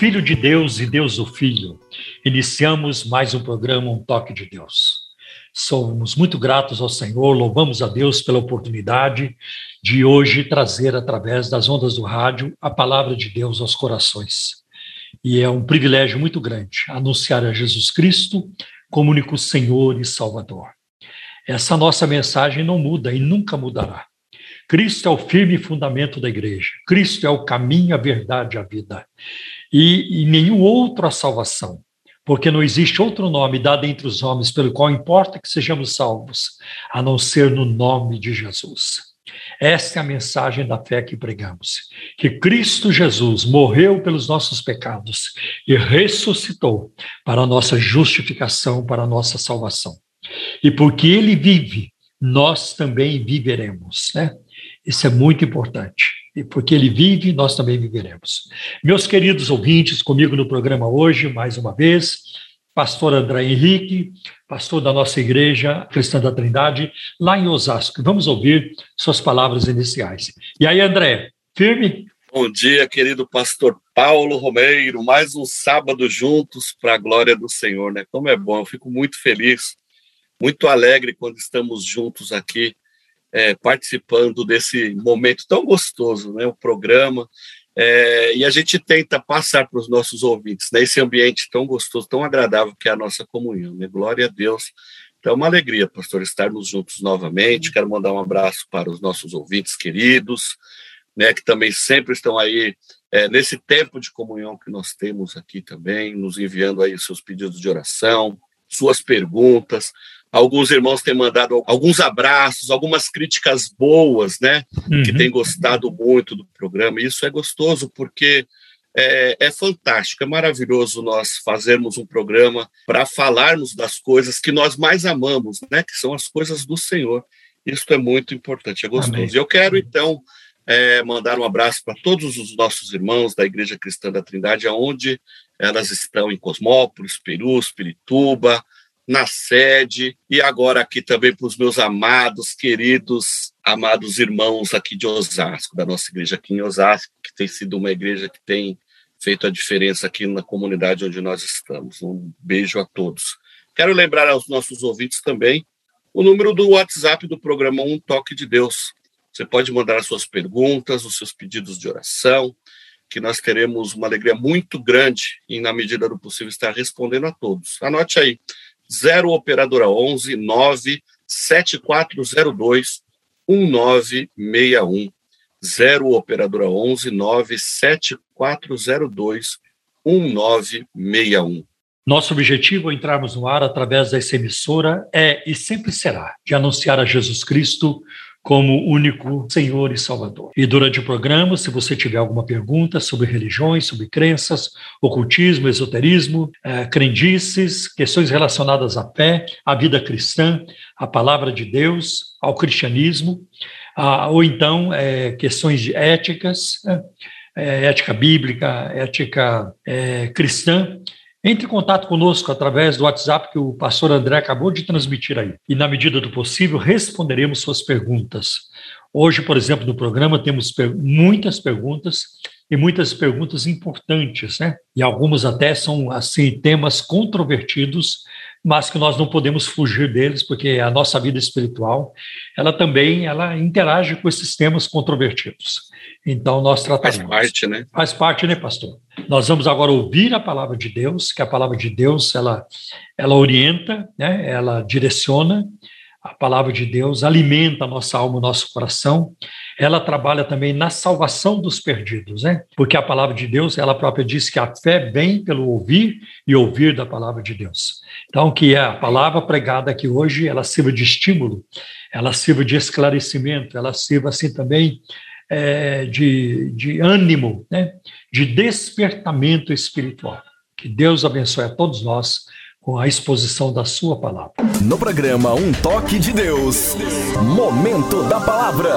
Filho de Deus e Deus o Filho, iniciamos mais um programa Um Toque de Deus. Somos muito gratos ao Senhor, louvamos a Deus pela oportunidade de hoje trazer, através das ondas do rádio, a palavra de Deus aos corações. E é um privilégio muito grande anunciar a Jesus Cristo como único Senhor e Salvador. Essa nossa mensagem não muda e nunca mudará. Cristo é o firme fundamento da igreja. Cristo é o caminho, a verdade e a vida. E, e nenhum outro a salvação. Porque não existe outro nome dado entre os homens pelo qual importa que sejamos salvos, a não ser no nome de Jesus. Esta é a mensagem da fé que pregamos: que Cristo Jesus morreu pelos nossos pecados e ressuscitou para a nossa justificação, para a nossa salvação. E porque ele vive, nós também viveremos, né? Isso é muito importante. E porque ele vive, nós também viveremos. Meus queridos ouvintes, comigo no programa hoje, mais uma vez, pastor André Henrique, pastor da nossa igreja Cristã da Trindade, lá em Osasco. Vamos ouvir suas palavras iniciais. E aí, André, firme? Bom dia, querido pastor Paulo Romeiro. Mais um sábado juntos para a glória do Senhor, né? Como é bom, eu fico muito feliz, muito alegre quando estamos juntos aqui é, participando desse momento tão gostoso, né? O programa. É, e a gente tenta passar para os nossos ouvintes né, esse ambiente tão gostoso, tão agradável que é a nossa comunhão. Né? Glória a Deus. Então, é uma alegria, pastor, estarmos juntos novamente. Quero mandar um abraço para os nossos ouvintes queridos, né, que também sempre estão aí é, nesse tempo de comunhão que nós temos aqui também, nos enviando aí seus pedidos de oração, suas perguntas. Alguns irmãos têm mandado alguns abraços, algumas críticas boas, né? Uhum. Que têm gostado muito do programa. E isso é gostoso porque é, é, fantástico, é maravilhoso nós fazermos um programa para falarmos das coisas que nós mais amamos, né? Que são as coisas do Senhor. Isso é muito importante, é gostoso. Amém. E eu quero, então, é, mandar um abraço para todos os nossos irmãos da Igreja Cristã da Trindade, aonde elas estão em Cosmópolis, Peru, Pirituba, na sede e agora aqui também para os meus amados, queridos, amados irmãos aqui de Osasco, da nossa igreja aqui em Osasco, que tem sido uma igreja que tem feito a diferença aqui na comunidade onde nós estamos. Um beijo a todos. Quero lembrar aos nossos ouvintes também o número do WhatsApp do programa Um Toque de Deus. Você pode mandar as suas perguntas, os seus pedidos de oração, que nós teremos uma alegria muito grande e, na medida do possível, estar respondendo a todos. Anote aí, 0 operadora 11 9 7402 1961. 0 operadora 11 9 7402 1961. Nosso objetivo ao entrarmos no ar através dessa emissora é e sempre será de anunciar a Jesus Cristo como único Senhor e Salvador. E durante o programa, se você tiver alguma pergunta sobre religiões, sobre crenças, ocultismo, esoterismo, é, crendices, questões relacionadas à fé, à vida cristã, à palavra de Deus, ao cristianismo, a, ou então é, questões de éticas, é, ética bíblica, ética cristã, entre em contato conosco através do WhatsApp que o pastor André acabou de transmitir aí. E, na medida do possível, responderemos suas perguntas. Hoje, por exemplo, no programa temos per muitas perguntas e muitas perguntas importantes, né? E algumas até são assim temas controvertidos, mas que nós não podemos fugir deles, porque a nossa vida espiritual, ela também ela interage com esses temas controvertidos. Então nós tratamos. Faz parte, né? Faz parte, né, pastor? Nós vamos agora ouvir a palavra de Deus, que a palavra de Deus ela ela orienta, né? Ela direciona. A palavra de Deus alimenta a nossa alma, o nosso coração. Ela trabalha também na salvação dos perdidos, né? Porque a palavra de Deus, ela própria diz que a fé vem pelo ouvir e ouvir da palavra de Deus. Então, que é a palavra pregada aqui hoje, ela sirva de estímulo, ela sirva de esclarecimento, ela sirva assim também é, de, de ânimo, né? de despertamento espiritual. Que Deus abençoe a todos nós com a exposição da sua palavra. No programa Um Toque de Deus, Momento da Palavra.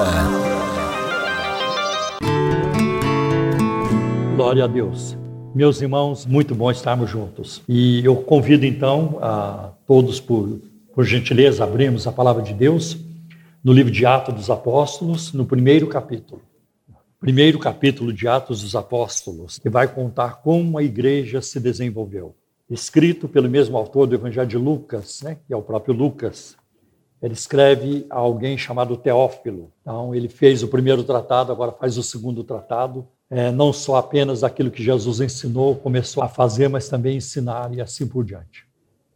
Glória a Deus. Meus irmãos, muito bom estarmos juntos. E eu convido então a todos, por, por gentileza, abrirmos a palavra de Deus no livro de Atos dos Apóstolos, no primeiro capítulo. Primeiro capítulo de Atos dos Apóstolos, que vai contar como a igreja se desenvolveu escrito pelo mesmo autor do Evangelho de Lucas, né, que é o próprio Lucas. Ele escreve a alguém chamado Teófilo. Então, ele fez o primeiro tratado, agora faz o segundo tratado. É, não só apenas aquilo que Jesus ensinou, começou a fazer, mas também ensinar e assim por diante.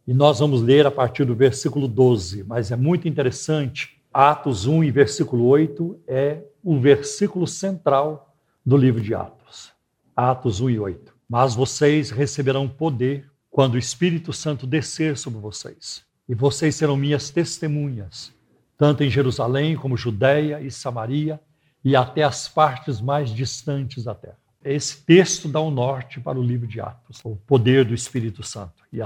E nós vamos ler a partir do versículo 12, mas é muito interessante. Atos 1 e versículo 8 é o versículo central do livro de Atos. Atos 1 e 8. Mas vocês receberão poder quando o Espírito Santo descer sobre vocês. E vocês serão minhas testemunhas, tanto em Jerusalém como Judéia e Samaria e até as partes mais distantes da terra. Esse texto dá o um norte para o livro de Atos, o poder do Espírito Santo e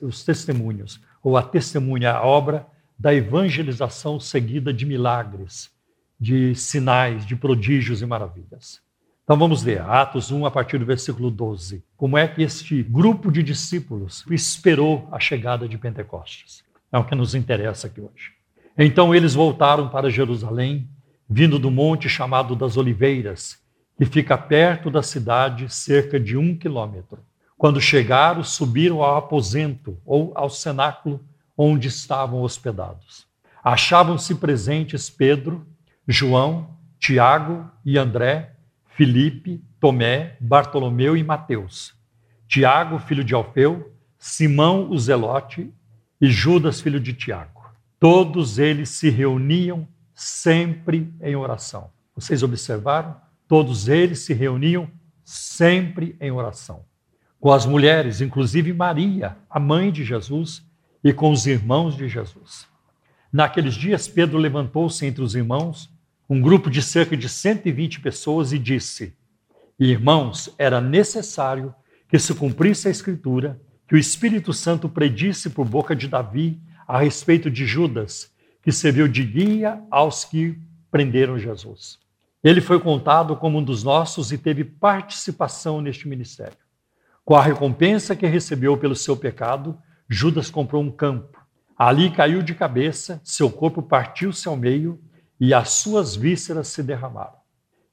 os testemunhos, ou a testemunha, a obra da evangelização seguida de milagres, de sinais, de prodígios e maravilhas. Então vamos ler Atos 1 a partir do versículo 12. Como é que este grupo de discípulos esperou a chegada de Pentecostes? É o que nos interessa aqui hoje. Então eles voltaram para Jerusalém, vindo do monte chamado das Oliveiras, que fica perto da cidade, cerca de um quilômetro. Quando chegaram, subiram ao aposento ou ao cenáculo onde estavam hospedados. Achavam-se presentes Pedro, João, Tiago e André Filipe, Tomé, Bartolomeu e Mateus, Tiago, filho de Alfeu, Simão o Zelote e Judas, filho de Tiago. Todos eles se reuniam sempre em oração. Vocês observaram? Todos eles se reuniam sempre em oração. Com as mulheres, inclusive Maria, a mãe de Jesus, e com os irmãos de Jesus. Naqueles dias, Pedro levantou-se entre os irmãos um grupo de cerca de 120 pessoas e disse: Irmãos, era necessário que se cumprisse a Escritura, que o Espírito Santo predisse por boca de Davi a respeito de Judas, que serviu de guia aos que prenderam Jesus. Ele foi contado como um dos nossos e teve participação neste ministério. Com a recompensa que recebeu pelo seu pecado, Judas comprou um campo. Ali caiu de cabeça, seu corpo partiu-se ao meio e as suas vísceras se derramaram.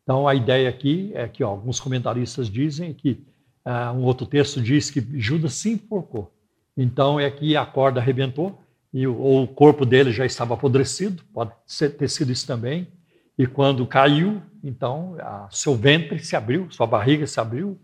Então, a ideia aqui é que ó, alguns comentaristas dizem que uh, um outro texto diz que Judas se enforcou. Então, é que a corda arrebentou e o, ou o corpo dele já estava apodrecido, pode ser, ter sido isso também. E quando caiu, então, a, seu ventre se abriu, sua barriga se abriu,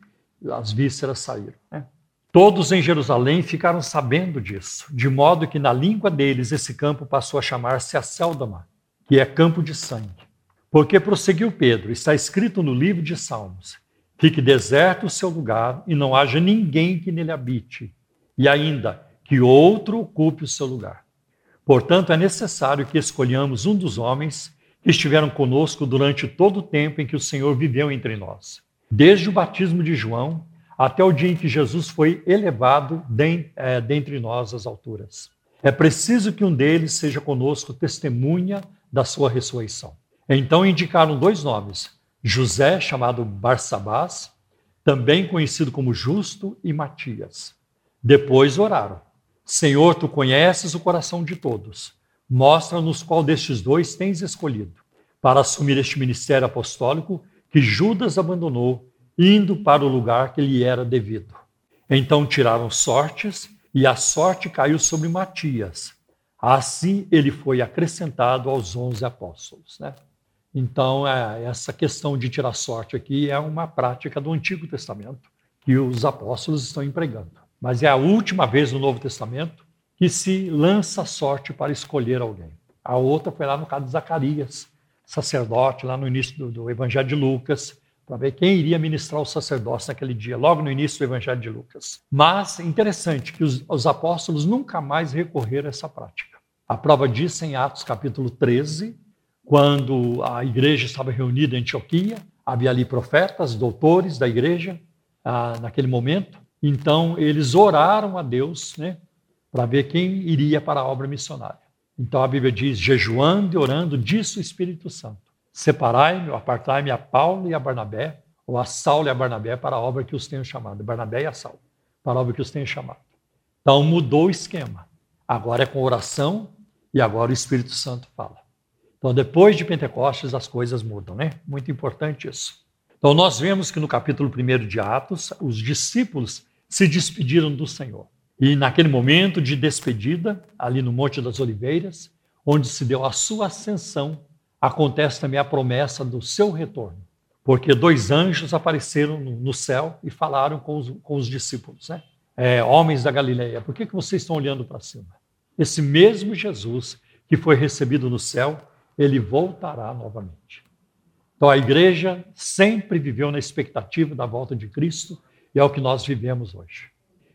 as vísceras saíram. Né? Todos em Jerusalém ficaram sabendo disso, de modo que na língua deles esse campo passou a chamar-se Acéldama, que é campo de sangue. Porque prosseguiu Pedro, está escrito no livro de Salmos: Fique deserto o seu lugar e não haja ninguém que nele habite, e ainda que outro ocupe o seu lugar. Portanto, é necessário que escolhamos um dos homens que estiveram conosco durante todo o tempo em que o Senhor viveu entre nós, desde o batismo de João até o dia em que Jesus foi elevado é, dentre nós às alturas. É preciso que um deles seja conosco testemunha da sua ressurreição. Então indicaram dois nomes: José, chamado Barsabás, também conhecido como Justo, e Matias. Depois oraram: Senhor, tu conheces o coração de todos. Mostra-nos qual destes dois tens escolhido para assumir este ministério apostólico que Judas abandonou, indo para o lugar que lhe era devido. Então tiraram sortes, e a sorte caiu sobre Matias Assim ele foi acrescentado aos onze apóstolos. Né? Então, é, essa questão de tirar sorte aqui é uma prática do Antigo Testamento que os apóstolos estão empregando. Mas é a última vez no Novo Testamento que se lança sorte para escolher alguém. A outra foi lá no caso de Zacarias, sacerdote, lá no início do, do Evangelho de Lucas, para ver quem iria ministrar o sacerdócio naquele dia, logo no início do Evangelho de Lucas. Mas interessante que os, os apóstolos nunca mais recorreram a essa prática. A prova disso em Atos capítulo 13, quando a igreja estava reunida em Antioquia, havia ali profetas, doutores da igreja ah, naquele momento. Então eles oraram a Deus, né, para ver quem iria para a obra missionária. Então a Bíblia diz: jejuando e orando, disse o Espírito Santo: Separai-me, apartai-me a Paulo e a Barnabé, ou a Saulo e a Barnabé para a obra que os tenho chamado. Barnabé e a Saulo, para a obra que os tenho chamado. Então mudou o esquema. Agora é com oração e agora o Espírito Santo fala. Então depois de Pentecostes as coisas mudam, né? Muito importante isso. Então nós vemos que no capítulo 1 de Atos, os discípulos se despediram do Senhor. E naquele momento de despedida, ali no Monte das Oliveiras, onde se deu a sua ascensão, acontece também a promessa do seu retorno. Porque dois anjos apareceram no céu e falaram com os, com os discípulos, né? É, homens da Galileia, por que, que vocês estão olhando para cima? Esse mesmo Jesus que foi recebido no céu, ele voltará novamente. Então a igreja sempre viveu na expectativa da volta de Cristo e é o que nós vivemos hoje.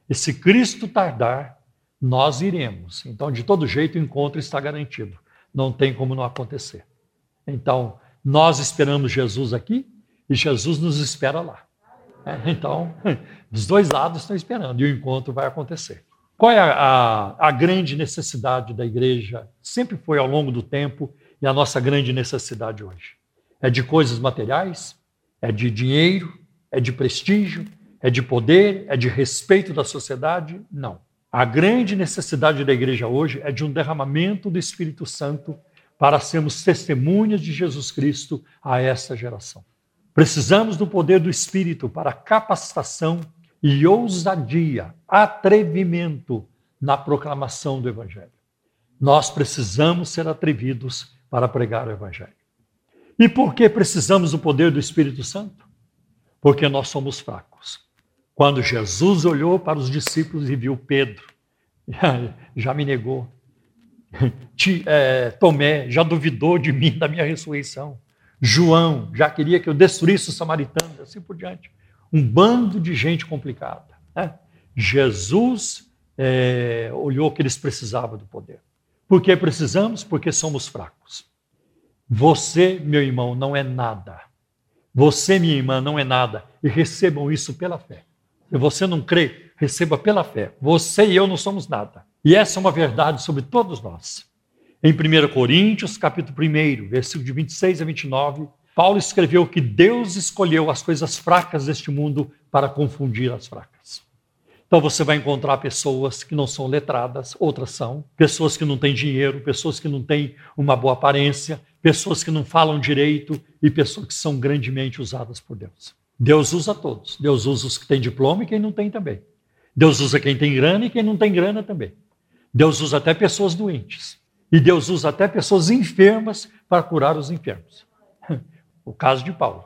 E se Cristo tardar, nós iremos. Então, de todo jeito, o encontro está garantido. Não tem como não acontecer. Então, nós esperamos Jesus aqui e Jesus nos espera lá. É, então, dos dois lados estão esperando e o encontro vai acontecer. Qual é a, a, a, grande necessidade da igreja? Sempre foi ao longo do tempo e a nossa grande necessidade hoje. É de coisas materiais? É de dinheiro? É de prestígio? É de poder? É de respeito da sociedade? Não. A grande necessidade da igreja hoje é de um derramamento do Espírito Santo para sermos testemunhas de Jesus Cristo a essa geração. Precisamos do poder do Espírito para capacitação e ousadia, atrevimento na proclamação do Evangelho. Nós precisamos ser atrevidos para pregar o Evangelho. E por que precisamos do poder do Espírito Santo? Porque nós somos fracos. Quando Jesus olhou para os discípulos e viu Pedro, já me negou. É, Tomé já duvidou de mim, da minha ressurreição. João já queria que eu destruísse os samaritanos, assim por diante um bando de gente complicada. Né? Jesus é, olhou que eles precisavam do poder. Por que precisamos? Porque somos fracos. Você, meu irmão, não é nada. Você, minha irmã, não é nada. E recebam isso pela fé. Se você não crê, receba pela fé. Você e eu não somos nada. E essa é uma verdade sobre todos nós. Em 1 Coríntios, capítulo 1, versículo de 26 a 29, Paulo escreveu que Deus escolheu as coisas fracas deste mundo para confundir as fracas. Então você vai encontrar pessoas que não são letradas, outras são, pessoas que não têm dinheiro, pessoas que não têm uma boa aparência, pessoas que não falam direito e pessoas que são grandemente usadas por Deus. Deus usa todos. Deus usa os que têm diploma e quem não tem também. Deus usa quem tem grana e quem não tem grana também. Deus usa até pessoas doentes. E Deus usa até pessoas enfermas para curar os enfermos. O caso de Paulo.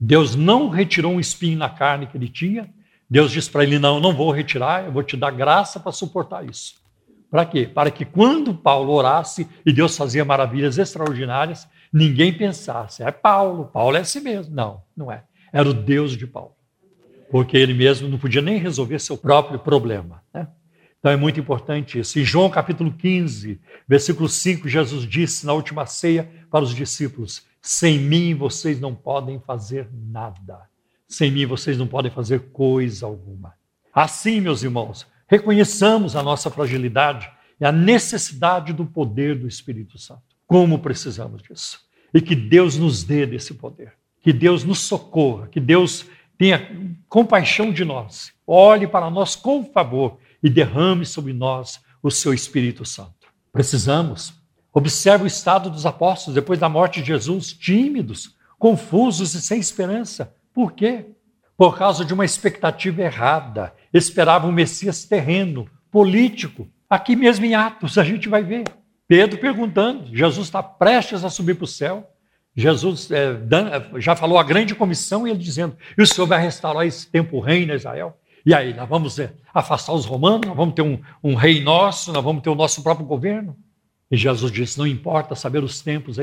Deus não retirou um espinho na carne que ele tinha. Deus disse para ele: Não, não vou retirar, eu vou te dar graça para suportar isso. Para quê? Para que quando Paulo orasse e Deus fazia maravilhas extraordinárias, ninguém pensasse: é Paulo, Paulo é assim mesmo. Não, não é. Era o Deus de Paulo. Porque ele mesmo não podia nem resolver seu próprio problema. Né? Então é muito importante isso. Em João capítulo 15, versículo 5, Jesus disse na última ceia para os discípulos: sem mim vocês não podem fazer nada. Sem mim vocês não podem fazer coisa alguma. Assim, meus irmãos, reconheçamos a nossa fragilidade e a necessidade do poder do Espírito Santo. Como precisamos disso. E que Deus nos dê desse poder. Que Deus nos socorra. Que Deus tenha compaixão de nós. Olhe para nós com favor e derrame sobre nós o seu Espírito Santo. Precisamos Observe o estado dos apóstolos depois da morte de Jesus, tímidos, confusos e sem esperança. Por quê? Por causa de uma expectativa errada. Esperavam um Messias terreno, político. Aqui mesmo em Atos a gente vai ver. Pedro perguntando: Jesus está prestes a subir para o céu. Jesus é, já falou a grande comissão e ele dizendo: e o Senhor vai restaurar esse tempo reino Israel? E aí, nós vamos é, afastar os romanos, nós vamos ter um, um rei nosso, nós vamos ter o nosso próprio governo? E Jesus disse: Não importa saber os tempos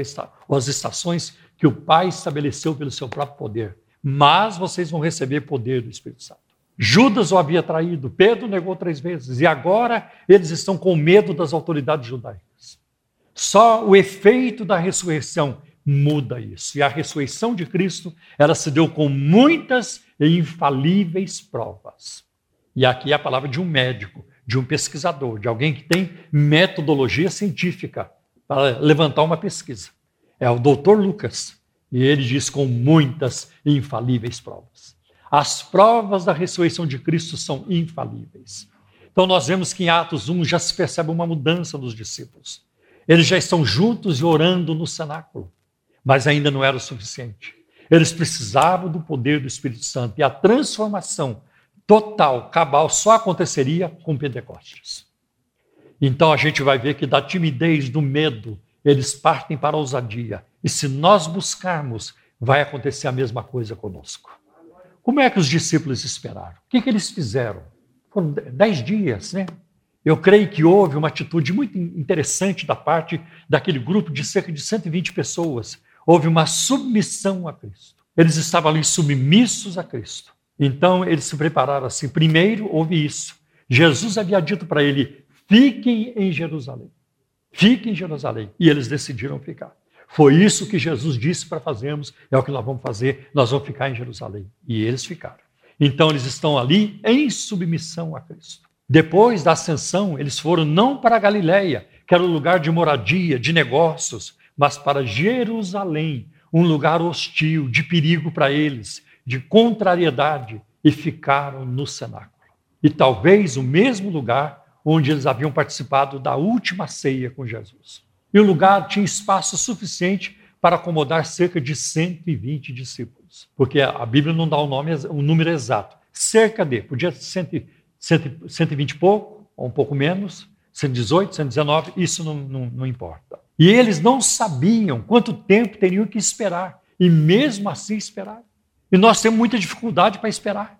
ou as estações que o Pai estabeleceu pelo seu próprio poder, mas vocês vão receber poder do Espírito Santo. Judas o havia traído, Pedro negou três vezes, e agora eles estão com medo das autoridades judaicas. Só o efeito da ressurreição muda isso. E a ressurreição de Cristo, ela se deu com muitas e infalíveis provas. E aqui é a palavra de um médico, de um pesquisador, de alguém que tem metodologia científica para levantar uma pesquisa. É o doutor Lucas. E ele diz com muitas infalíveis provas. As provas da ressurreição de Cristo são infalíveis. Então nós vemos que em Atos 1 já se percebe uma mudança dos discípulos. Eles já estão juntos e orando no cenáculo, mas ainda não era o suficiente. Eles precisavam do poder do Espírito Santo e a transformação total, cabal, só aconteceria com Pentecostes. Então a gente vai ver que da timidez, do medo, eles partem para a ousadia. E se nós buscarmos, vai acontecer a mesma coisa conosco. Como é que os discípulos esperaram? O que, que eles fizeram? Foram dez dias, né? Eu creio que houve uma atitude muito interessante da parte daquele grupo de cerca de 120 pessoas. Houve uma submissão a Cristo. Eles estavam ali submissos a Cristo. Então eles se prepararam assim. Primeiro houve isso. Jesus havia dito para ele: fiquem em Jerusalém. Fiquem em Jerusalém. E eles decidiram ficar. Foi isso que Jesus disse para fazermos, é o que nós vamos fazer, nós vamos ficar em Jerusalém. E eles ficaram. Então eles estão ali em submissão a Cristo. Depois da ascensão, eles foram não para Galiléia, que era o lugar de moradia, de negócios, mas para Jerusalém, um lugar hostil, de perigo para eles, de contrariedade, e ficaram no cenáculo. E talvez o mesmo lugar onde eles haviam participado da última ceia com Jesus. E o lugar tinha espaço suficiente para acomodar cerca de 120 discípulos, porque a Bíblia não dá o nome, o número exato. Cerca de, podia ser 120 e pouco, ou um pouco menos, 118, 119, isso não, não, não importa. E eles não sabiam quanto tempo teriam que esperar, e mesmo assim esperaram. E nós temos muita dificuldade para esperar.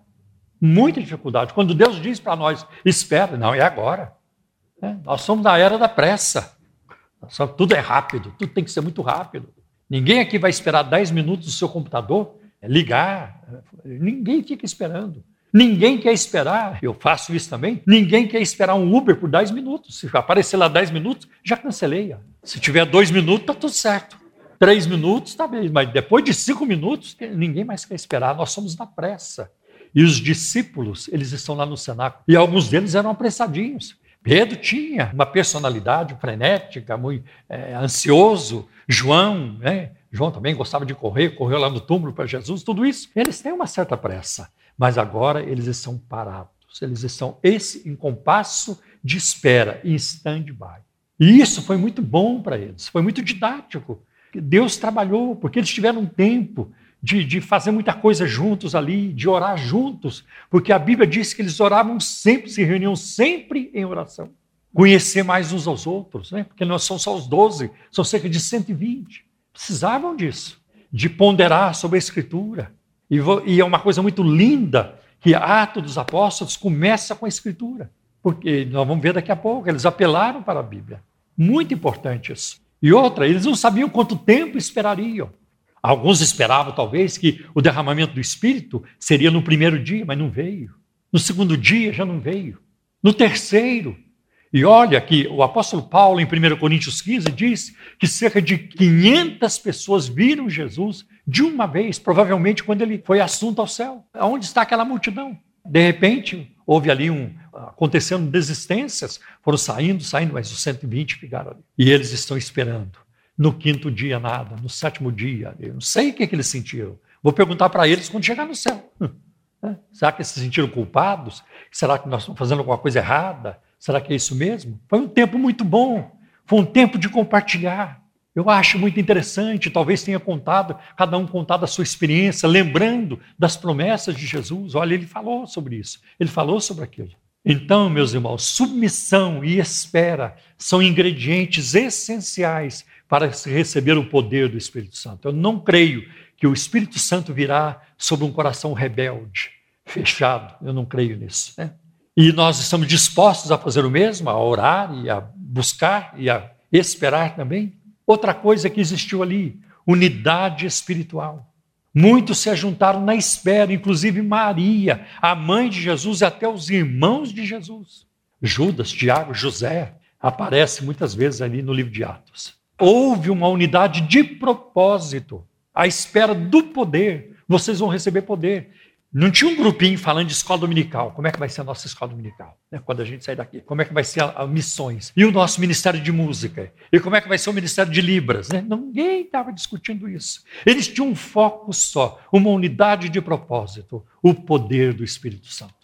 Muita dificuldade. Quando Deus diz para nós, espera, não, é agora. É, nós somos na era da pressa. Tudo é rápido, tudo tem que ser muito rápido. Ninguém aqui vai esperar 10 minutos do seu computador é ligar. Ninguém fica esperando. Ninguém quer esperar, eu faço isso também, ninguém quer esperar um Uber por 10 minutos. Se aparecer lá 10 minutos, já cancelei. Se tiver dois minutos, está tudo certo. Três minutos, está bem, mas depois de cinco minutos, ninguém mais quer esperar. Nós somos na pressa. E os discípulos, eles estão lá no cenáculo. E alguns deles eram apressadinhos. Pedro tinha uma personalidade frenética, muito é, ansioso. João, né? João também gostava de correr, correu lá no túmulo para Jesus, tudo isso. Eles têm uma certa pressa. Mas agora eles estão parados, eles estão esse em compasso de espera, em stand-by. E isso foi muito bom para eles, foi muito didático. Deus trabalhou, porque eles tiveram tempo de, de, fazer muita coisa juntos ali, de orar juntos, porque a Bíblia diz que eles oravam sempre, se reuniam sempre em oração. Conhecer mais uns aos outros, né? porque não são só os 12, são cerca de 120. Precisavam disso, de ponderar sobre a Escritura, e, e é uma coisa muito linda que Atos dos Apóstolos começa com a Escritura. Porque nós vamos ver daqui a pouco, eles apelaram para a Bíblia. Muito importante isso. E outra, eles não sabiam quanto tempo esperariam. Alguns esperavam, talvez, que o derramamento do Espírito seria no primeiro dia, mas não veio. No segundo dia já não veio. No terceiro. E olha que o apóstolo Paulo, em 1 Coríntios 15, diz que cerca de 500 pessoas viram Jesus de uma vez, provavelmente quando ele foi assunto ao céu. Onde está aquela multidão? De repente, houve ali um acontecendo desistências, foram saindo, saindo, mas os 120 ficaram ali. E eles estão esperando. No quinto dia, nada. No sétimo dia, eu não sei o que, que eles sentiram. Vou perguntar para eles quando chegar no céu. Será que eles se sentiram culpados? Será que nós estamos fazendo alguma coisa errada? Será que é isso mesmo? Foi um tempo muito bom. Foi um tempo de compartilhar. Eu acho muito interessante, talvez tenha contado, cada um contado a sua experiência, lembrando das promessas de Jesus. Olha, ele falou sobre isso, ele falou sobre aquilo. Então, meus irmãos, submissão e espera são ingredientes essenciais para receber o poder do Espírito Santo. Eu não creio que o Espírito Santo virá sobre um coração rebelde, fechado. Eu não creio nisso. Né? E nós estamos dispostos a fazer o mesmo, a orar e a buscar e a esperar também. Outra coisa que existiu ali, unidade espiritual. Muitos se ajuntaram na espera, inclusive Maria, a mãe de Jesus e até os irmãos de Jesus. Judas, Tiago, José, aparece muitas vezes ali no livro de Atos. Houve uma unidade de propósito, à espera do poder. Vocês vão receber poder. Não tinha um grupinho falando de escola dominical. Como é que vai ser a nossa escola dominical? Né? Quando a gente sair daqui. Como é que vai ser a, a, missões? E o nosso ministério de música? E como é que vai ser o ministério de Libras? Né? Ninguém estava discutindo isso. Eles tinham um foco só, uma unidade de propósito, o poder do Espírito Santo.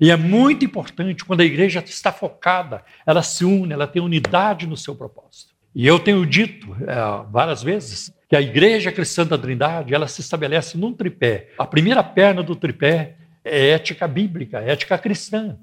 E é muito importante quando a igreja está focada, ela se une, ela tem unidade no seu propósito. E eu tenho dito é, várias vezes que a Igreja Cristã da Trindade ela se estabelece num tripé. A primeira perna do tripé é ética bíblica, é ética cristã.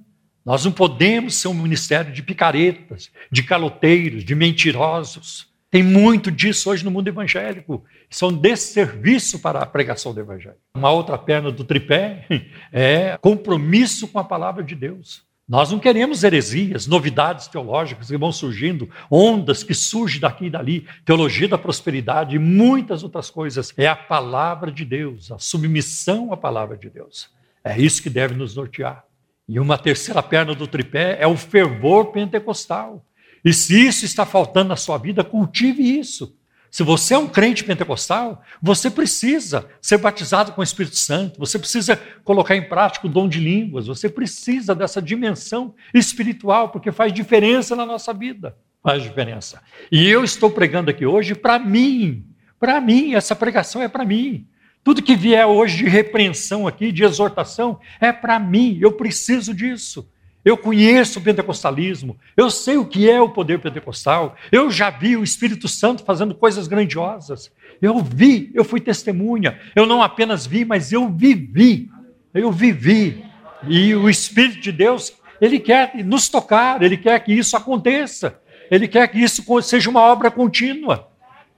Nós não podemos ser um ministério de picaretas, de caloteiros, de mentirosos. Tem muito disso hoje no mundo evangélico. Um desserviço para a pregação do evangelho. Uma outra perna do tripé é compromisso com a palavra de Deus. Nós não queremos heresias, novidades teológicas que vão surgindo, ondas que surgem daqui e dali, teologia da prosperidade e muitas outras coisas. É a palavra de Deus, a submissão à palavra de Deus. É isso que deve nos nortear. E uma terceira perna do tripé é o fervor pentecostal. E se isso está faltando na sua vida, cultive isso. Se você é um crente pentecostal, você precisa ser batizado com o Espírito Santo, você precisa colocar em prática o dom de línguas, você precisa dessa dimensão espiritual, porque faz diferença na nossa vida. Faz diferença. E eu estou pregando aqui hoje para mim, para mim, essa pregação é para mim. Tudo que vier hoje de repreensão aqui, de exortação, é para mim, eu preciso disso. Eu conheço o pentecostalismo, eu sei o que é o poder pentecostal, eu já vi o Espírito Santo fazendo coisas grandiosas. Eu vi, eu fui testemunha, eu não apenas vi, mas eu vivi. Eu vivi. E o Espírito de Deus, ele quer nos tocar, ele quer que isso aconteça, ele quer que isso seja uma obra contínua.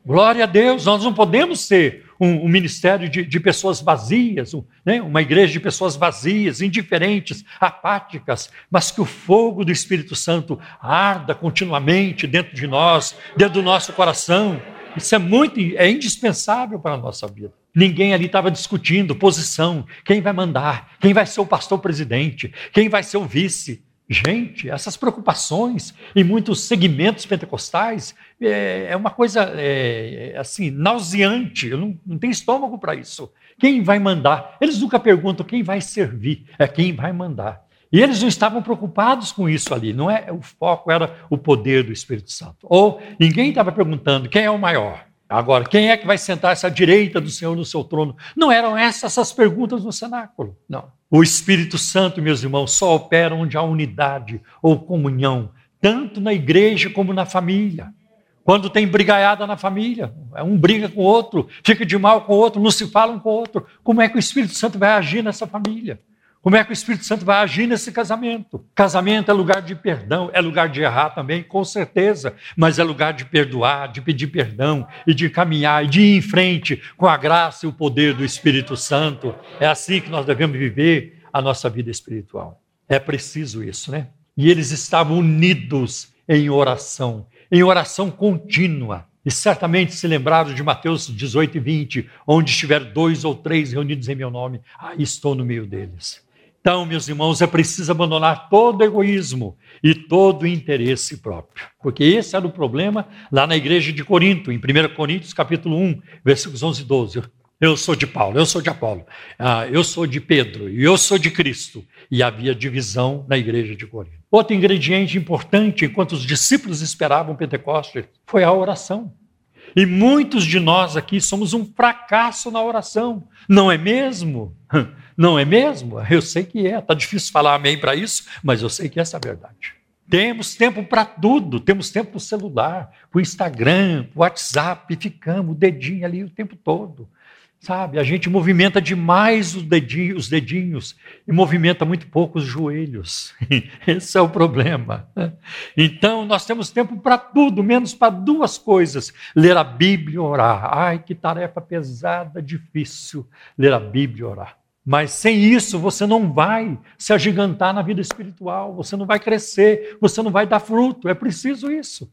Glória a Deus, nós não podemos ser um, um ministério de, de, pessoas vazias, um, né? uma igreja de pessoas vazias, indiferentes, apáticas, mas que o fogo do Espírito Santo arda continuamente dentro de nós, dentro do nosso coração. Isso é muito, é indispensável para a nossa vida. Ninguém ali estava discutindo posição, quem vai mandar, quem vai ser o pastor presidente, quem vai ser o vice. Gente, essas preocupações em muitos segmentos pentecostais é, é uma coisa é, assim nauseante. Eu não, não tenho estômago para isso. Quem vai mandar? Eles nunca perguntam quem vai servir, é quem vai mandar. E eles não estavam preocupados com isso ali. Não é o foco era o poder do Espírito Santo. Ou ninguém estava perguntando quem é o maior. Agora, quem é que vai sentar-se à direita do Senhor no seu trono? Não eram essas as perguntas no cenáculo. Não. O Espírito Santo, meus irmãos, só opera onde há unidade ou comunhão, tanto na igreja como na família. Quando tem brigaiada na família, um briga com o outro, fica de mal com o outro, não se fala um com o outro. Como é que o Espírito Santo vai agir nessa família? Como é que o Espírito Santo vai agir nesse casamento? Casamento é lugar de perdão, é lugar de errar também, com certeza, mas é lugar de perdoar, de pedir perdão e de caminhar e de ir em frente com a graça e o poder do Espírito Santo. É assim que nós devemos viver a nossa vida espiritual. É preciso isso, né? E eles estavam unidos em oração, em oração contínua. E certamente se lembraram de Mateus 18 e 20, onde estiver dois ou três reunidos em meu nome, aí estou no meio deles. Então, meus irmãos, é preciso abandonar todo egoísmo e todo interesse próprio. Porque esse era o problema lá na igreja de Corinto, em 1 Coríntios capítulo 1, versículos 11 e 12. Eu sou de Paulo, eu sou de Apolo, ah, eu sou de Pedro e eu sou de Cristo. E havia divisão na igreja de Corinto. Outro ingrediente importante, enquanto os discípulos esperavam Pentecostes, foi a oração. E muitos de nós aqui somos um fracasso na oração, não é mesmo? Não é mesmo? Eu sei que é. Está difícil falar amém para isso, mas eu sei que essa é a verdade. Temos tempo para tudo, temos tempo para o celular, para o Instagram, para o WhatsApp, ficamos o dedinho ali o tempo todo. Sabe, a gente movimenta demais os dedinhos, os dedinhos e movimenta muito pouco os joelhos. Esse é o problema. Então, nós temos tempo para tudo, menos para duas coisas: ler a Bíblia e orar. Ai, que tarefa pesada, difícil, ler a Bíblia e orar. Mas sem isso, você não vai se agigantar na vida espiritual, você não vai crescer, você não vai dar fruto. É preciso isso.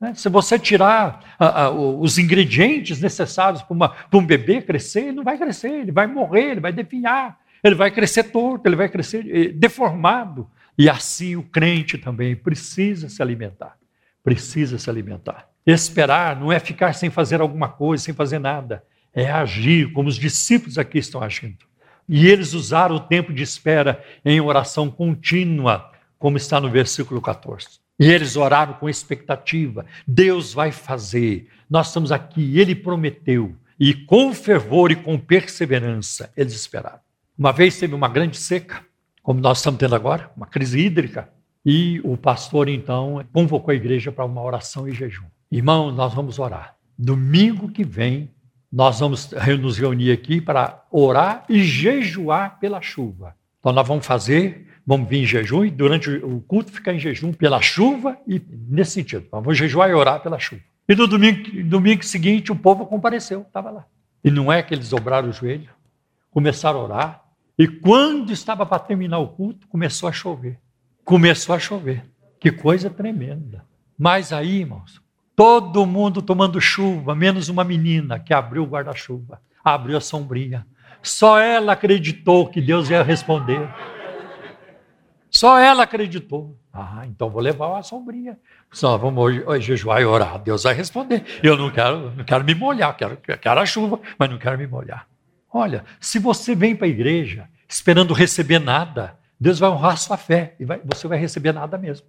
Né? Se você tirar ah, ah, os ingredientes necessários para um bebê crescer, ele não vai crescer, ele vai morrer, ele vai definhar, ele vai crescer torto, ele vai crescer eh, deformado. E assim o crente também precisa se alimentar. Precisa se alimentar. Esperar não é ficar sem fazer alguma coisa, sem fazer nada. É agir como os discípulos aqui estão agindo. E eles usaram o tempo de espera em oração contínua, como está no versículo 14. E eles oraram com expectativa: Deus vai fazer, nós estamos aqui, ele prometeu. E com fervor e com perseverança, eles esperaram. Uma vez teve uma grande seca, como nós estamos tendo agora, uma crise hídrica, e o pastor então convocou a igreja para uma oração e jejum. Irmãos, nós vamos orar. Domingo que vem, nós vamos nos reunir aqui para orar e jejuar pela chuva. Então, nós vamos fazer, vamos vir em jejum e durante o culto ficar em jejum pela chuva e nesse sentido. Vamos jejuar e orar pela chuva. E no domingo, domingo seguinte, o povo compareceu, estava lá. E não é que eles dobraram o joelho, começaram a orar, e quando estava para terminar o culto, começou a chover. Começou a chover. Que coisa tremenda. Mas aí, irmãos, Todo mundo tomando chuva, menos uma menina que abriu o guarda-chuva, abriu a sombrinha. Só ela acreditou que Deus ia responder. Só ela acreditou. Ah, então vou levar a sombrinha. Só vamos jejuar e orar. Deus vai responder. Eu não quero, não quero me molhar, quero, quero a chuva, mas não quero me molhar. Olha, se você vem para a igreja esperando receber nada, Deus vai honrar sua fé e vai, você vai receber nada mesmo.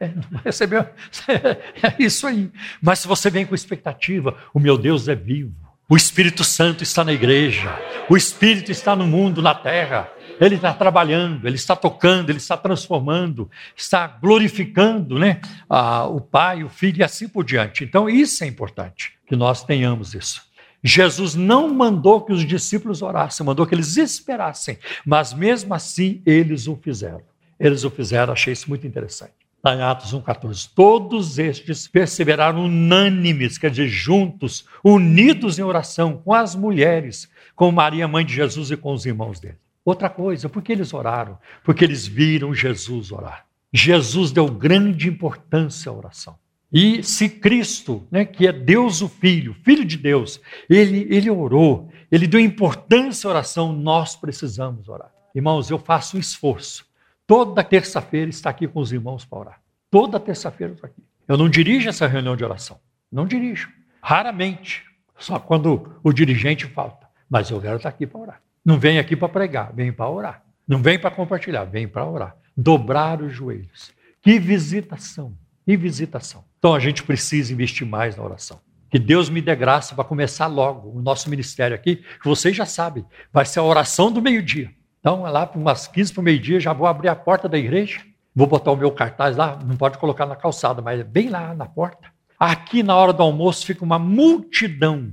É, não recebeu. É isso aí. Mas se você vem com expectativa, o meu Deus é vivo. O Espírito Santo está na igreja. O Espírito está no mundo, na terra. Ele está trabalhando, ele está tocando, ele está transformando, está glorificando né? Ah, o Pai, o Filho e assim por diante. Então, isso é importante, que nós tenhamos isso. Jesus não mandou que os discípulos orassem, mandou que eles esperassem, mas mesmo assim eles o fizeram. Eles o fizeram, achei isso muito interessante. Está em Atos 1,14. Todos estes perseveraram unânimes, quer dizer, juntos, unidos em oração, com as mulheres, com Maria, mãe de Jesus e com os irmãos dele. Outra coisa, por que eles oraram? Porque eles viram Jesus orar. Jesus deu grande importância à oração. E se Cristo, né, que é Deus o Filho, Filho de Deus, ele, ele orou, ele deu importância à oração, nós precisamos orar. Irmãos, eu faço um esforço Toda terça-feira está aqui com os irmãos para orar. Toda terça-feira estou aqui. Eu não dirijo essa reunião de oração. Não dirijo. Raramente. Só quando o dirigente falta. Mas eu quero estar aqui para orar. Não vem aqui para pregar, vem para orar. Não vem para compartilhar, vem para orar. Dobrar os joelhos. Que visitação. Que visitação. Então a gente precisa investir mais na oração. Que Deus me dê graça para começar logo o nosso ministério aqui, que vocês já sabem, vai ser a oração do meio-dia. Então, lá para umas 15 para o meio-dia, já vou abrir a porta da igreja, vou botar o meu cartaz lá, não pode colocar na calçada, mas é bem lá na porta. Aqui, na hora do almoço, fica uma multidão,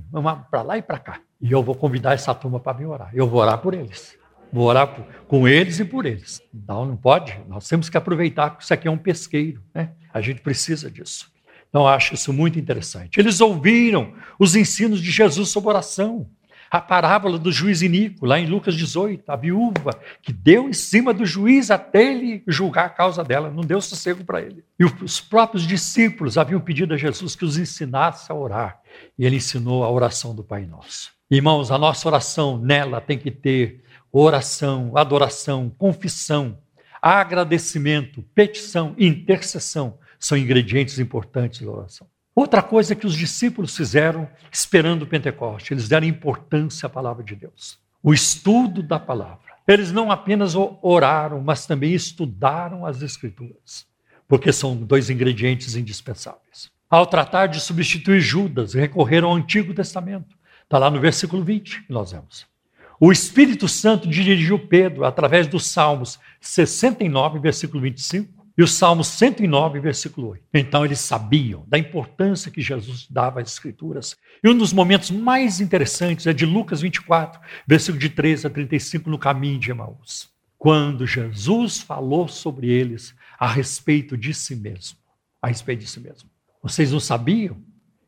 para lá e para cá. E eu vou convidar essa turma para vir orar. Eu vou orar por eles. Vou orar por, com eles e por eles. Então, não pode. Nós temos que aproveitar que isso aqui é um pesqueiro. Né? A gente precisa disso. Então, eu acho isso muito interessante. Eles ouviram os ensinos de Jesus sobre oração a parábola do juiz Inico, lá em Lucas 18, a viúva que deu em cima do juiz até ele julgar a causa dela, não deu sossego para ele. E os próprios discípulos haviam pedido a Jesus que os ensinasse a orar, e ele ensinou a oração do Pai Nosso. Irmãos, a nossa oração nela tem que ter oração, adoração, confissão, agradecimento, petição, intercessão, são ingredientes importantes da oração. Outra coisa que os discípulos fizeram esperando o Pentecoste, eles deram importância à palavra de Deus, o estudo da palavra. Eles não apenas oraram, mas também estudaram as Escrituras, porque são dois ingredientes indispensáveis. Ao tratar de substituir Judas, recorreram ao Antigo Testamento. Está lá no versículo 20 que nós vemos. O Espírito Santo dirigiu Pedro através dos Salmos 69, versículo 25, e o Salmo 109, versículo 8. Então eles sabiam da importância que Jesus dava às Escrituras. E um dos momentos mais interessantes é de Lucas 24, versículo de 13 a 35, no caminho de Emaús. Quando Jesus falou sobre eles a respeito de si mesmo. A respeito de si mesmo. Vocês não sabiam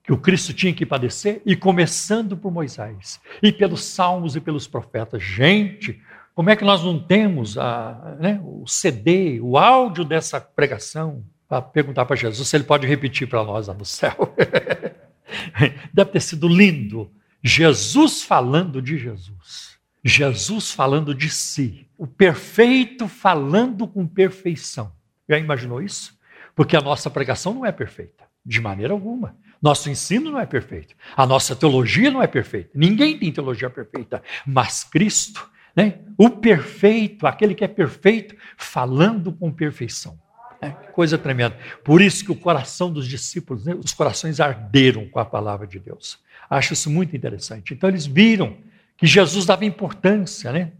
que o Cristo tinha que padecer? E começando por Moisés, e pelos salmos e pelos profetas. Gente, como é que nós não temos a, né, o CD, o áudio dessa pregação, para perguntar para Jesus se ele pode repetir para nós lá no céu? Deve ter sido lindo. Jesus falando de Jesus. Jesus falando de si. O perfeito falando com perfeição. Já imaginou isso? Porque a nossa pregação não é perfeita. De maneira alguma. Nosso ensino não é perfeito. A nossa teologia não é perfeita. Ninguém tem teologia perfeita. Mas Cristo, né? o perfeito, aquele que é perfeito, falando com perfeição. É, coisa tremenda. Por isso que o coração dos discípulos, né, os corações arderam com a palavra de Deus. Acho isso muito interessante. Então eles viram que Jesus dava importância, né?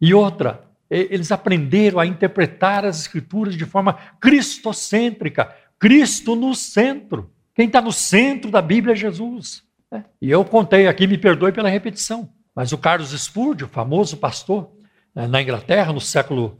E outra, eles aprenderam a interpretar as escrituras de forma cristocêntrica, Cristo no centro. Quem está no centro da Bíblia é Jesus. Né? E eu contei aqui, me perdoe pela repetição, mas o Carlos Spurgeon, famoso pastor, né, na Inglaterra, no século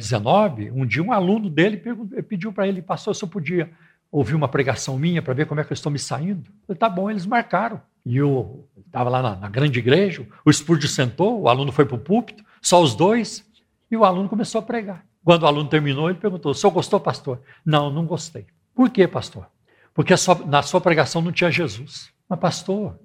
XIX, eh, um dia um aluno dele pediu para ele, pastor, se eu podia ouvir uma pregação minha para ver como é que eu estou me saindo. Eu falei, tá bom, eles marcaram. E eu estava lá na, na, grande igreja, o Spurgeon sentou, o aluno foi para o púlpito, só os dois, e o aluno começou a pregar. Quando o aluno terminou, ele perguntou, o senhor gostou, pastor? Não, não gostei. Por quê, pastor? Porque sua, na sua pregação não tinha Jesus. Mas, pastor,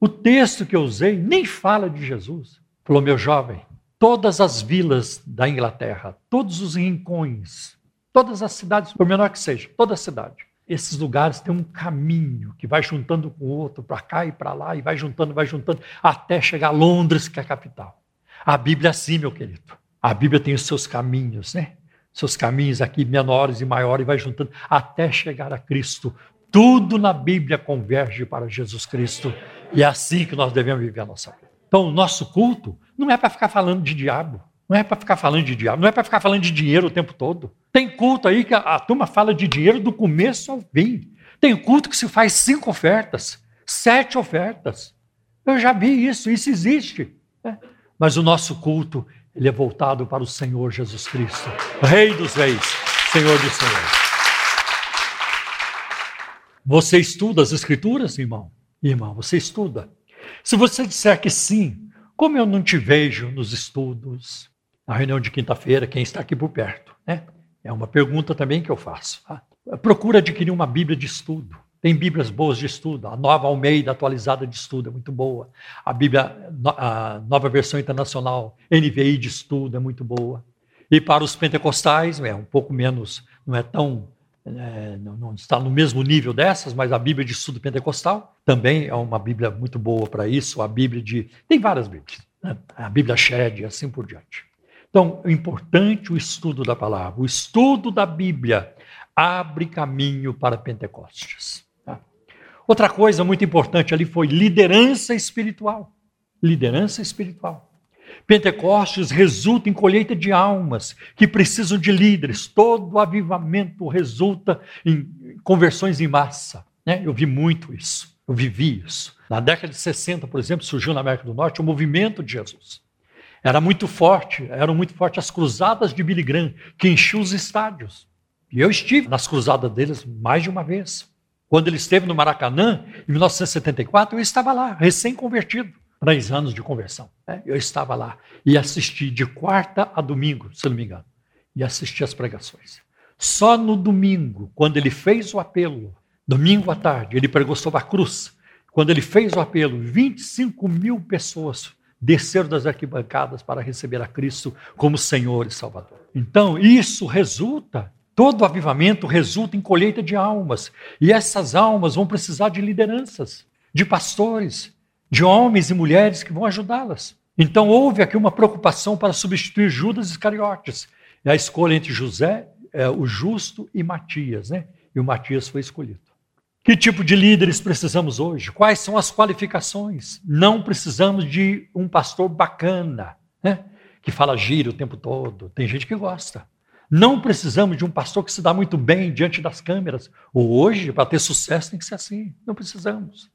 o texto que eu usei nem fala de Jesus. Falou, meu jovem, todas as vilas da Inglaterra, todos os rincões, todas as cidades, por menor que seja, toda a cidade, esses lugares têm um caminho que vai juntando com o outro, para cá e para lá, e vai juntando, vai juntando, até chegar a Londres, que é a capital. A Bíblia é assim, meu querido. A Bíblia tem os seus caminhos, né? Seus caminhos aqui menores e maiores, e vai juntando até chegar a Cristo. Tudo na Bíblia converge para Jesus Cristo. E é assim que nós devemos viver a nossa vida. Então, o nosso culto não é para ficar falando de diabo, não é para ficar falando de diabo, não é para ficar falando de dinheiro o tempo todo. Tem culto aí que a, a, turma fala de dinheiro do começo ao fim. Tem culto que se faz cinco ofertas, sete ofertas. Eu já vi isso, isso existe. Né? Mas o nosso culto ele é voltado para o Senhor Jesus Cristo, Rei dos Reis, Senhor dos Senhores. Você estuda as Escrituras, irmão? Irmão, você estuda? Se você disser que sim, como eu não te vejo nos estudos, na reunião de quinta-feira, quem está aqui por perto, né? É uma pergunta também que eu faço. Tá? Procura adquirir uma Bíblia de estudo. Tem Bíblias boas de estudo. A nova Almeida atualizada de estudo é muito boa. A Bíblia, a nova versão internacional, NVI de estudo, é muito boa. E para os pentecostais, é um pouco menos, não é tão é, não, não, está no mesmo nível dessas, mas a Bíblia de Estudo Pentecostal também é uma Bíblia muito boa para isso. A Bíblia de. Tem várias Bíblias, né? a Bíblia Shed e assim por diante. Então, é importante o estudo da palavra. O estudo da Bíblia abre caminho para Pentecostes. Tá? Outra coisa muito importante ali foi liderança espiritual. Liderança espiritual. Pentecostes resulta em colheita de almas que precisam de líderes. Todo avivamento resulta em conversões em massa. Né? Eu vi muito isso, eu vivi isso. Na década de 60, por exemplo, surgiu na América do Norte o movimento de Jesus. Era muito forte, eram muito fortes as cruzadas de Billy Graham, que enchiam os estádios. E eu estive nas cruzadas deles mais de uma vez. Quando ele esteve no Maracanã, em 1974, eu estava lá, recém-convertido três anos de conversão. Né? Eu estava lá e assisti de quarta a domingo, se não me engano, e assisti as pregações. Só no domingo, quando ele fez o apelo, domingo à tarde, ele pregou sobre a cruz. Quando ele fez o apelo, 25 mil pessoas desceram das arquibancadas para receber a Cristo como Senhor e Salvador. Então, isso resulta, todo avivamento resulta em colheita de almas. E essas almas vão precisar de lideranças, de pastores, de homens e mulheres que vão ajudá-las. Então houve aqui uma preocupação para substituir Judas Iscariotes. É a escolha entre José, é, o justo e Matias, né? E o Matias foi escolhido. Que tipo de líderes precisamos hoje? Quais são as qualificações? Não precisamos de um pastor bacana, né? Que fala giro o tempo todo. Tem gente que gosta. Não precisamos de um pastor que se dá muito bem diante das câmeras. Hoje, para ter sucesso, tem que ser assim. Não precisamos.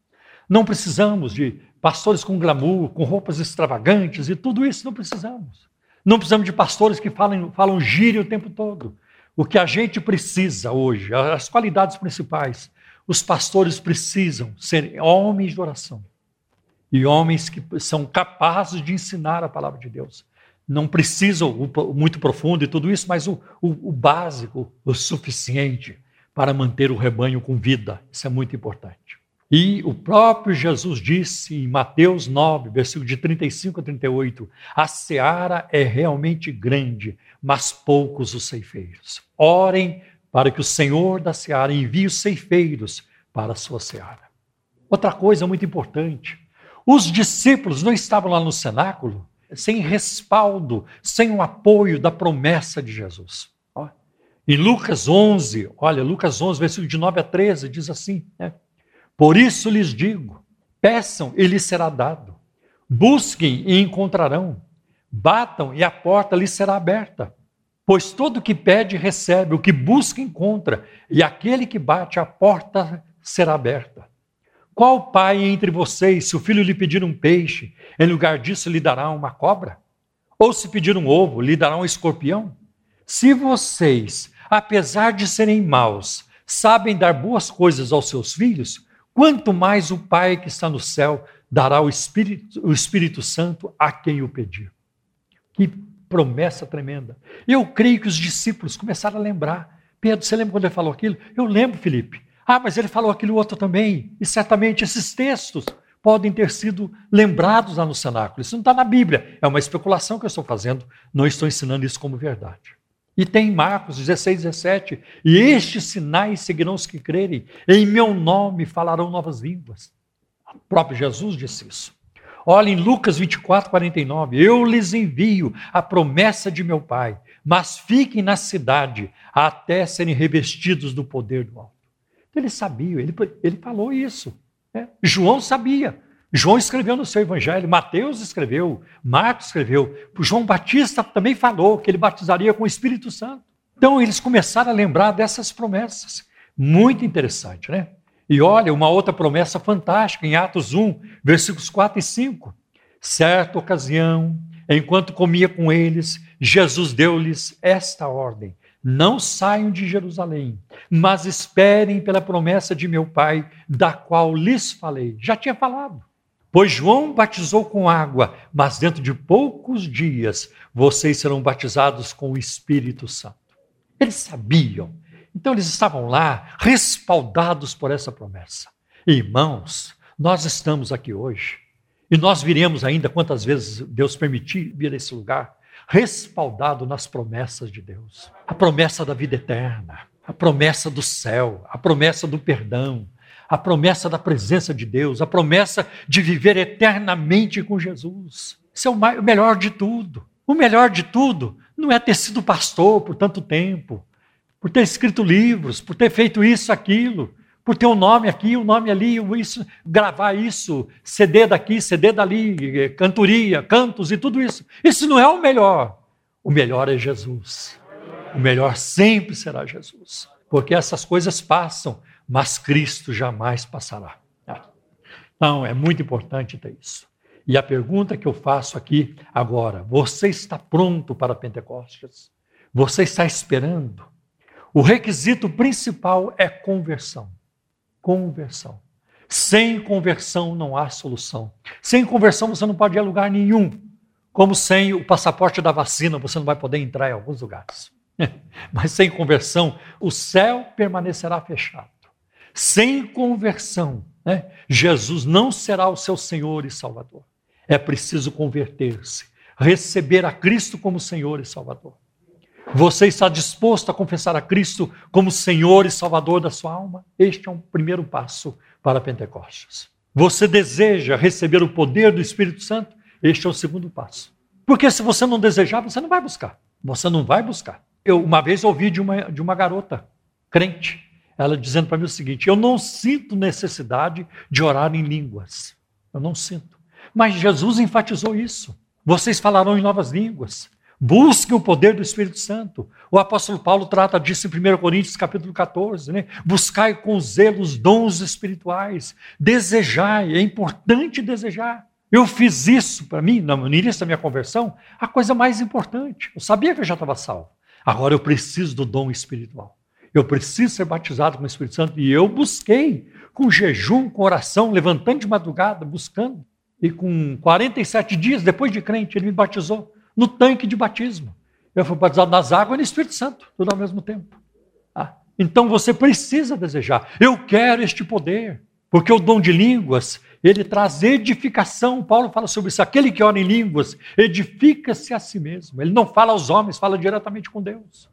Não precisamos de pastores com glamour, com roupas extravagantes e tudo isso não precisamos. Não precisamos de pastores que falam, falam gíria o tempo todo. O que a gente precisa hoje, as qualidades principais, os pastores precisam ser homens de oração e homens que são capazes de ensinar a palavra de Deus. Não precisam muito profundo e tudo isso, mas o, o, o básico, o suficiente para manter o rebanho com vida. Isso é muito importante. E o próprio Jesus disse em Mateus 9, versículo de 35 a 38, a seara é realmente grande, mas poucos os ceifeiros. Orem para que o Senhor da seara envie os ceifeiros para a sua seara. Outra coisa muito importante: os discípulos não estavam lá no cenáculo sem respaldo, sem o apoio da promessa de Jesus. Em Lucas 11, olha, Lucas 11, versículo de 9 a 13, diz assim: né? Por isso lhes digo: peçam e lhes será dado, busquem e encontrarão, batam e a porta lhes será aberta. Pois todo o que pede recebe, o que busca encontra, e aquele que bate a porta será aberta. Qual pai entre vocês, se o filho lhe pedir um peixe, em lugar disso lhe dará uma cobra? Ou se pedir um ovo, lhe dará um escorpião? Se vocês, apesar de serem maus, sabem dar boas coisas aos seus filhos, quanto mais o Pai que está no céu dará o Espírito, o Espírito Santo a quem o pedir. Que promessa tremenda. Eu creio que os discípulos começaram a lembrar. Pedro, você lembra quando ele falou aquilo? Eu lembro, Felipe. Ah, mas ele falou aquilo outro também. E certamente esses textos podem ter sido lembrados lá no cenáculo. Isso não está na Bíblia. É uma especulação que eu estou fazendo. Não estou ensinando isso como verdade. E tem Marcos 16, 17. E estes sinais seguirão os que crerem. Em meu nome falarão novas línguas. O próprio Jesus disse isso. Olha em Lucas 24, 49. Eu lhes envio a promessa de meu Pai, mas fiquem na cidade até serem revestidos do poder do alto. Ele sabia, ele, ele falou isso. Né? João sabia. João escreveu no seu evangelho, Mateus escreveu, Marcos escreveu. João Batista também falou que ele batizaria com o Espírito Santo. Então eles começaram a lembrar dessas promessas. Muito interessante, né? E olha, uma outra promessa fantástica em Atos 1, versículos 4 e 5. Certa ocasião, enquanto comia com eles, Jesus deu-lhes esta ordem: não saiam de Jerusalém, mas esperem pela promessa de meu Pai, da qual lhes falei. Já tinha falado. Pois João batizou com água, mas dentro de poucos dias vocês serão batizados com o Espírito Santo. Eles sabiam. Então eles estavam lá, respaldados por essa promessa. Irmãos, nós estamos aqui hoje, e nós viremos ainda quantas vezes Deus permitir vir a esse lugar respaldado nas promessas de Deus. A promessa da vida eterna, a promessa do céu, a promessa do perdão, a promessa da presença de Deus, a promessa de viver eternamente com Jesus. Isso é o melhor de tudo. O melhor de tudo não é ter sido pastor por tanto tempo, por ter escrito livros, por ter feito isso, aquilo, por ter um nome aqui, um nome ali, isso, gravar isso, CD daqui, CD dali, cantoria, cantos e tudo isso. Isso não é o melhor. O melhor é Jesus. O melhor sempre será Jesus. Porque essas coisas passam, mas Cristo jamais passará. Então, é muito importante ter isso. E a pergunta que eu faço aqui agora: você está pronto para Pentecostes? Você está esperando? O requisito principal é conversão conversão. Sem conversão não há solução. Sem conversão você não pode ir a lugar nenhum. Como sem o passaporte da vacina você não vai poder entrar em alguns lugares. Mas sem conversão o céu permanecerá fechado. Sem conversão, né, Jesus não será o seu Senhor e Salvador. É preciso converter-se, receber a Cristo como Senhor e Salvador. Você está disposto a confessar a Cristo como Senhor e Salvador da sua alma? Este é um primeiro passo para Pentecostes. Você deseja receber o poder do Espírito Santo? Este é o segundo passo. Porque se você não desejar, você não vai buscar. Você não vai buscar. Eu uma vez ouvi de uma, de uma garota crente, ela dizendo para mim o seguinte: Eu não sinto necessidade de orar em línguas. Eu não sinto. Mas Jesus enfatizou isso. Vocês falarão em novas línguas. Busque o poder do Espírito Santo. O apóstolo Paulo trata disso em 1 Coríntios capítulo 14, né? Buscai com zelo os dons espirituais. Desejai, é importante desejar. Eu fiz isso para mim, no início da minha conversão, a coisa mais importante. Eu sabia que eu já estava salvo. Agora eu preciso do dom espiritual. Eu preciso ser batizado com o Espírito Santo. E eu busquei, com jejum, com oração, levantando de madrugada, buscando. E com 47 dias depois de crente, ele me batizou no tanque de batismo. Eu fui batizado nas águas e no Espírito Santo, tudo ao mesmo tempo. Ah, então você precisa desejar. Eu quero este poder, porque o dom de línguas, ele traz edificação. Paulo fala sobre isso. Aquele que ora em línguas edifica-se a si mesmo. Ele não fala aos homens, fala diretamente com Deus.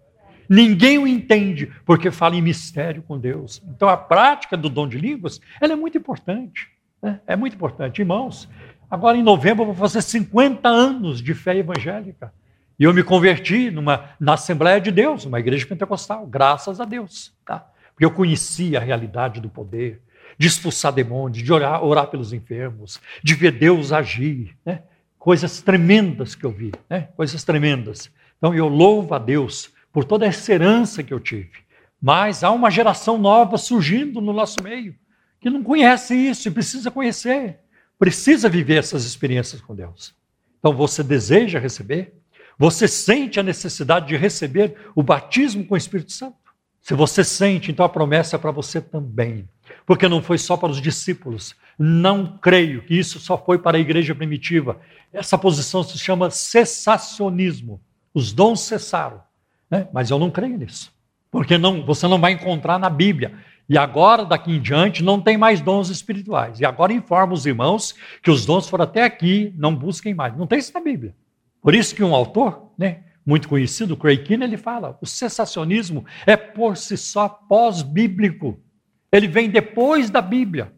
Ninguém o entende porque fala em mistério com Deus. Então a prática do dom de línguas ela é muito importante. Né? É muito importante. Irmãos, agora em novembro eu vou fazer 50 anos de fé evangélica. E eu me converti numa, na Assembleia de Deus, uma igreja pentecostal, graças a Deus. Tá? Porque eu conhecia a realidade do poder, de expulsar demônios, de orar, orar pelos enfermos, de ver Deus agir. Né? Coisas tremendas que eu vi, né? coisas tremendas. Então eu louvo a Deus por toda essa herança que eu tive. Mas há uma geração nova surgindo no nosso meio que não conhece isso e precisa conhecer, precisa viver essas experiências com Deus. Então você deseja receber? Você sente a necessidade de receber o batismo com o Espírito Santo? Se você sente, então a promessa é para você também. Porque não foi só para os discípulos. Não creio que isso só foi para a igreja primitiva. Essa posição se chama cessacionismo. Os dons cessaram. Né? Mas eu não creio nisso. Porque não, você não vai encontrar na Bíblia. E agora, daqui em diante, não tem mais dons espirituais. E agora informa os irmãos que os dons foram até aqui, não busquem mais. Não tem isso na Bíblia. Por isso que um autor, né, muito conhecido, Craig Keane, ele fala: o cessacionismo é por si só pós-bíblico. Ele vem depois da Bíblia.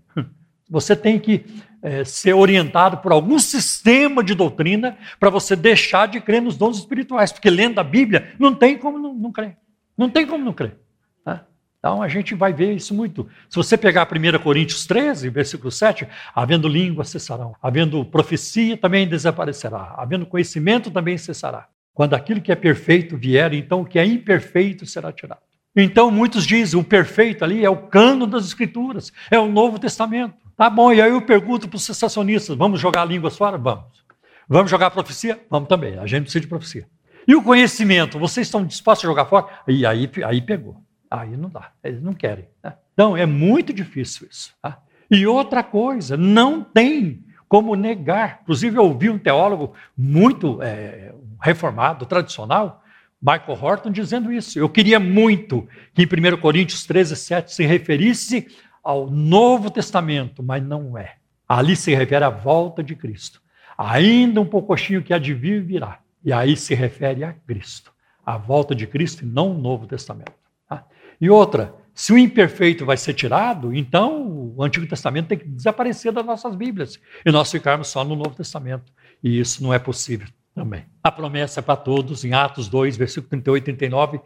Você tem que é, ser orientado por algum sistema de doutrina para você deixar de crer nos dons espirituais, porque lendo a Bíblia não tem como não, não crer. Não tem como não crer. Tá? Então a gente vai ver isso muito. Se você pegar 1 Coríntios 13, versículo 7, havendo língua cessarão, havendo profecia também desaparecerá, havendo conhecimento também cessará. Quando aquilo que é perfeito vier, então o que é imperfeito será tirado. Então muitos dizem, o perfeito ali é o cano das escrituras, é o Novo Testamento. Tá bom, e aí eu pergunto para os sensacionistas: vamos jogar línguas fora? Vamos. Vamos jogar profecia? Vamos também. A gente precisa de profecia. E o conhecimento, vocês estão dispostos a jogar fora? E aí, aí pegou. Aí não dá. Eles não querem. Né? Então é muito difícil isso. Tá? E outra coisa, não tem como negar. Inclusive, eu ouvi um teólogo muito é, reformado, tradicional, Michael Horton, dizendo isso. Eu queria muito que em 1 Coríntios 13, 7 se referisse ao Novo Testamento, mas não é. Ali se refere à volta de Cristo. Ainda um pouquinho que há de vir virá. E aí se refere a Cristo. A volta de Cristo e não o Novo Testamento. Tá? E outra, se o imperfeito vai ser tirado, então o Antigo Testamento tem que desaparecer das nossas Bíblias e nós ficarmos só no Novo Testamento. E isso não é possível também. A promessa é para todos, em Atos 2, versículo 38 e 39,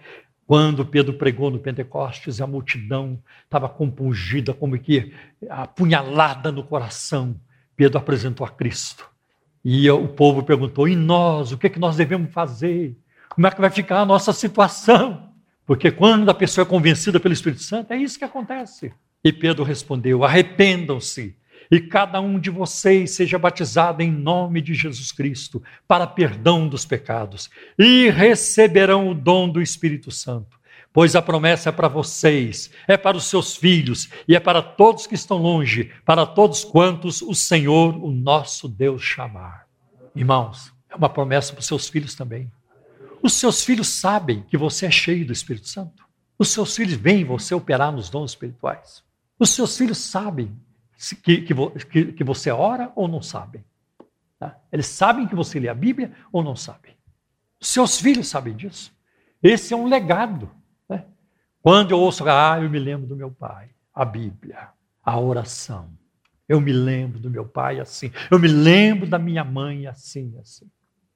quando Pedro pregou no Pentecostes, a multidão estava compungida, como que apunhalada no coração. Pedro apresentou a Cristo. E o povo perguntou: e nós? O que, é que nós devemos fazer? Como é que vai ficar a nossa situação? Porque quando a pessoa é convencida pelo Espírito Santo, é isso que acontece. E Pedro respondeu: arrependam-se e cada um de vocês seja batizado em nome de Jesus Cristo para perdão dos pecados e receberão o dom do Espírito Santo. Pois a promessa é para vocês, é para os seus filhos e é para todos que estão longe, para todos quantos o Senhor, o nosso Deus, chamar. Irmãos, é uma promessa para os seus filhos também. Os seus filhos sabem que você é cheio do Espírito Santo. Os seus filhos veem você operar nos dons espirituais. Os seus filhos sabem que, que, que você ora ou não sabem. Tá? Eles sabem que você lê a Bíblia ou não sabem. Seus filhos sabem disso. Esse é um legado. Né? Quando eu ouço, ah, eu me lembro do meu pai, a Bíblia, a oração. Eu me lembro do meu pai assim. Eu me lembro da minha mãe assim, assim.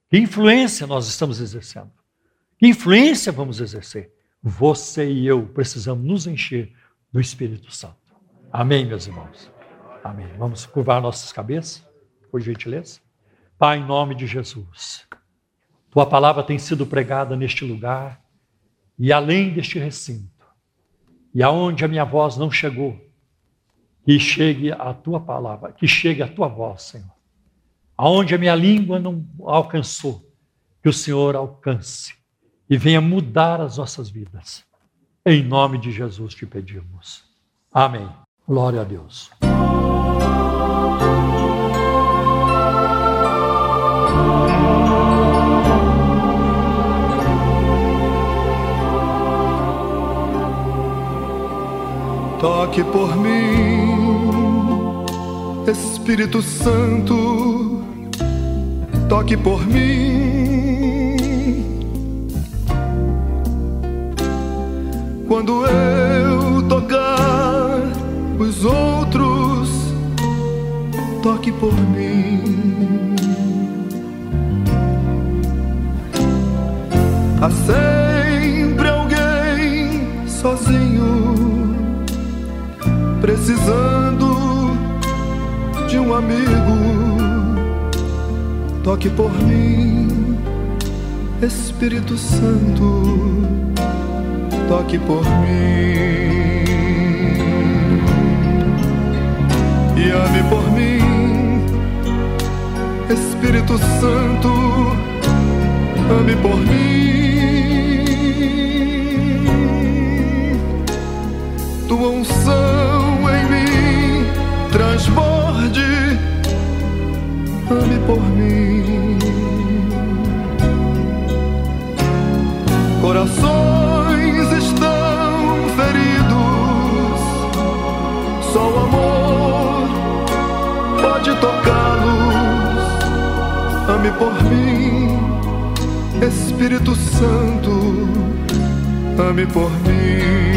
Que influência nós estamos exercendo? Que influência vamos exercer? Você e eu precisamos nos encher do Espírito Santo. Amém, meus irmãos? Amém. Vamos curvar nossas cabeças, por gentileza. Pai, em nome de Jesus, tua palavra tem sido pregada neste lugar e além deste recinto, e aonde a minha voz não chegou, que chegue a tua palavra, que chegue a tua voz, Senhor. Aonde a minha língua não alcançou, que o Senhor alcance e venha mudar as nossas vidas. Em nome de Jesus te pedimos. Amém. Glória a Deus. Toque por mim, Espírito Santo, toque por mim. Quando eu tocar os outros, toque por mim. Há sempre alguém sozinho, precisando de um amigo. Toque por mim, Espírito Santo, toque por mim. E ame por mim, Espírito Santo, ame por mim. tua unção transborde, ame por mim. Corações estão feridos, só o amor pode tocá-los. Ame por mim, Espírito Santo, ame por mim.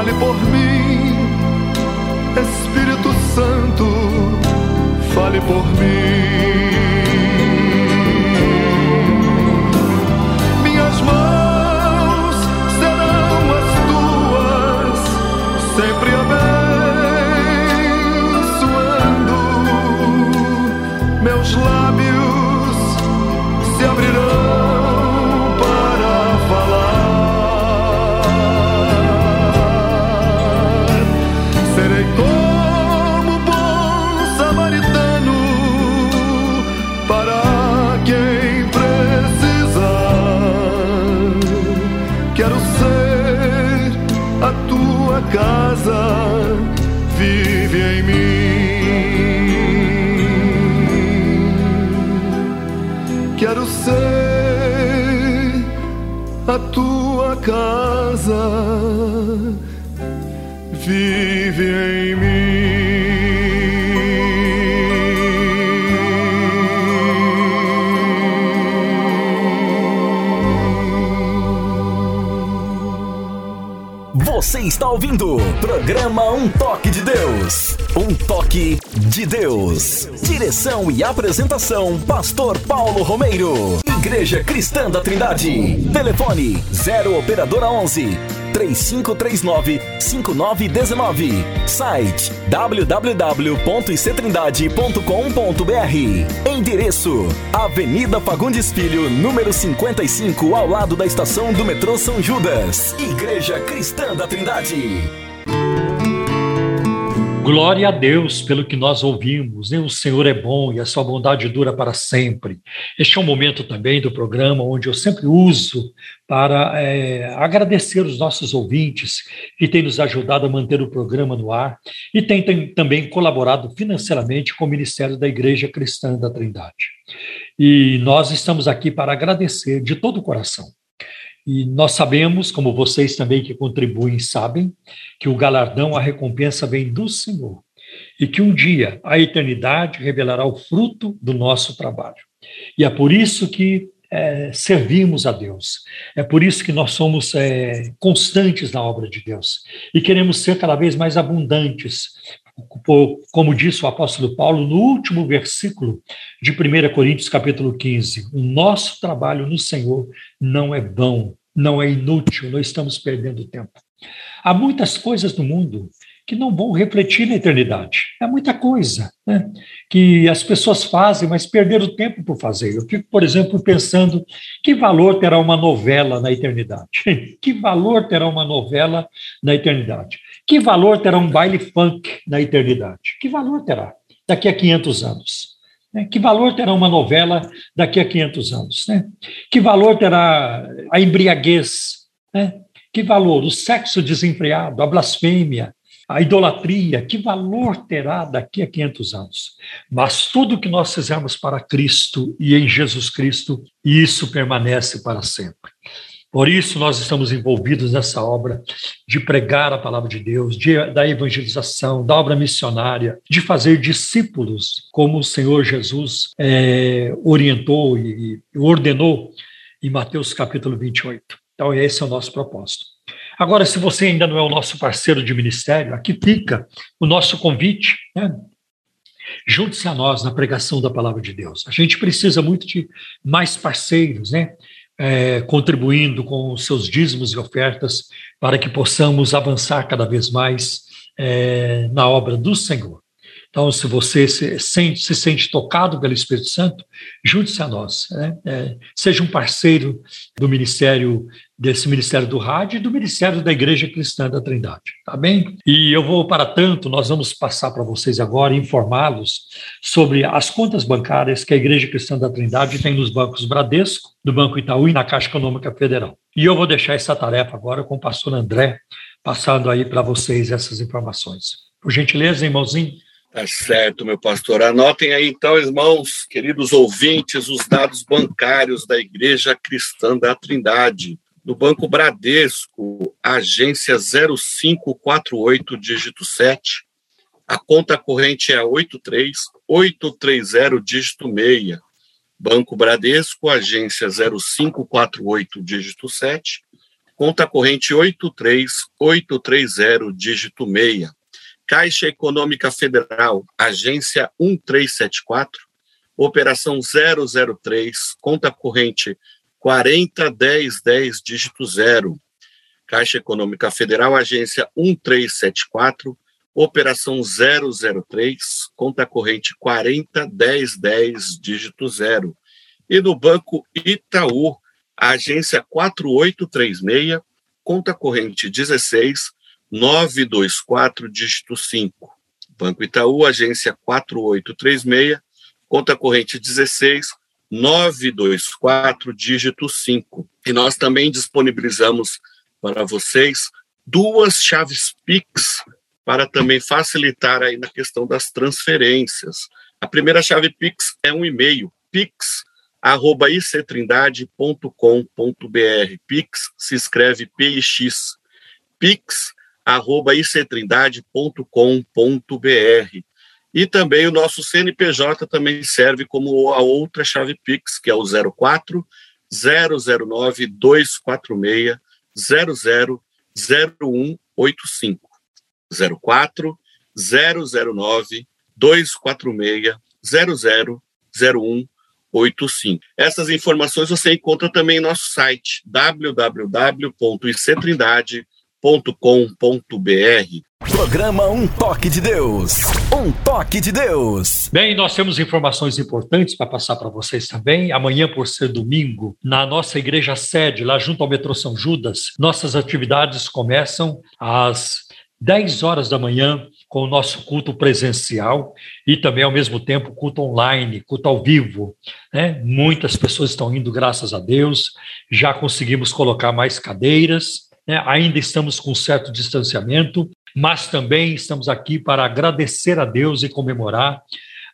fale por mim, Espírito Santo, fale por mim. Programa Um Toque de Deus. Um toque de Deus. Direção e apresentação: Pastor Paulo Romeiro. Igreja Cristã da Trindade. Telefone 0 operadora 11 3539 5919. Site www.ictrindade.com.br. Endereço: Avenida Fagundes Filho, número 55, ao lado da estação do metrô São Judas. Igreja Cristã da Trindade. Glória a Deus pelo que nós ouvimos. Né? O Senhor é bom e a sua bondade dura para sempre. Este é um momento também do programa onde eu sempre uso para é, agradecer os nossos ouvintes que têm nos ajudado a manter o programa no ar e têm, têm também colaborado financeiramente com o Ministério da Igreja Cristã da Trindade. E nós estamos aqui para agradecer de todo o coração. E nós sabemos, como vocês também que contribuem sabem, que o galardão, a recompensa vem do Senhor. E que um dia a eternidade revelará o fruto do nosso trabalho. E é por isso que é, servimos a Deus. É por isso que nós somos é, constantes na obra de Deus e queremos ser cada vez mais abundantes. Como disse o apóstolo Paulo no último versículo de 1 Coríntios, capítulo 15: o nosso trabalho no Senhor não é vão, não é inútil, não estamos perdendo tempo. Há muitas coisas no mundo que não vão refletir na eternidade. É muita coisa né? que as pessoas fazem, mas perderam tempo por fazer. Eu fico, por exemplo, pensando que valor terá uma novela na eternidade? que valor terá uma novela na eternidade? Que valor terá um baile funk na eternidade? Que valor terá daqui a 500 anos? Né? Que valor terá uma novela daqui a 500 anos? Né? Que valor terá a embriaguez? Né? Que valor o sexo desenfreado, a blasfêmia, a idolatria? Que valor terá daqui a 500 anos? Mas tudo que nós fizermos para Cristo e em Jesus Cristo, isso permanece para sempre. Por isso, nós estamos envolvidos nessa obra de pregar a palavra de Deus, de, da evangelização, da obra missionária, de fazer discípulos, como o Senhor Jesus é, orientou e, e ordenou em Mateus capítulo 28. Então, esse é o nosso propósito. Agora, se você ainda não é o nosso parceiro de ministério, aqui fica o nosso convite. Né? Junte-se a nós na pregação da palavra de Deus. A gente precisa muito de mais parceiros, né? É, contribuindo com os seus dízimos e ofertas para que possamos avançar cada vez mais é, na obra do Senhor. Então, se você se sente, se sente tocado pelo Espírito Santo, junte-se a nós. Né? É, seja um parceiro do ministério, desse Ministério do Rádio e do Ministério da Igreja Cristã da Trindade. Tá bem? E eu vou, para tanto, nós vamos passar para vocês agora, informá-los sobre as contas bancárias que a Igreja Cristã da Trindade tem nos bancos Bradesco, do Banco Itaú e na Caixa Econômica Federal. E eu vou deixar essa tarefa agora com o pastor André, passando aí para vocês essas informações. Por gentileza, irmãozinho, Tá certo, meu pastor. Anotem aí, então, irmãos, queridos ouvintes, os dados bancários da Igreja Cristã da Trindade. No Banco Bradesco, agência 0548, dígito 7. A conta corrente é 83830, dígito 6. Banco Bradesco, agência 0548, dígito 7. Conta corrente 83830, dígito 6 Caixa Econômica Federal, agência 1374, operação 003, conta corrente 401010, dígito 0. Caixa Econômica Federal, agência 1374, operação 003, conta corrente 401010, dígito 0. E no Banco Itaú, agência 4836, conta corrente 16 924, dígito 5. Banco Itaú, agência 4836, conta corrente 16 924, dígito 5. E nós também disponibilizamos para vocês duas chaves Pix para também facilitar aí na questão das transferências. A primeira chave Pix é um e-mail, pix@ictrindade.com.br. Pix se escreve PIX. Pix arroba ictrindade.com.br. E também o nosso CNPJ também serve como a outra chave Pix, que é o 04 009 246 000185. 04 009 246 000185. Essas informações você encontra também em nosso site www.ictrindade.com.br www.radiocultura.com.br. Programa Um Toque de Deus. Um Toque de Deus. Bem, nós temos informações importantes para passar para vocês também. Amanhã, por ser domingo, na nossa igreja sede, lá junto ao metrô São Judas, nossas atividades começam às 10 horas da manhã com o nosso culto presencial e também, ao mesmo tempo, culto online, culto ao vivo. Né? Muitas pessoas estão indo, graças a Deus. Já conseguimos colocar mais cadeiras né? ainda estamos com certo distanciamento, mas também estamos aqui para agradecer a Deus e comemorar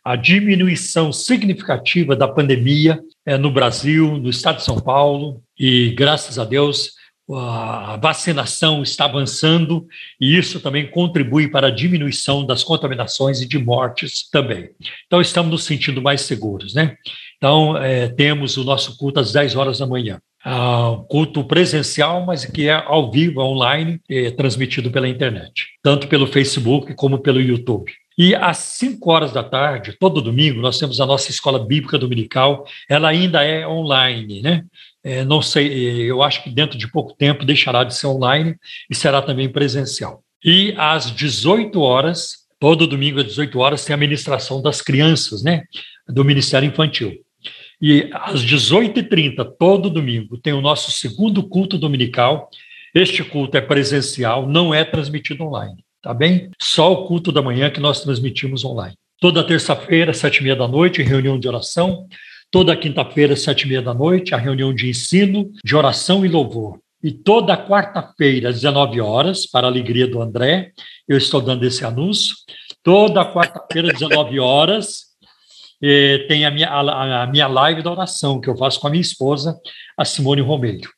a diminuição significativa da pandemia é, no Brasil, no estado de São Paulo, e graças a Deus a vacinação está avançando e isso também contribui para a diminuição das contaminações e de mortes também. Então, estamos nos sentindo mais seguros, né? Então, é, temos o nosso culto às 10 horas da manhã uh, culto presencial, mas que é ao vivo, online, é, transmitido pela internet, tanto pelo Facebook como pelo YouTube. E às 5 horas da tarde, todo domingo, nós temos a nossa escola bíblica dominical, ela ainda é online, né? É, não sei, eu acho que dentro de pouco tempo deixará de ser online e será também presencial. E às 18 horas, todo domingo às 18 horas, tem a ministração das crianças, né? Do Ministério Infantil. E às 18h30, todo domingo, tem o nosso segundo culto dominical. Este culto é presencial, não é transmitido online, tá bem? Só o culto da manhã que nós transmitimos online. Toda terça-feira, sete e meia da noite, reunião de oração. Toda quinta-feira, sete e meia da noite, a reunião de ensino, de oração e louvor. E toda quarta-feira, às 19 horas, para a alegria do André, eu estou dando esse anúncio. Toda quarta-feira, às 19 horas, eh, tem a minha, a, a, minha live da oração, que eu faço com a minha esposa, a Simone Romeiro.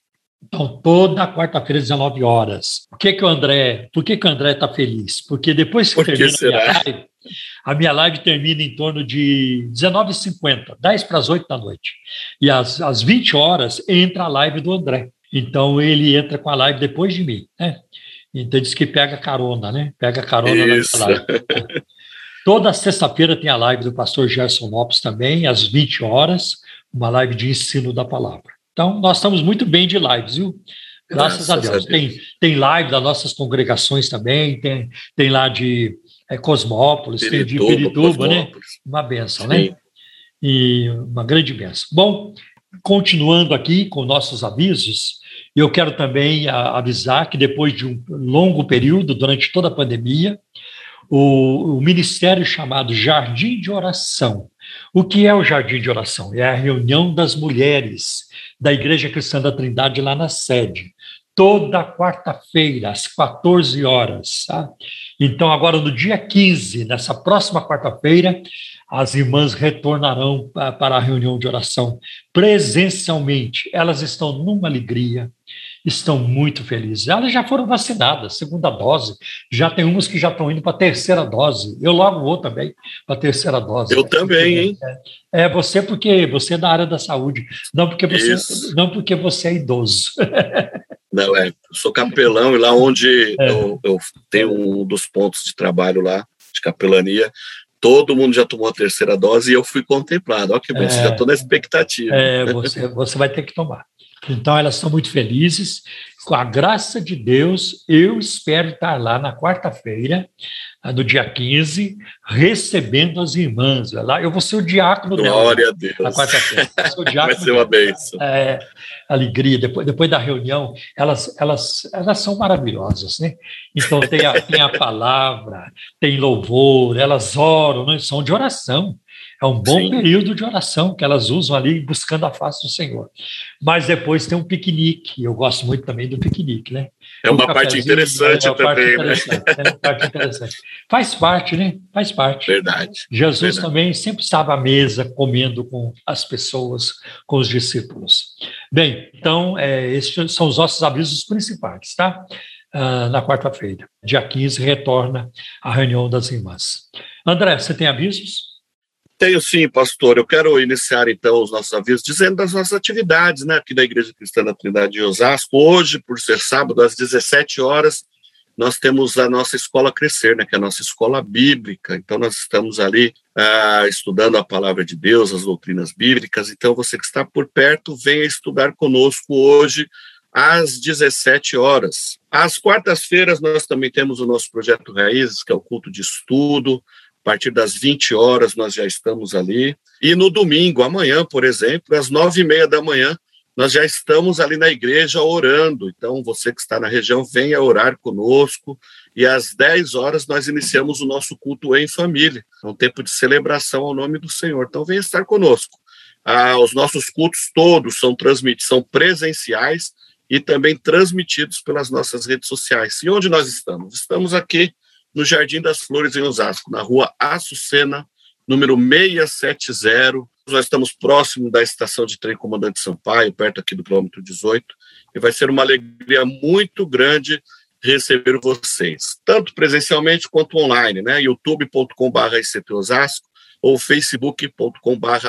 Então, toda quarta-feira, às 19 horas. Por que, que o André, por que, que o André está feliz? Porque depois que termina a minha live, a minha live termina em torno de 19h50, 10 para as 8 da noite. E às, às 20 horas entra a live do André. Então ele entra com a live depois de mim, né? Então diz que pega carona, né? Pega carona Isso. na live. Toda sexta-feira tem a live do pastor Gerson Lopes também, às 20 horas, uma live de ensino da palavra. Então, nós estamos muito bem de lives, viu? Graças, Graças a, Deus. a, Deus. Tem, tem live das nossas congregações também, tem, tem lá de é, Cosmópolis, Pirituba, tem de Pirituba, né? Uma benção, né? Sim. né? E uma grande benção. Bom, continuando aqui com nossos avisos, eu quero também avisar que depois de um longo período, durante toda a pandemia, o, o ministério chamado Jardim de Oração. O que é o Jardim de Oração? É a reunião das mulheres da Igreja Cristã da Trindade lá na sede, toda quarta-feira, às 14 horas. Tá? Então, agora no dia 15, nessa próxima quarta-feira, as irmãs retornarão para a reunião de oração presencialmente. Elas estão numa alegria, estão muito felizes. Elas já foram vacinadas, segunda dose. Já tem umas que já estão indo para a terceira dose. Eu logo vou também para a terceira dose. Eu também, hein? É, é, você porque você é da área da saúde, não porque você, não porque você é idoso. Não, é, eu sou capelão e lá onde é. eu, eu tenho um dos pontos de trabalho lá, de capelania, todo mundo já tomou a terceira dose e eu fui contemplado. Olha que bom, é, já estou na expectativa. É, você, você vai ter que tomar. Então, elas estão muito felizes. Com a graça de Deus, eu espero estar lá na quarta-feira, no dia 15, recebendo as irmãs. Lá eu vou ser o diácono Glória dela. Glória a Deus. Na quarta-feira. Vai ser uma bênção. É, alegria. Depois, depois da reunião, elas, elas, elas são maravilhosas, né? Então, tem a, tem a palavra, tem louvor, elas oram, não são de oração. É um bom Sim. período de oração que elas usam ali buscando a face do Senhor. Mas depois tem um piquenique. Eu gosto muito também do piquenique, né? É uma parte interessante é uma também, parte né? Interessante, é uma parte interessante. Faz parte, né? Faz parte. Verdade. Jesus Verdade. também sempre estava à mesa comendo com as pessoas, com os discípulos. Bem, então, é, esses são os nossos avisos principais, tá? Uh, na quarta-feira. Dia 15 retorna a reunião das irmãs. André, você tem avisos? Tenho sim, pastor. Eu quero iniciar então os nossos avisos dizendo das nossas atividades, né, aqui da Igreja Cristã da Trindade de Osasco. Hoje, por ser sábado, às 17 horas, nós temos a nossa escola Crescer, né, que é a nossa escola bíblica. Então, nós estamos ali ah, estudando a palavra de Deus, as doutrinas bíblicas. Então, você que está por perto, venha estudar conosco hoje às 17 horas. Às quartas-feiras, nós também temos o nosso projeto Raízes, que é o culto de estudo, a partir das 20 horas nós já estamos ali. E no domingo, amanhã, por exemplo, às nove e meia da manhã, nós já estamos ali na igreja orando. Então, você que está na região, venha orar conosco. E às 10 horas nós iniciamos o nosso culto em família. É um tempo de celebração ao nome do Senhor. Então, venha estar conosco. Ah, os nossos cultos todos são transmitidos, são presenciais e também transmitidos pelas nossas redes sociais. E onde nós estamos? Estamos aqui no Jardim das Flores, em Osasco, na rua Açucena, número 670. Nós estamos próximo da estação de trem Comandante Sampaio, perto aqui do quilômetro 18, e vai ser uma alegria muito grande receber vocês, tanto presencialmente quanto online, né? youtube.com.br Osasco ou facebook.com.br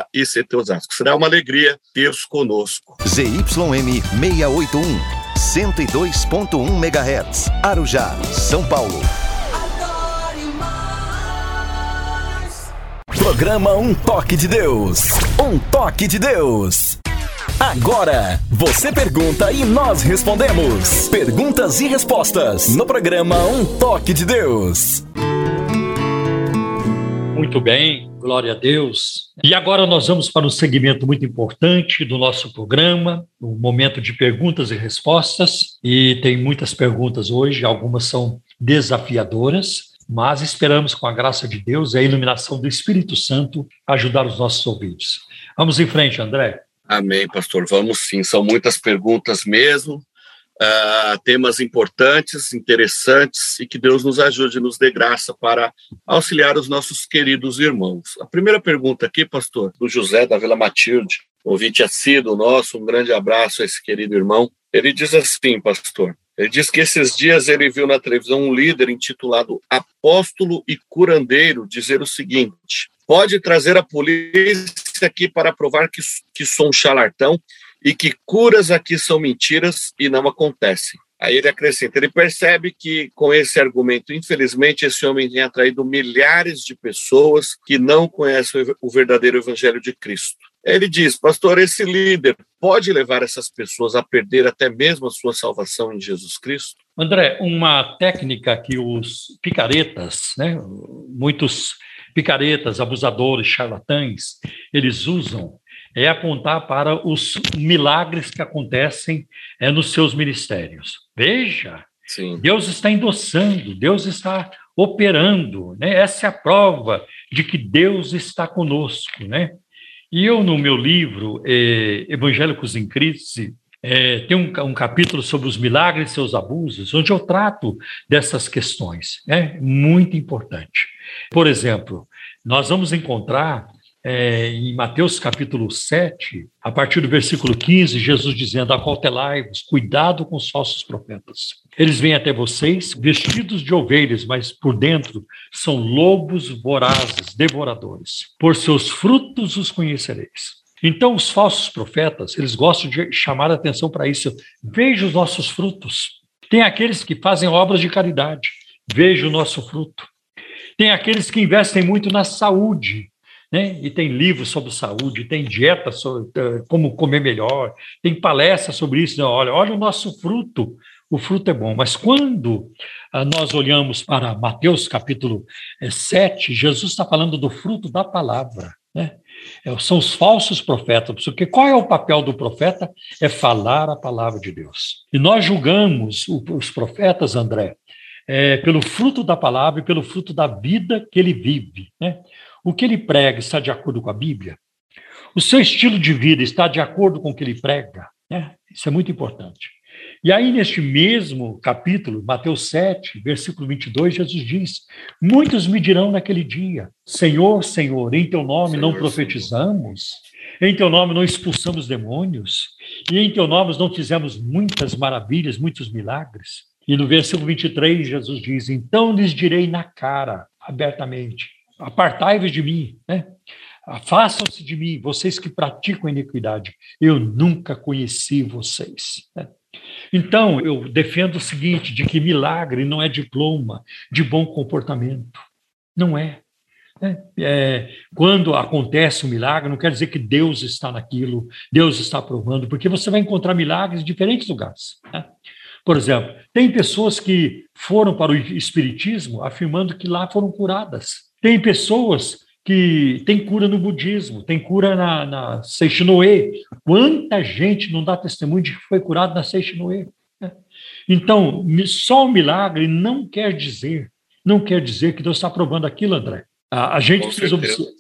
Osasco. Será uma alegria ter-os conosco. ZYM 681, 102.1 MHz, Arujá, São Paulo. Programa Um Toque de Deus. Um Toque de Deus. Agora, você pergunta e nós respondemos. Perguntas e respostas no programa Um Toque de Deus. Muito bem, glória a Deus. E agora nós vamos para um segmento muito importante do nosso programa, o um momento de perguntas e respostas. E tem muitas perguntas hoje, algumas são desafiadoras mas esperamos, com a graça de Deus e a iluminação do Espírito Santo, ajudar os nossos ouvintes. Vamos em frente, André. Amém, pastor. Vamos sim. São muitas perguntas mesmo, uh, temas importantes, interessantes e que Deus nos ajude, nos dê graça para auxiliar os nossos queridos irmãos. A primeira pergunta aqui, pastor, do José da Vila Matilde, ouvinte assíduo nosso, um grande abraço a esse querido irmão. Ele diz assim, pastor: ele diz que esses dias ele viu na televisão um líder intitulado Apóstolo e Curandeiro dizer o seguinte: pode trazer a polícia aqui para provar que, que sou um charlatão e que curas aqui são mentiras e não acontecem. Aí ele acrescenta: ele percebe que com esse argumento, infelizmente, esse homem tem atraído milhares de pessoas que não conhecem o verdadeiro evangelho de Cristo. Ele diz, pastor, esse líder pode levar essas pessoas a perder até mesmo a sua salvação em Jesus Cristo? André, uma técnica que os picaretas, né, muitos picaretas, abusadores, charlatães, eles usam é apontar para os milagres que acontecem é, nos seus ministérios. Veja, Sim. Deus está endossando, Deus está operando, né? Essa é a prova de que Deus está conosco, né? E eu, no meu livro, é, Evangélicos em Crise, é, tem um, um, capítulo sobre os milagres e seus abusos, onde eu trato dessas questões. É muito importante. Por exemplo, nós vamos encontrar é, em Mateus capítulo 7, a partir do versículo 15, Jesus dizendo: Acautelai-vos, cuidado com os falsos profetas. Eles vêm até vocês vestidos de ovelhas, mas por dentro são lobos vorazes, devoradores. Por seus frutos os conhecereis. Então, os falsos profetas, eles gostam de chamar a atenção para isso. Veja os nossos frutos. Tem aqueles que fazem obras de caridade. Veja o nosso fruto. Tem aqueles que investem muito na saúde. Né? E tem livros sobre saúde, tem dieta sobre uh, como comer melhor, tem palestras sobre isso. Né? Olha, olha o nosso fruto, o fruto é bom. Mas quando uh, nós olhamos para Mateus capítulo 7, eh, Jesus está falando do fruto da palavra. Né? É, são os falsos profetas, porque qual é o papel do profeta? É falar a palavra de Deus. E nós julgamos os profetas, André, é, pelo fruto da palavra e pelo fruto da vida que ele vive. Né? O que ele prega está de acordo com a Bíblia? O seu estilo de vida está de acordo com o que ele prega? Né? Isso é muito importante. E aí, neste mesmo capítulo, Mateus 7, versículo 22, Jesus diz: Muitos me dirão naquele dia: Senhor, Senhor, em teu nome Senhor, não profetizamos, em teu nome não expulsamos demônios, e em teu nome não fizemos muitas maravilhas, muitos milagres. E no versículo 23, Jesus diz: Então lhes direi na cara, abertamente: Apartai-vos de mim, né? Afastam-se de mim, vocês que praticam iniquidade. Eu nunca conheci vocês. Né? Então, eu defendo o seguinte: de que milagre não é diploma de bom comportamento. Não é. Né? É, quando acontece um milagre, não quer dizer que Deus está naquilo, Deus está aprovando, porque você vai encontrar milagres em diferentes lugares. Né? Por exemplo, tem pessoas que foram para o Espiritismo afirmando que lá foram curadas. Tem pessoas que tem cura no budismo, tem cura na, na. Quanta gente não dá testemunho de que foi curado na Seishinoe? Né? Então, só o milagre não quer dizer, não quer dizer que Deus está provando aquilo, André. A, a gente, precisa,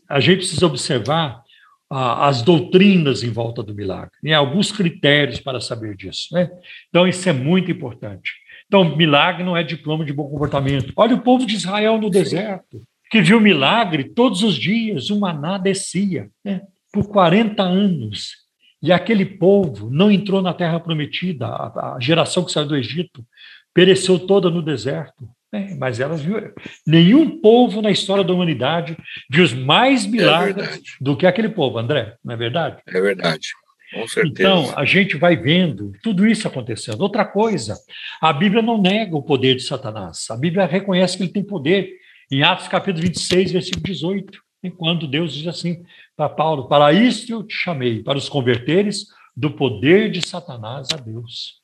a gente precisa observar a, as doutrinas em volta do milagre, né? alguns critérios para saber disso. Né? Então, isso é muito importante. Então, milagre não é diploma de bom comportamento. Olha o povo de Israel no deserto que viu milagre todos os dias, o maná descia né, por 40 anos. E aquele povo não entrou na terra prometida, a, a geração que saiu do Egito pereceu toda no deserto. Né, mas elas viu. Nenhum povo na história da humanidade viu mais é milagres é do que aquele povo, André, não é verdade? É verdade. Com certeza. Então, a gente vai vendo tudo isso acontecendo. Outra coisa, a Bíblia não nega o poder de Satanás. A Bíblia reconhece que ele tem poder em Atos capítulo 26, versículo 18, quando Deus diz assim para Paulo: Para isto eu te chamei, para os converteres do poder de Satanás a Deus.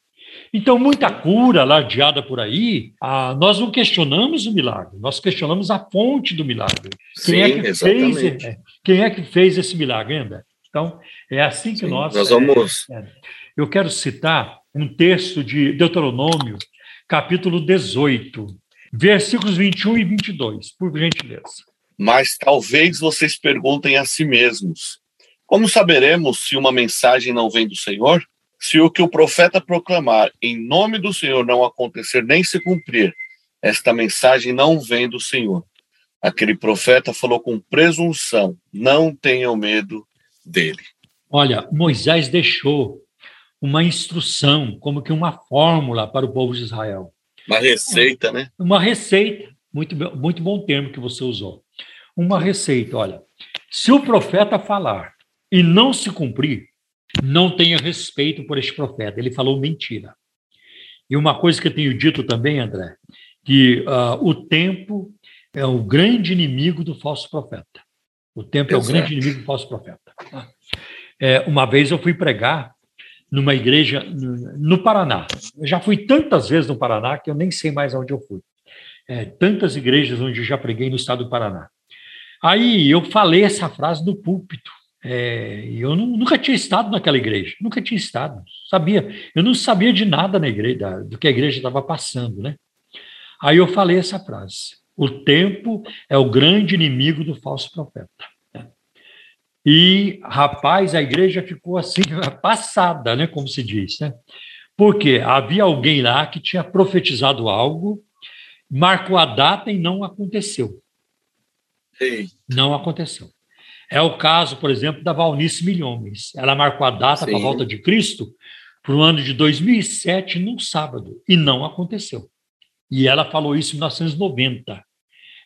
Então, muita cura ladeada por aí, ah, nós não questionamos o milagre, nós questionamos a fonte do milagre. Sim, quem, é que fez, é, quem é que fez esse milagre, ainda? Então, é assim que Sim, nós. Nós vamos. É, é, eu quero citar um texto de Deuteronômio, capítulo 18, Versículos 21 e 22, por gentileza. Mas talvez vocês perguntem a si mesmos: como saberemos se uma mensagem não vem do Senhor? Se o que o profeta proclamar em nome do Senhor não acontecer nem se cumprir, esta mensagem não vem do Senhor. Aquele profeta falou com presunção: não tenham medo dele. Olha, Moisés deixou uma instrução, como que uma fórmula para o povo de Israel. Uma receita, né? Uma receita, muito, muito bom termo que você usou. Uma receita, olha. Se o profeta falar e não se cumprir, não tenha respeito por este profeta. Ele falou mentira. E uma coisa que eu tenho dito também, André, que uh, o tempo é o grande inimigo do falso profeta. O tempo é o grande inimigo do falso profeta. É, uma vez eu fui pregar numa igreja no, Paraná. Eu já fui tantas vezes no Paraná que eu nem sei mais onde eu fui. É, tantas igrejas onde eu já preguei no estado do Paraná. Aí eu falei essa frase no púlpito. É, eu não, nunca tinha estado naquela igreja, nunca tinha estado, sabia. Eu não sabia de nada na igreja, do que a igreja estava passando, né? Aí eu falei essa frase: o tempo é o grande inimigo do falso profeta. E, rapaz, a igreja ficou assim, passada, né? Como se diz, né? Porque havia alguém lá que tinha profetizado algo, marcou a data e não aconteceu. Sim. Não aconteceu. É o caso, por exemplo, da Valnice Milhões. Ela marcou a data para a volta de Cristo para o ano de 2007, num sábado, e não aconteceu. E ela falou isso em 1990.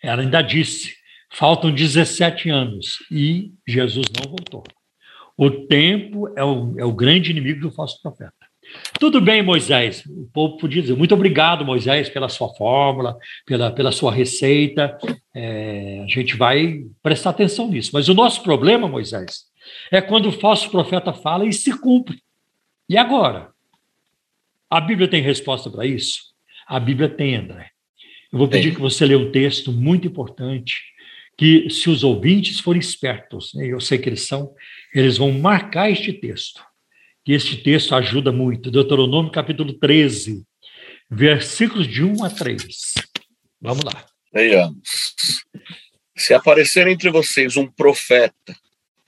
Ela ainda disse: faltam 17 anos e Jesus não voltou. O tempo é o, é o grande inimigo do falso profeta. Tudo bem, Moisés. O povo podia dizer muito obrigado, Moisés, pela sua fórmula, pela, pela sua receita. É, a gente vai prestar atenção nisso. Mas o nosso problema, Moisés, é quando o falso profeta fala e se cumpre. E agora? A Bíblia tem resposta para isso? A Bíblia tem, André. Eu vou pedir que você leia um texto muito importante, que se os ouvintes forem espertos, né, eu sei que eles são, eles vão marcar este texto que este texto ajuda muito. Deuteronômio capítulo 13, versículos de 1 a 3. Vamos lá. Leiamos. Se aparecer entre vocês um profeta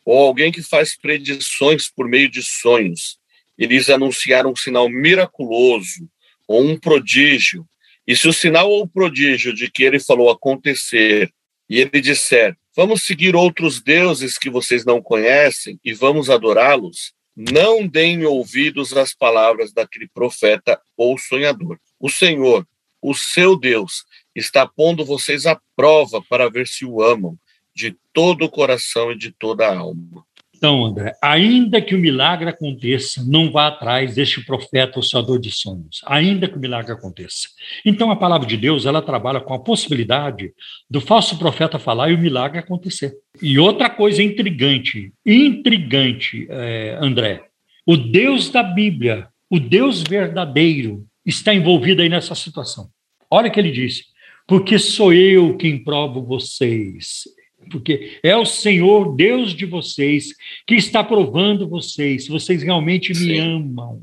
ou alguém que faz predições por meio de sonhos, e lhes anunciar um sinal miraculoso ou um prodígio, e se o sinal ou o prodígio de que ele falou acontecer, e ele disser: Vamos seguir outros deuses que vocês não conhecem e vamos adorá-los, não deem ouvidos às palavras daquele profeta ou sonhador. O Senhor, o seu Deus, está pondo vocês à prova para ver se o amam de todo o coração e de toda a alma. Então, André, ainda que o milagre aconteça, não vá atrás deste profeta ou sonhador de sonhos, ainda que o milagre aconteça. Então, a palavra de Deus, ela trabalha com a possibilidade do falso profeta falar e o milagre acontecer. E outra coisa intrigante, intrigante, é, André, o Deus da Bíblia, o Deus verdadeiro, está envolvido aí nessa situação. Olha o que ele disse, porque sou eu quem provo vocês porque é o Senhor Deus de vocês que está provando vocês, se vocês realmente me Sim. amam.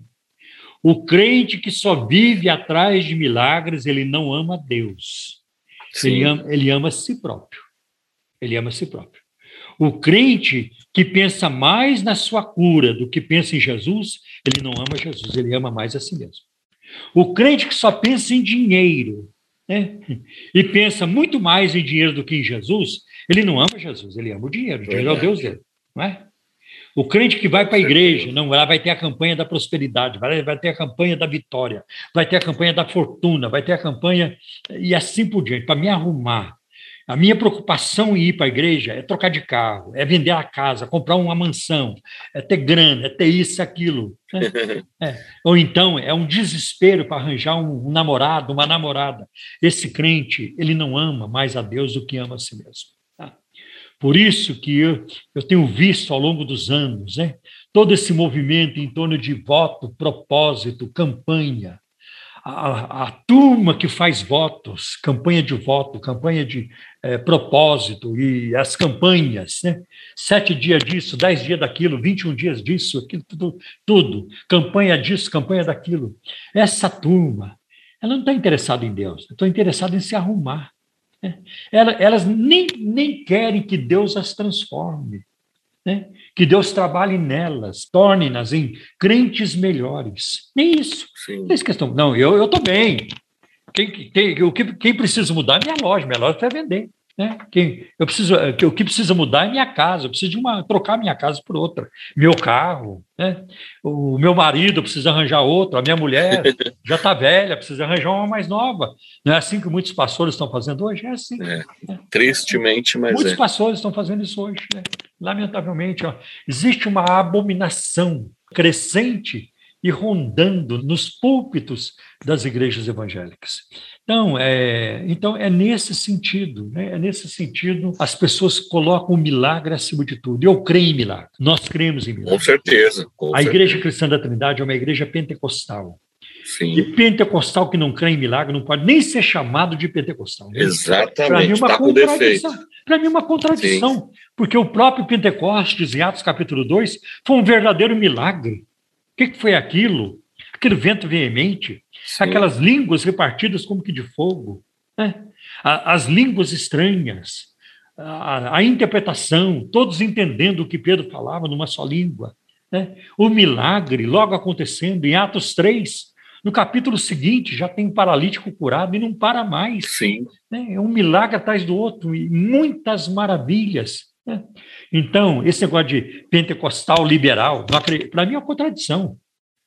O crente que só vive atrás de milagres, ele não ama Deus. Ele ama, ele ama a si próprio. Ele ama a si próprio. O crente que pensa mais na sua cura do que pensa em Jesus, ele não ama Jesus, ele ama mais a si mesmo. O crente que só pensa em dinheiro, né? e pensa muito mais em dinheiro do que em Jesus, ele não ama Jesus, ele ama o dinheiro. O dinheiro é o Deus dele, não é? O crente que vai para a igreja, não, ela vai ter a campanha da prosperidade, vai, vai ter a campanha da vitória, vai ter a campanha da fortuna, vai ter a campanha e assim por diante, para me arrumar. A minha preocupação em ir para a igreja é trocar de carro, é vender a casa, comprar uma mansão, é ter grana, é ter isso, aquilo. Né? É. Ou então é um desespero para arranjar um namorado, uma namorada. Esse crente, ele não ama mais a Deus do que ama a si mesmo. Por isso que eu, eu tenho visto ao longo dos anos né, todo esse movimento em torno de voto, propósito, campanha. A, a turma que faz votos, campanha de voto, campanha de é, propósito e as campanhas, né? sete dias disso, dez dias daquilo, vinte e um dias disso, aquilo, tudo, tudo, campanha disso, campanha daquilo. Essa turma Ela não está interessada em Deus, estou interessada em se arrumar. Né? Elas nem, nem querem que Deus as transforme, né? que Deus trabalhe nelas, torne-nas em crentes melhores. Nem isso. Sim. Não é questão. Não, eu estou bem. Quem, quem, quem precisa mudar é minha loja, minha loja vai vender. Né? Quem, eu preciso, eh, o que precisa mudar é minha casa, eu preciso de uma, trocar minha casa por outra, meu carro, né? o meu marido precisa arranjar outro, a minha mulher já está velha, precisa arranjar uma mais nova. Não é assim que muitos pastores estão fazendo hoje? É assim. É, né? Tristemente, mas. Muitos é. pastores estão fazendo isso hoje. Né? Lamentavelmente, ó, existe uma abominação crescente e rondando nos púlpitos das igrejas evangélicas. Então, é, então é nesse sentido, né? é nesse sentido, as pessoas colocam o milagre acima de tudo. Eu creio em milagre, nós cremos em milagre. Com certeza. Com a certeza. Igreja Cristã da Trindade é uma igreja pentecostal. Sim. E pentecostal que não crê em milagre não pode nem ser chamado de pentecostal. Né? Exatamente. Para mim, é uma tá contradição. Para mim, uma contradição. Sim. Porque o próprio Pentecostes, em Atos capítulo 2, foi um verdadeiro milagre. O que foi aquilo? Aquele vento veemente, Sim. aquelas línguas repartidas como que de fogo, né? as línguas estranhas, a, a, interpretação, todos entendendo o que Pedro falava numa só língua. Né? O milagre logo acontecendo em Atos 3, no capítulo seguinte, já tem um paralítico curado e não para mais. Sim. Né? É um milagre atrás do outro e muitas maravilhas. Né? Então, esse negócio de pentecostal liberal, para mim é uma contradição.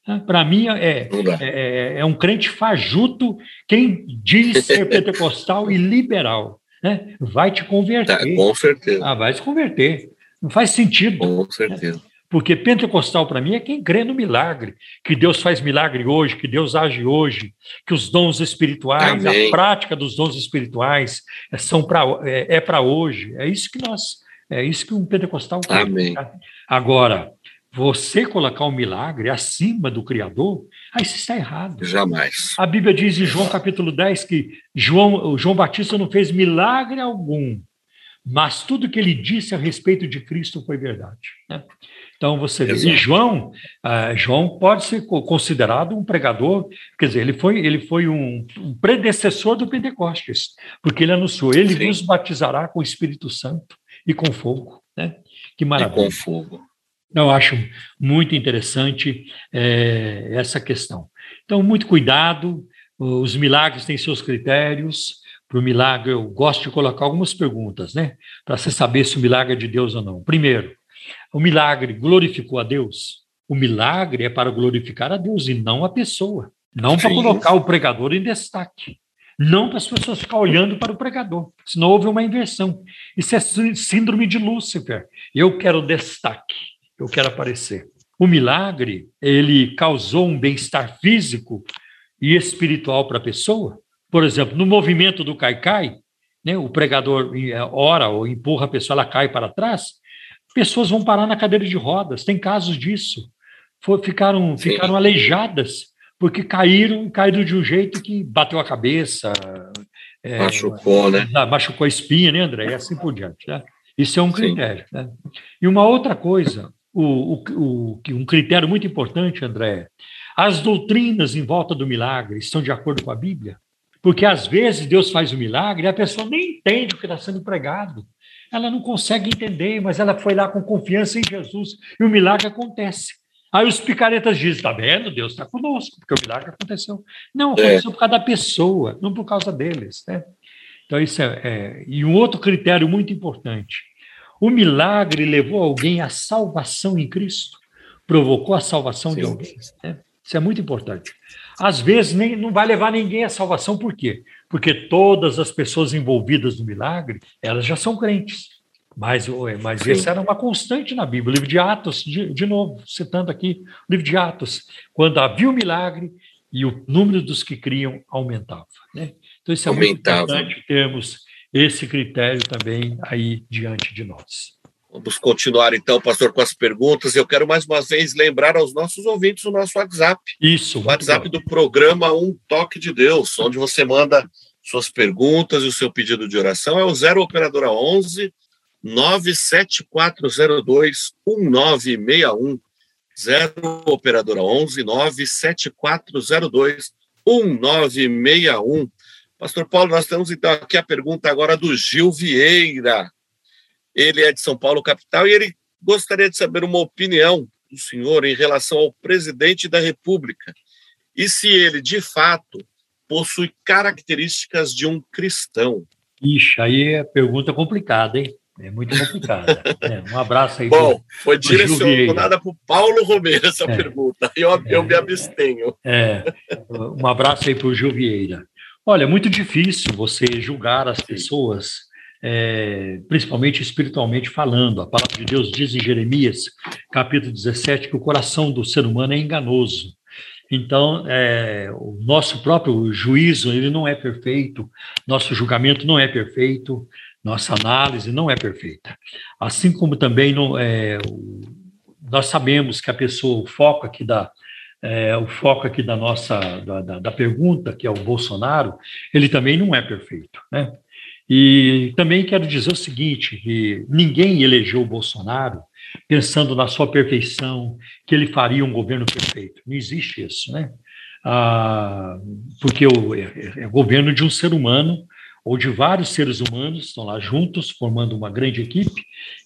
Né? Para mim, é, é, é, é, um crente fajuto quem diz ser pentecostal e liberal. Né? Vai te converter. Tá, com certeza. Ah, vai se converter. Não faz sentido. Com certeza. Né? Porque pentecostal para mim é quem crê no milagre, que Deus faz milagre hoje, que Deus age hoje, que os dons espirituais, Amém. a prática dos dons espirituais são para é, é para hoje. É isso que nós, é isso que um pentecostal crê. Amém. Agora, você colocar o um milagre acima do Criador, aí você está errado. Jamais. A Bíblia diz em João capítulo 10 que João, João Batista não fez milagre algum, mas tudo que ele disse a respeito de Cristo foi verdade. Né? Então você vê. E João, uh, João pode ser considerado um pregador, quer dizer, ele foi, ele foi um, um predecessor do Pentecostes, porque ele anunciou: ele Sim. vos batizará com o Espírito Santo e com fogo. Né? Que maravilha. E com fogo. Eu acho muito interessante é, essa questão. Então, muito cuidado, os milagres têm seus critérios. Para o milagre, eu gosto de colocar algumas perguntas, né? Para você saber se o milagre é de Deus ou não. Primeiro, o milagre glorificou a Deus? O milagre é para glorificar a Deus e não a pessoa. Não para colocar o pregador em destaque. Não para as pessoas ficar olhando para o pregador. Senão houve uma inversão. Isso é síndrome de Lúcifer. Eu quero destaque eu quero aparecer. O milagre, ele causou um bem-estar físico e espiritual para a pessoa. Por exemplo, no movimento do cai-cai, né, o pregador é, ora ou empurra a pessoa, ela cai para trás, pessoas vão parar na cadeira de rodas. Tem casos disso. Ficaram, ficaram aleijadas porque caíram, caíram de um jeito que bateu a cabeça. É, machucou, né? Machucou a espinha, né, André? E assim por diante. Né? Isso é um critério. Né? E uma outra coisa, o, o, o, um critério muito importante, André. As doutrinas em volta do milagre estão de acordo com a Bíblia? Porque às vezes Deus faz o milagre e a pessoa nem entende o que está sendo pregado. Ela não consegue entender, mas ela foi lá com confiança em Jesus e o milagre acontece. Aí os picaretas dizem: está vendo? Deus está conosco, porque o milagre aconteceu. Não, aconteceu é. por causa da pessoa, não por causa deles. Né? Então, isso é, é. E um outro critério muito importante: o milagre levou alguém à salvação em Cristo, provocou a salvação Sim. de alguém. Né? Isso é muito importante. Às vezes nem, não vai levar ninguém à salvação, por quê? Porque todas as pessoas envolvidas no milagre, elas já são crentes. Mas, mas essa era uma constante na Bíblia. O livro de Atos, de, de novo, citando aqui, o livro de Atos, quando havia o milagre e o número dos que criam aumentava. Né? Então, isso é aumentava. muito importante termos esse critério também aí diante de nós. Vamos continuar então, pastor, com as perguntas. Eu quero mais uma vez lembrar aos nossos ouvintes o nosso WhatsApp. Isso. O WhatsApp bom. do programa Um Toque de Deus, onde você manda suas perguntas e o seu pedido de oração. É o 0 Operadora 11 97402 1961. 0 Operadora 11 97402 1961. Pastor Paulo, nós temos então aqui a pergunta agora do Gil Vieira. Ele é de São Paulo, capital, e ele gostaria de saber uma opinião do senhor em relação ao presidente da República e se ele, de fato, possui características de um cristão. Ixi, aí é pergunta complicada, hein? É muito complicada. É, um abraço aí. Bom, pro, foi direcionada para o Paulo Romero essa é, pergunta. Eu, é, eu me abstenho. É, um abraço aí para o Gil Vieira. Olha, é muito difícil você julgar as pessoas, é, principalmente espiritualmente falando. A palavra de Deus diz em Jeremias, capítulo 17, que o coração do ser humano é enganoso. Então, é, o nosso próprio juízo ele não é perfeito, nosso julgamento não é perfeito, nossa análise não é perfeita. Assim como também não, é, nós sabemos que a pessoa, o foco aqui da, é, o foco aqui da nossa da, da, pergunta, que é o Bolsonaro, ele também não é perfeito, né? E também quero dizer o seguinte, que ninguém elegeu o Bolsonaro pensando na sua perfeição, que ele faria um governo perfeito. Não existe isso, né? Ah, porque o, é, é governo de um ser humano ou de vários seres humanos estão lá juntos, formando uma grande equipe,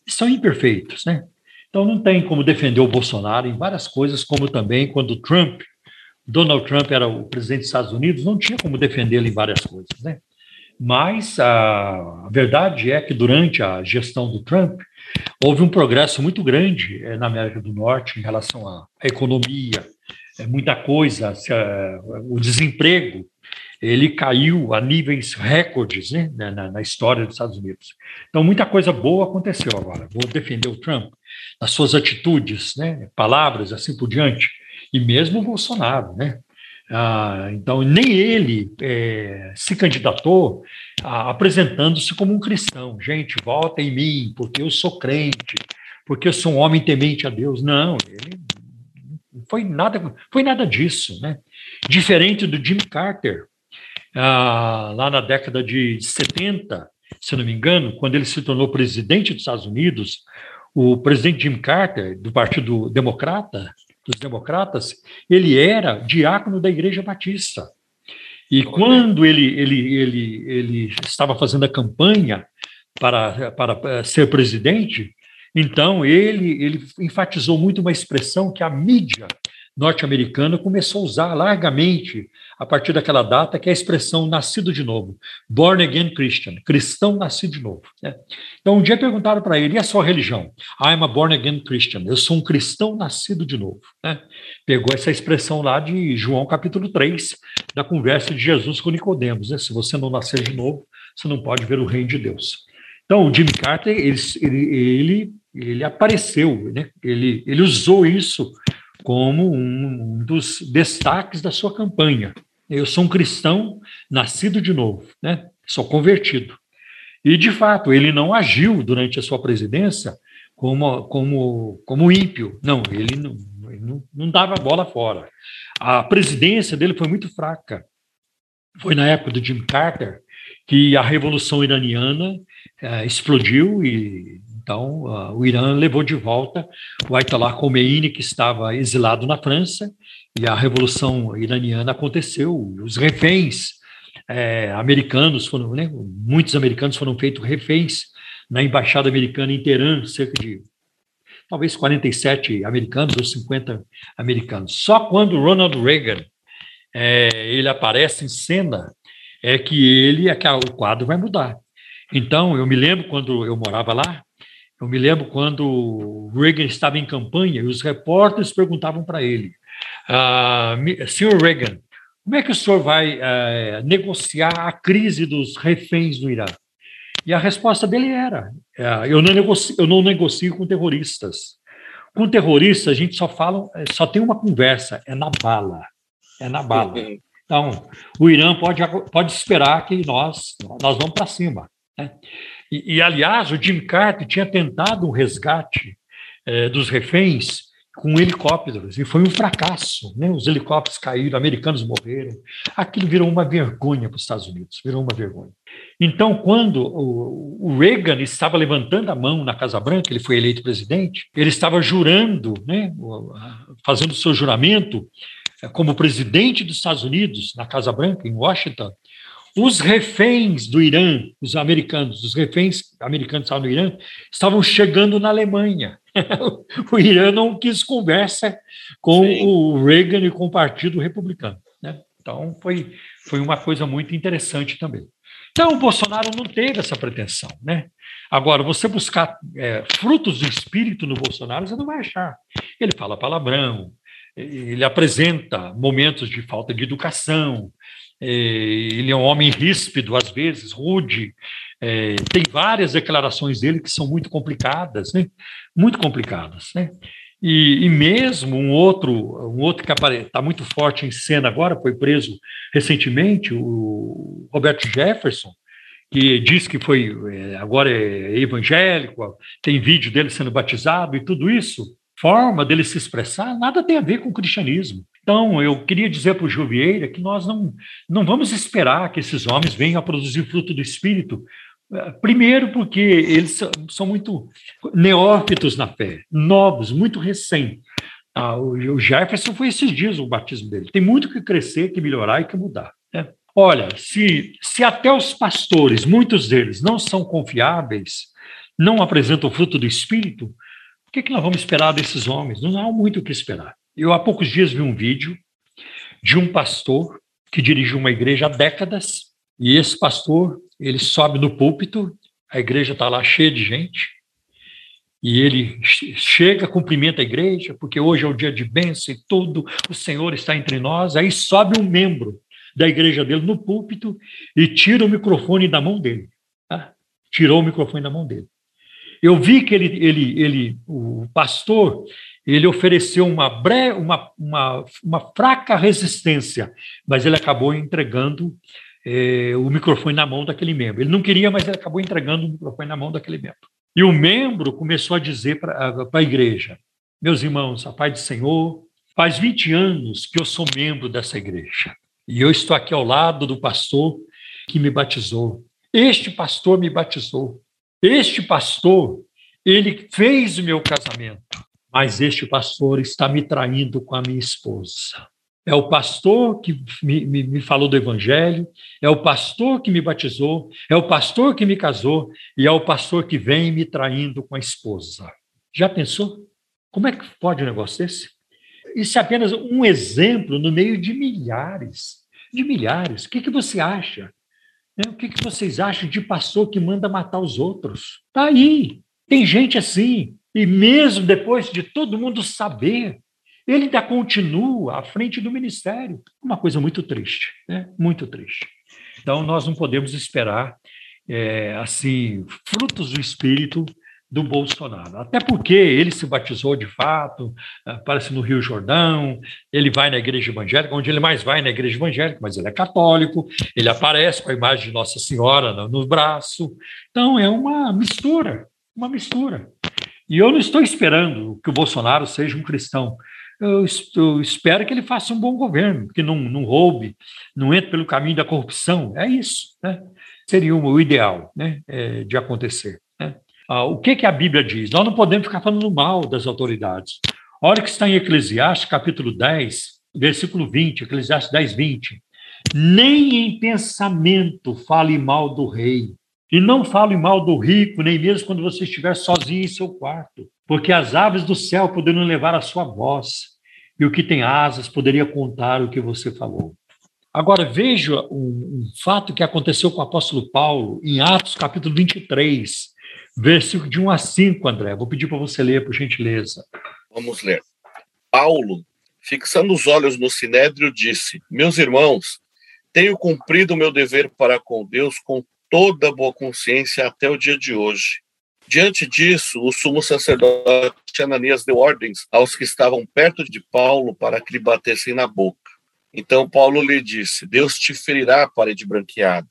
e são imperfeitos, né? Então não tem como defender o Bolsonaro em várias coisas, como também quando Trump, Donald Trump era o presidente dos Estados Unidos, não tinha como defendê-lo em várias coisas, né? Mas a, verdade é que durante a gestão do Trump houve um progresso muito grande eh, na América do Norte em relação à economia, é muita coisa, o desemprego ele caiu a níveis recordes né, na, na, história dos Estados Unidos. Então, muita coisa boa aconteceu agora. Vou defender o Trump, as suas atitudes, né, palavras, assim por diante, e mesmo o Bolsonaro. Né? Ah, então, nem ele é, se candidatou apresentando-se como um cristão. Gente, vota em mim, porque eu sou crente, porque eu sou um homem temente a Deus. Não, ele foi nada, foi nada disso, né? Diferente do Jimmy Carter, ah, lá na década de 70, se não me engano, quando ele se tornou presidente dos Estados Unidos, o presidente Jim Carter, do Partido Democrata, dos Democratas, ele era diácono da Igreja Batista. E quando ele, ele, ele, ele estava fazendo a campanha para, para eh, ser presidente, então ele, ele enfatizou muito uma expressão que a mídia norte-americana começou a usar largamente a partir daquela data, que é a expressão nascido de novo, born again Christian, cristão nascido de novo. Né? Então, um dia perguntaram para ele, e a sua religião? I'm a born again Christian, eu sou um cristão nascido de novo. Né? Pegou essa expressão lá de João capítulo 3, da conversa de Jesus com Nicodemos, né? se você não nascer de novo, você não pode ver o reino de Deus. Então, o Jimmy Carter, ele, ele, ele, ele apareceu, né? ele, ele usou isso como um dos destaques da sua campanha. Eu sou um cristão nascido de novo, né? sou convertido. E, de fato, ele não agiu durante a sua presidência como, como, como ímpio. Não, ele não, ele não, dava bola fora. A presidência dele foi muito fraca. Foi na época do Jim Carter que a Revolução Iraniana eh, explodiu e então, uh, o Irã levou de volta o Ayatollah Khomeini, que estava exilado na França, e a Revolução Iraniana aconteceu. Os reféns é, americanos foram, né, muitos americanos foram feitos reféns na embaixada americana em Teherã, cerca de talvez 47 americanos ou 50 americanos. Só quando Ronald Reagan é, ele aparece em cena é que ele é que o quadro vai mudar. Então, eu me lembro quando eu morava lá, eu me lembro quando Reagan estava em campanha e os repórteres perguntavam para ele: ah, Senhor Reagan, como é que o senhor vai eh, negociar a crise dos reféns no Irã? E a resposta dele era: eh, eu, não negocio, eu não negocio com terroristas. Com terroristas, a gente só fala, eh, só tem uma conversa, é na bala. É na bala. Então, o Irã pode, pode esperar que nós, nós vamos para cima. Né? E, e, aliás, o Jim Carter tinha tentado um resgate eh, dos reféns com helicópteros, e foi um fracasso. Né? Os helicópteros caíram, americanos morreram. Aquilo virou uma vergonha para os Estados Unidos, virou uma vergonha. Então, quando o, Reagan estava levantando a mão na Casa Branca, ele foi eleito presidente, ele estava jurando, né, fazendo seu juramento como presidente dos Estados Unidos, na Casa Branca, em Washington, os reféns do Irã, os americanos, os reféns americanos estavam no Irã, estavam chegando na Alemanha. o Irã não quis conversa com Sim. o Reagan e com o Partido Republicano. Né? Então, foi, foi uma coisa muito interessante também. Então, o Bolsonaro não teve essa pretensão. Né? Agora, você buscar é, frutos do espírito no Bolsonaro, você não vai achar. Ele fala palavrão, ele apresenta momentos de falta de educação, ele é um homem ríspido, às vezes, rude. É, tem várias declarações dele que são muito complicadas, né? Muito complicadas, né? E, e mesmo um outro, um outro que está muito forte em cena agora, foi preso recentemente, o Roberto Jefferson, que diz que foi é, agora é evangélico, tem vídeo dele sendo batizado e tudo isso, forma dele se expressar, nada tem a ver com o cristianismo. Então, eu queria dizer para o Juvieira que nós não, não vamos esperar que esses homens venham a produzir fruto do Espírito, primeiro porque eles são muito neófitos na fé, novos, muito recém. Ah, o Jefferson foi esses dias o batismo dele. Tem muito que crescer, que melhorar e que mudar. Né? Olha, se, se até os pastores, muitos deles, não são confiáveis, não apresentam o fruto do Espírito, o que, que nós vamos esperar desses homens? Não há muito o que esperar. Eu há poucos dias vi um vídeo de um pastor que dirige uma igreja há décadas, e esse pastor, ele sobe no púlpito, a igreja está lá cheia de gente, e ele chega, cumprimenta a igreja, porque hoje é o dia de bênção e tudo, o Senhor está entre nós. Aí sobe um membro da igreja dele no púlpito e tira o microfone da mão dele. Tá? Tirou o microfone da mão dele. Eu vi que ele, ele, ele, o pastor, ele ofereceu uma, bre... uma, uma, uma fraca resistência, mas ele acabou entregando é, o microfone na mão daquele membro. Ele não queria, mas ele acabou entregando o microfone na mão daquele membro. E o membro começou a dizer para a igreja: Meus irmãos, a paz do Senhor, faz 20 anos que eu sou membro dessa igreja. E eu estou aqui ao lado do pastor que me batizou. Este pastor me batizou. Este pastor, ele fez o meu casamento mas este pastor está me traindo com a minha esposa. É o pastor que me, me, me, falou do evangelho, é o pastor que me batizou, é o pastor que me casou e é o pastor que vem me traindo com a esposa. Já pensou? Como é que pode um negócio desse? Isso é apenas um exemplo no meio de milhares, de milhares. O que, que você acha? O que, que vocês acham de pastor que manda matar os outros? Está aí. Tem gente assim. E mesmo depois de todo mundo saber, ele ainda continua à frente do ministério. Uma coisa muito triste, né? muito triste. Então, nós não podemos esperar, é, assim, frutos do Espírito do Bolsonaro. Até porque ele se batizou de fato, aparece no Rio Jordão, ele vai na igreja evangélica, onde ele mais vai na igreja evangélica, mas ele é católico, ele aparece com a imagem de Nossa Senhora no, no braço. Então, é uma mistura, uma mistura. E eu não estou esperando que o Bolsonaro seja um cristão. Eu, eu espero que ele faça um bom governo, que não, não roube, não entre pelo caminho da corrupção. É isso. Né? Seria o ideal né, é, de acontecer. Né? Ah, o que, que a Bíblia diz? Nós não podemos ficar falando mal das autoridades. Olha que está em Eclesiastes, capítulo 10, versículo 20, Eclesiastes 10, 20. Nem em pensamento fale mal do rei, e não fale mal do rico, nem mesmo quando você estiver sozinho em seu quarto, porque as aves do céu poderiam levar a sua voz, e o que tem asas poderia contar o que você falou. Agora veja um, um fato que aconteceu com o apóstolo Paulo em Atos capítulo 23, versículo de 1 a 5, André. Vou pedir para você ler, por gentileza. Vamos ler. Paulo, fixando os olhos no sinédrio, disse: Meus irmãos, tenho cumprido o meu dever para com Deus com toda boa consciência até o dia de hoje. Diante disso, o sumo sacerdote Ananias deu ordens aos que estavam perto de Paulo para que lhe batessem na boca. Então Paulo lhe disse: Deus te ferirá, parede branqueada.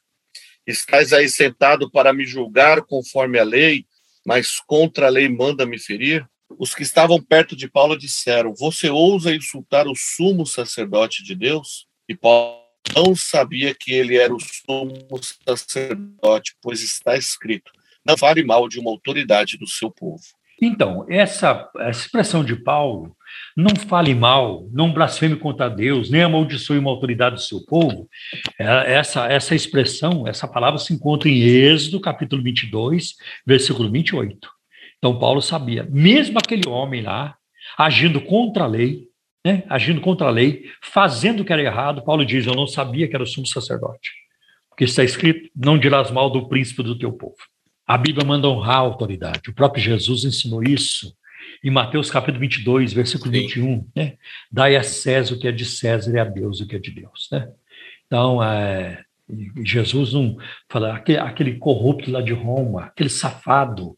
Estás aí sentado para me julgar conforme a lei, mas contra a lei manda me ferir? Os que estavam perto de Paulo disseram: Você ousa insultar o sumo sacerdote de Deus? E Paulo não sabia que ele era o sumo sacerdote, pois está escrito: não fale mal de uma autoridade do seu povo. Então, essa, expressão de Paulo, não fale mal, não blasfeme contra Deus, nem amaldiçoe uma autoridade do seu povo, é, essa, essa expressão, essa palavra se encontra em Êxodo, capítulo 22, versículo 28. Então, Paulo sabia, mesmo aquele homem lá, agindo contra a lei, né, agindo contra a lei, fazendo o que era errado, Paulo diz: Eu não sabia que era o sumo sacerdote. Porque está escrito: Não dirás mal do príncipe do teu povo. A Bíblia manda honrar a autoridade. O próprio Jesus ensinou isso em Mateus capítulo 22, versículo Sim. 21. Né? Dai a César o que é de César e a Deus o que é de Deus. Né? Então, é, Jesus não fala, aquele, aquele corrupto lá de Roma, aquele safado,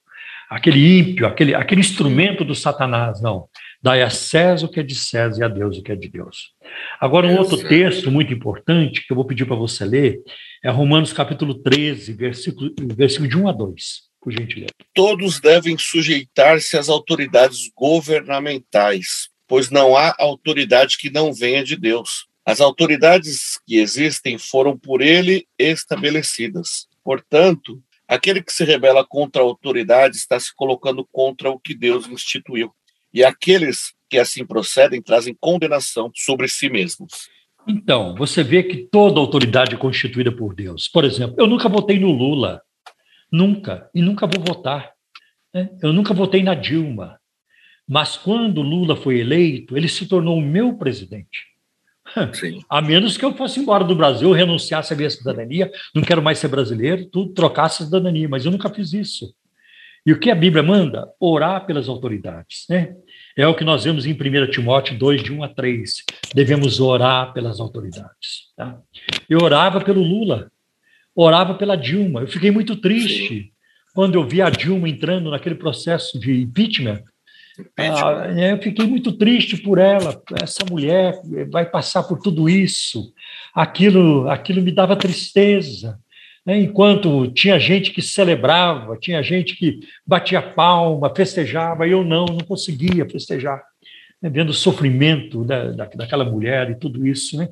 aquele ímpio, aquele, aquele instrumento do Satanás, não. Dai a César o que é de César e a Deus o que é de Deus. Agora, um outro texto muito importante que eu vou pedir para você ler é Romanos capítulo 13, versículo, versículo de 1 a 2, por gentileza. Todos devem sujeitar-se às autoridades governamentais, pois não há autoridade que não venha de Deus. As autoridades que existem foram por ele estabelecidas. Portanto, aquele que se rebela contra a autoridade está se colocando contra o que Deus instituiu e aqueles que assim procedem trazem condenação sobre si mesmos. Então, você vê que toda autoridade é constituída por Deus. Por exemplo, eu nunca votei no Lula, nunca, e nunca vou votar. Né? Eu nunca votei na Dilma. Mas quando Lula foi eleito, ele se tornou o meu presidente. Sim. A menos que eu fosse embora do Brasil, renunciasse à minha cidadania, não quero mais ser brasileiro, tudo trocasse a cidadania, mas eu nunca fiz isso. E o que a Bíblia manda? Orar pelas autoridades. Né? É o que nós vemos em 1 Timóteo 2, de 1 a 3. Devemos orar pelas autoridades. Tá? Eu orava pelo Lula, orava pela Dilma. Eu fiquei muito triste quando eu vi a Dilma entrando naquele processo de impeachment. Ah, é, eu fiquei muito triste por ela. Essa mulher vai passar por tudo isso. Aquilo, aquilo me dava tristeza. Né? Enquanto tinha gente que celebrava, tinha gente que batia palma, festejava, eu não, não conseguia festejar, né? vendo o sofrimento da, da, daquela mulher e tudo isso, né?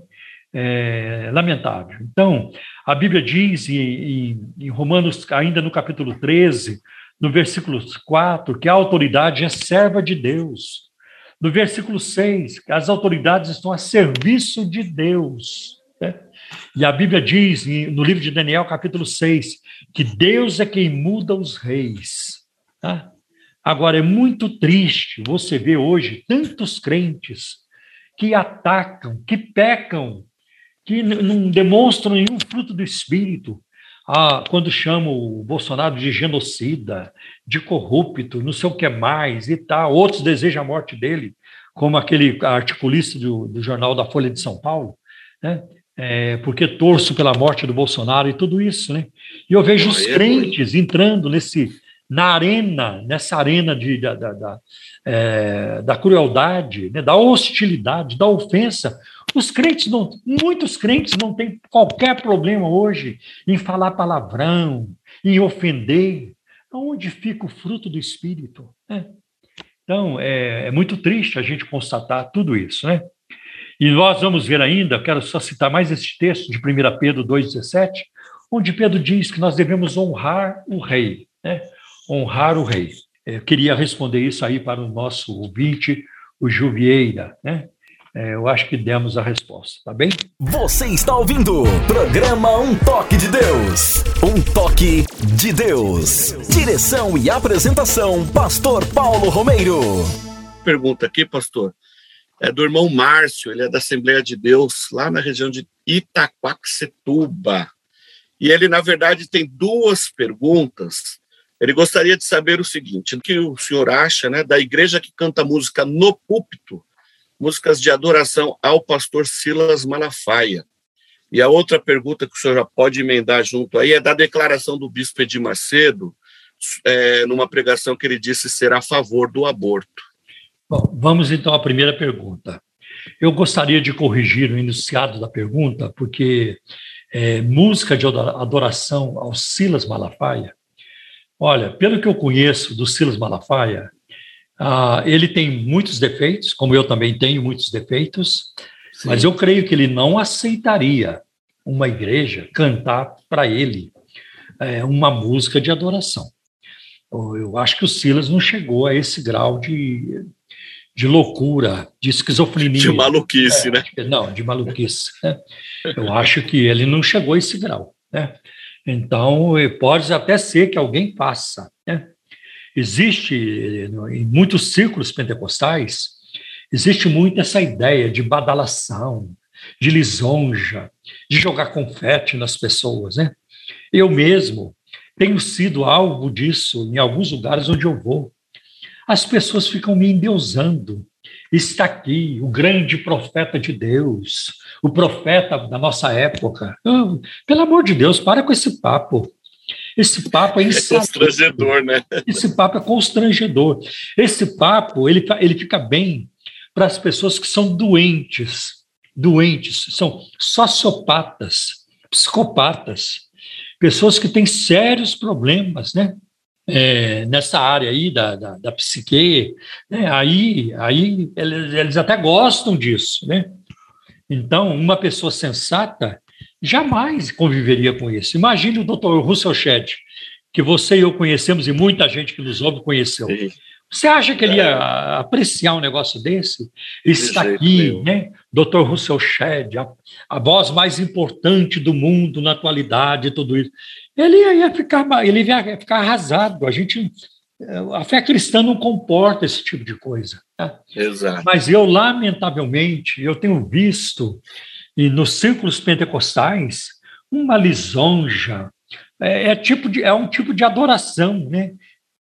É, lamentável. Então, a Bíblia diz em, em, Romanos, ainda no capítulo 13, no versículo 4, que a autoridade é serva de Deus. No versículo 6, as autoridades estão a serviço de Deus. Né? E a Bíblia diz, no livro de Daniel, capítulo 6, que Deus é quem muda os reis. Tá? Agora, é muito triste você ver hoje tantos crentes que atacam, que pecam, que não demonstram nenhum fruto do Espírito. Ah, quando chamam o Bolsonaro de genocida, de corrupto, não sei o que mais e tal, outros desejam a morte dele, como aquele articulista do, do jornal da Folha de São Paulo, né? É, porque torço pela morte do Bolsonaro e tudo isso, né? E eu vejo os é crentes entrando nesse na arena, nessa arena de, da, da, da, é, da crueldade, né, da hostilidade, da ofensa. Os crentes não, muitos crentes não têm qualquer problema hoje em falar palavrão, em ofender. Onde fica o fruto do Espírito? Né? Então, é, é muito triste a gente constatar tudo isso, né? E nós vamos ver ainda, quero só citar mais esse texto de 1 Pedro 2,17, onde Pedro diz que nós devemos honrar o rei, né? honrar o rei. Eu queria responder isso aí para o nosso ouvinte, o Juvieira, né? É, eu acho que demos a resposta, tá bem? Você está ouvindo o programa Um Toque de Deus. Um Toque de Deus. Direção e apresentação, Pastor Paulo Romeiro. Pergunta aqui, pastor é do irmão Márcio, ele é da Assembleia de Deus, lá na região de Itaquaquecetuba. E ele, na verdade, tem duas perguntas. Ele gostaria de saber o seguinte: o que o senhor acha né, da igreja que canta música no púlpito, músicas de adoração ao pastor Silas Malafaia? E a outra pergunta que o senhor já pode emendar junto aí é da declaração do bispo Edir Macedo, é, numa pregação que ele disse ser a favor do aborto. Bom, vamos então à primeira pergunta. Eu gostaria de corrigir o enunciado da pergunta, porque é, música de adoração ao Silas Malafaia, olha, pelo que eu conheço do Silas Malafaia, ah, ele tem muitos defeitos, como eu também tenho muitos defeitos, Sim. mas eu creio que ele não aceitaria uma igreja cantar para ele é, uma música de adoração. Eu acho que o Silas não chegou a esse grau de, de loucura, de esquizofrenia. De maluquice, é, né? Não, de maluquice. Né? Eu acho que ele não chegou a esse grau. Né? Então, pode até ser que alguém faça. Né? Existe, em muitos círculos pentecostais, existe muito essa ideia de badalação, de lisonja, de jogar confete nas pessoas. Né? Eu mesmo tenho sido alvo disso em alguns lugares onde eu vou. As pessoas ficam me endeusando. Está aqui o grande profeta de Deus, o profeta da nossa época. Oh, pelo amor de Deus, para com esse papo. Esse papo é, é constrangedor, né? Esse papo é constrangedor. Esse papo ele, ele fica bem para as pessoas que são doentes, doentes, são sociopatas, psicopatas, pessoas que têm sérios problemas, né? É, nessa área aí da, da, da psique, né, aí, aí eles, eles, até gostam disso, né? Então, uma pessoa sensata jamais conviveria com isso. Imagine o doutor Russell Shedd, que você e eu conhecemos e muita gente que nos ouve conheceu. Sim. Você acha que ele ia é. apreciar um negócio desse? Está aqui, meu. né? Dr. Russell Shedd, a, a, voz mais importante do mundo na atualidade, tudo isso ele ia ficar, ele ia ficar arrasado. A gente, a fé cristã não comporta esse tipo de coisa. Tá? Exato. Mas eu, lamentavelmente, eu tenho visto e nos círculos pentecostais uma lisonja, é, é, tipo de, é um tipo de adoração, né?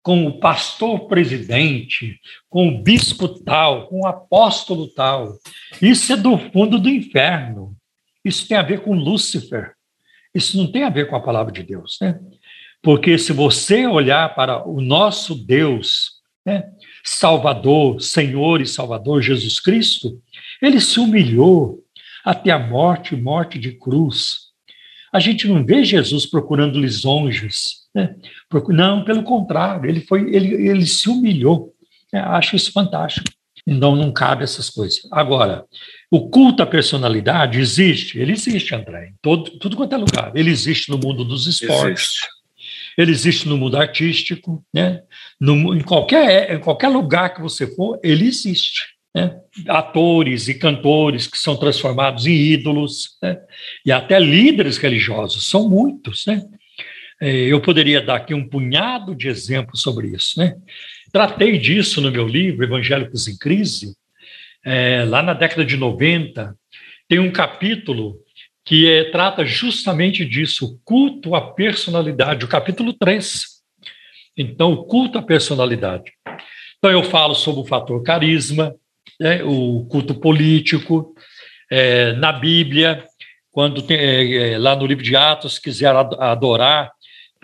com o pastor presidente, com o bispo tal, com o apóstolo tal. Isso é do fundo do inferno. Isso tem a ver com Lúcifer. Isso não tem a ver com a palavra de Deus, né? Porque se você olhar para o nosso Deus, né, Salvador, Senhor e Salvador Jesus Cristo, ele se humilhou até a morte, morte de cruz. A gente não vê Jesus procurando lisonjas, né? Não, pelo contrário, ele foi, ele, ele se humilhou. É, acho isso fantástico. Então não cabe essas coisas. Agora, o culto à personalidade existe, ele existe, André, em todo, tudo quanto é lugar. Ele existe no mundo dos esportes, existe. ele existe no mundo artístico, né? No, em, qualquer, em qualquer lugar que você for, ele existe. Né? Atores e cantores que são transformados em ídolos, né? e até líderes religiosos, são muitos. Né? É, eu poderia dar aqui um punhado de exemplos sobre isso. Né? Tratei disso no meu livro, Evangélicos em Crise, é, lá na década de 90, tem um capítulo que é, trata justamente disso, culto à personalidade, o capítulo 3. Então, o culto à personalidade. Então, eu falo sobre o fator carisma, né, o culto político, é, na Bíblia, quando tem, é, é lá no livro de Atos, quiser adorar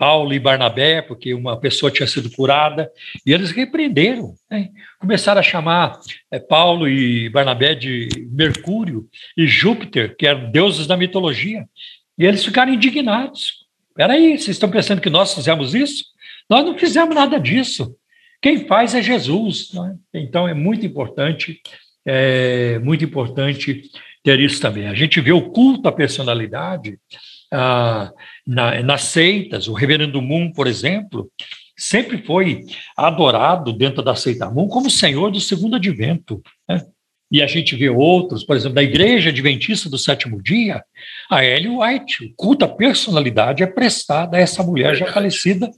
Paulo e Barnabé, porque uma pessoa tinha sido curada, e eles repreenderam, né? começaram a chamar é, Paulo e Barnabé de Mercúrio e Júpiter, que eram deuses da mitologia, e eles ficaram indignados. Peraí, vocês estão pensando que nós fizemos isso? Nós não fizemos nada disso. Quem faz é Jesus. É? Então é muito importante, é muito importante ter isso também. A gente vê o culto à personalidade ah, na, nas seitas, o Reverendo Moon, por exemplo, sempre foi adorado dentro da seita Moon como Senhor do segundo advento. Né? E a gente vê outros, por exemplo, da Igreja Adventista do Sétimo Dia, a Ellen White, o culto personalidade é prestado a essa mulher já falecida,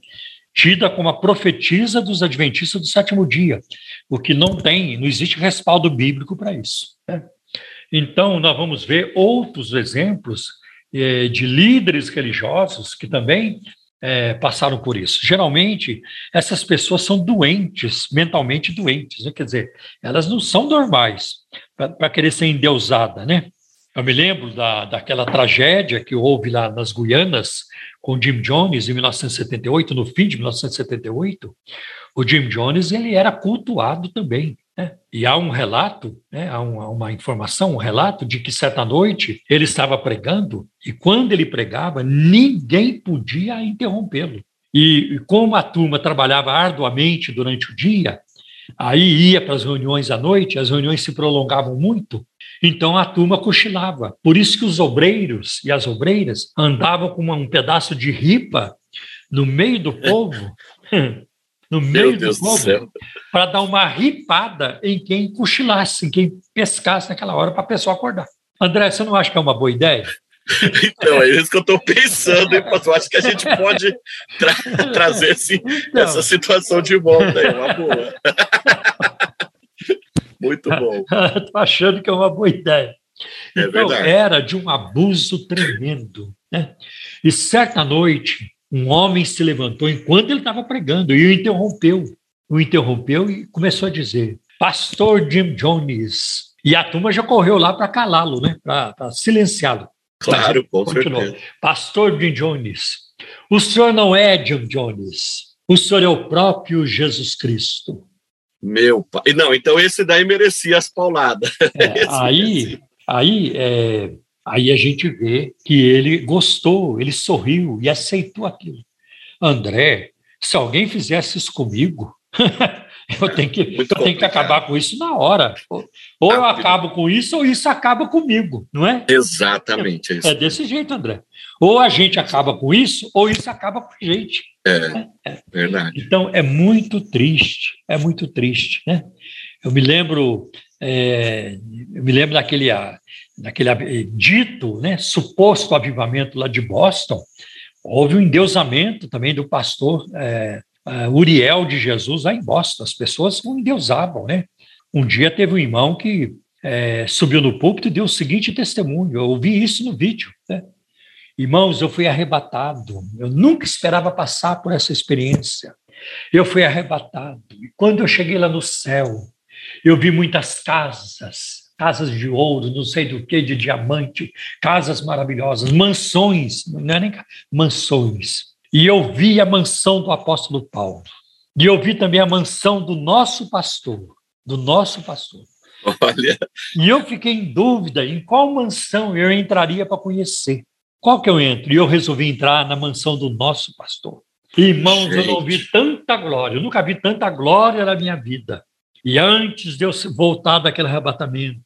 tida como a profetisa dos Adventistas do Sétimo Dia, porque não tem, não existe respaldo bíblico para isso. Né? Então, nós vamos ver outros exemplos de líderes religiosos que também é, passaram por isso. Geralmente, essas pessoas são doentes, mentalmente doentes, né? quer dizer, elas não são normais para querer ser endeusada, né? Eu me lembro da, daquela tragédia que houve lá nas Guianas com Jim Jones em 1978, no fim de 1978. O Jim Jones ele era cultuado também. Né? E há um relato, né, há uma, informação, um relato de que certa noite ele estava pregando e quando ele pregava, ninguém podia interrompê-lo. E, e como a turma trabalhava arduamente durante o dia, aí ia para as reuniões à noite, as reuniões se prolongavam muito, então a turma cochilava. Por isso que os obreiros e as obreiras andavam com um pedaço de ripa no meio do povo no meio do povo para dar uma ripada em quem cochilasse, em quem pescasse naquela hora para a pessoa acordar. André, você não acha que é uma boa ideia? Então, é isso que eu estou pensando, hein, pastor? Acho que a gente pode tra trazer esse, então, essa situação de volta aí, uma boa. Muito bom. Estou achando que é uma boa ideia. É então, verdade. era de um abuso tremendo. Né? E certa noite, um homem se levantou enquanto ele estava pregando e o interrompeu. O interrompeu e começou a dizer: Pastor Jim Jones. E a turma já correu lá para calá-lo, né? para silenciá-lo. Claro, com Continuou. certeza. Pastor Jim Jones, o senhor não é Jim Jones, o senhor é o próprio Jesus Cristo. Meu pai. Não, então esse daí merecia as pauladas. É, aí, aí, é, aí a gente vê que ele gostou, ele sorriu e aceitou aquilo. André, se alguém fizesse isso comigo, eu tenho que, eu tenho que acabar com isso na hora. Ou eu acabo com isso, ou isso acaba comigo, não é? Exatamente. É, é desse jeito, André. Ou a gente acaba com isso, ou isso acaba com a gente. É, é, verdade. Então, é muito triste, é muito triste, né? Eu me lembro, é, eu me lembro daquele, daquele dito, né, suposto avivamento lá de Boston, houve um endeusamento também do pastor é, Uriel de Jesus lá em Boston. As pessoas o endeusavam, né? Um dia teve um irmão que é, subiu no púlpito e deu o seguinte testemunho. Eu ouvi isso no vídeo. Né? Irmãos, eu fui arrebatado. Eu nunca esperava passar por essa experiência. Eu fui arrebatado. E quando eu cheguei lá no céu, eu vi muitas casas, casas de ouro, não sei do que, de diamante, casas maravilhosas, mansões, não é nem mansões. E eu vi a mansão do apóstolo Paulo. E eu vi também a mansão do nosso pastor, do nosso pastor. Olha. E eu fiquei em dúvida em qual mansão eu entraria para conhecer. Qual que eu entro? E eu resolvi entrar na mansão do nosso pastor. Irmãos, Gente. eu não vi tanta glória, eu nunca vi tanta glória na minha vida. E antes de eu voltar daquele arrebatamento,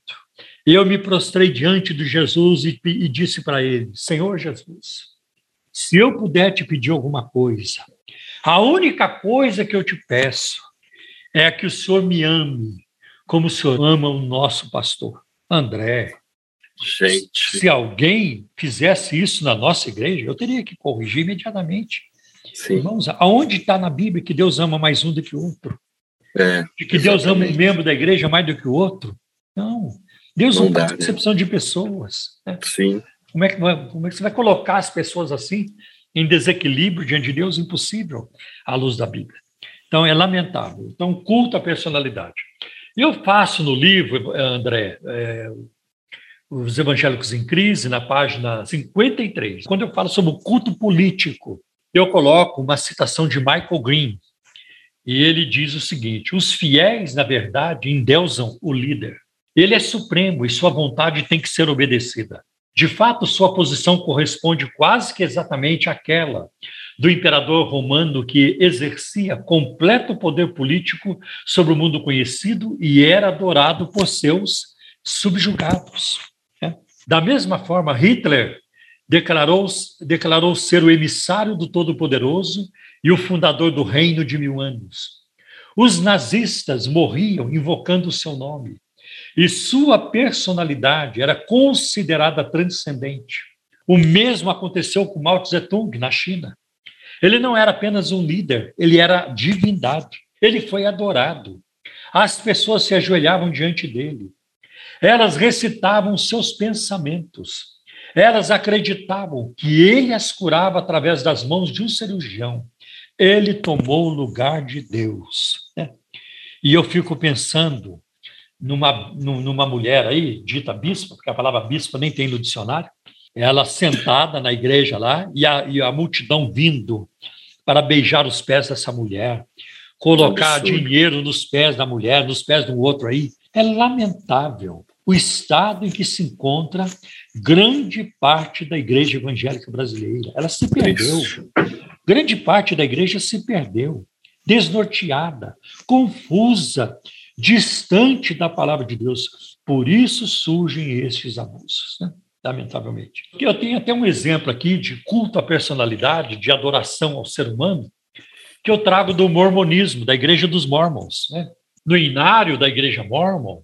eu me prostrei diante de Jesus e, e disse para ele: Senhor Jesus, se eu puder te pedir alguma coisa, a única coisa que eu te peço é que o Senhor me ame como o Senhor ama o nosso pastor. André, Gente. se alguém fizesse isso na nossa igreja, eu teria que corrigir imediatamente. Sim. Irmãos, aonde está na Bíblia que Deus ama mais um do que o outro? É, de que Deus ama um membro da igreja mais do que o outro? Não. Deus não, não dá, faz né? de pessoas. Né? Sim. Como é, que, como é que você vai colocar as pessoas assim em desequilíbrio diante de Deus? Impossível à luz da Bíblia. Então, é lamentável. Então, culto à personalidade. Eu faço no livro, André, é, Os Evangélicos em Crise, na página 53, quando eu falo sobre o culto político, eu coloco uma citação de Michael Green, e ele diz o seguinte: os fiéis, na verdade, endeusam o líder. Ele é supremo e sua vontade tem que ser obedecida. De fato, sua posição corresponde quase que exatamente àquela do imperador romano que exercia completo poder político sobre o mundo conhecido e era adorado por seus subjugados. Né? Da mesma forma, Hitler declarou, declarou ser o emissário do Todo-Poderoso e o fundador do reino de mil anos. Os nazistas morriam invocando o seu nome e sua personalidade era considerada transcendente. O mesmo aconteceu com Mao Tse-tung na China. Ele não era apenas um líder, ele era divindade. Ele foi adorado. As pessoas se ajoelhavam diante dele. Elas recitavam seus pensamentos. Elas acreditavam que ele as curava através das mãos de um cirurgião. Ele tomou o lugar de Deus. Né? E eu fico pensando numa, numa mulher aí, dita bispa, porque a palavra bispa nem tem no dicionário, ela sentada na igreja lá e a, e a multidão vindo para beijar os pés dessa mulher, colocar dinheiro nos pés da mulher, nos pés do outro aí. É lamentável o estado em que se encontra grande parte da igreja evangélica brasileira. Ela se perdeu. Grande parte da igreja se perdeu, desnorteada, confusa, distante da palavra de Deus. Por isso surgem estes abusos, né? lamentavelmente. Eu tenho até um exemplo aqui de culto à personalidade, de adoração ao ser humano, que eu trago do mormonismo, da Igreja dos Mormons. Né? No inário da Igreja Mormon,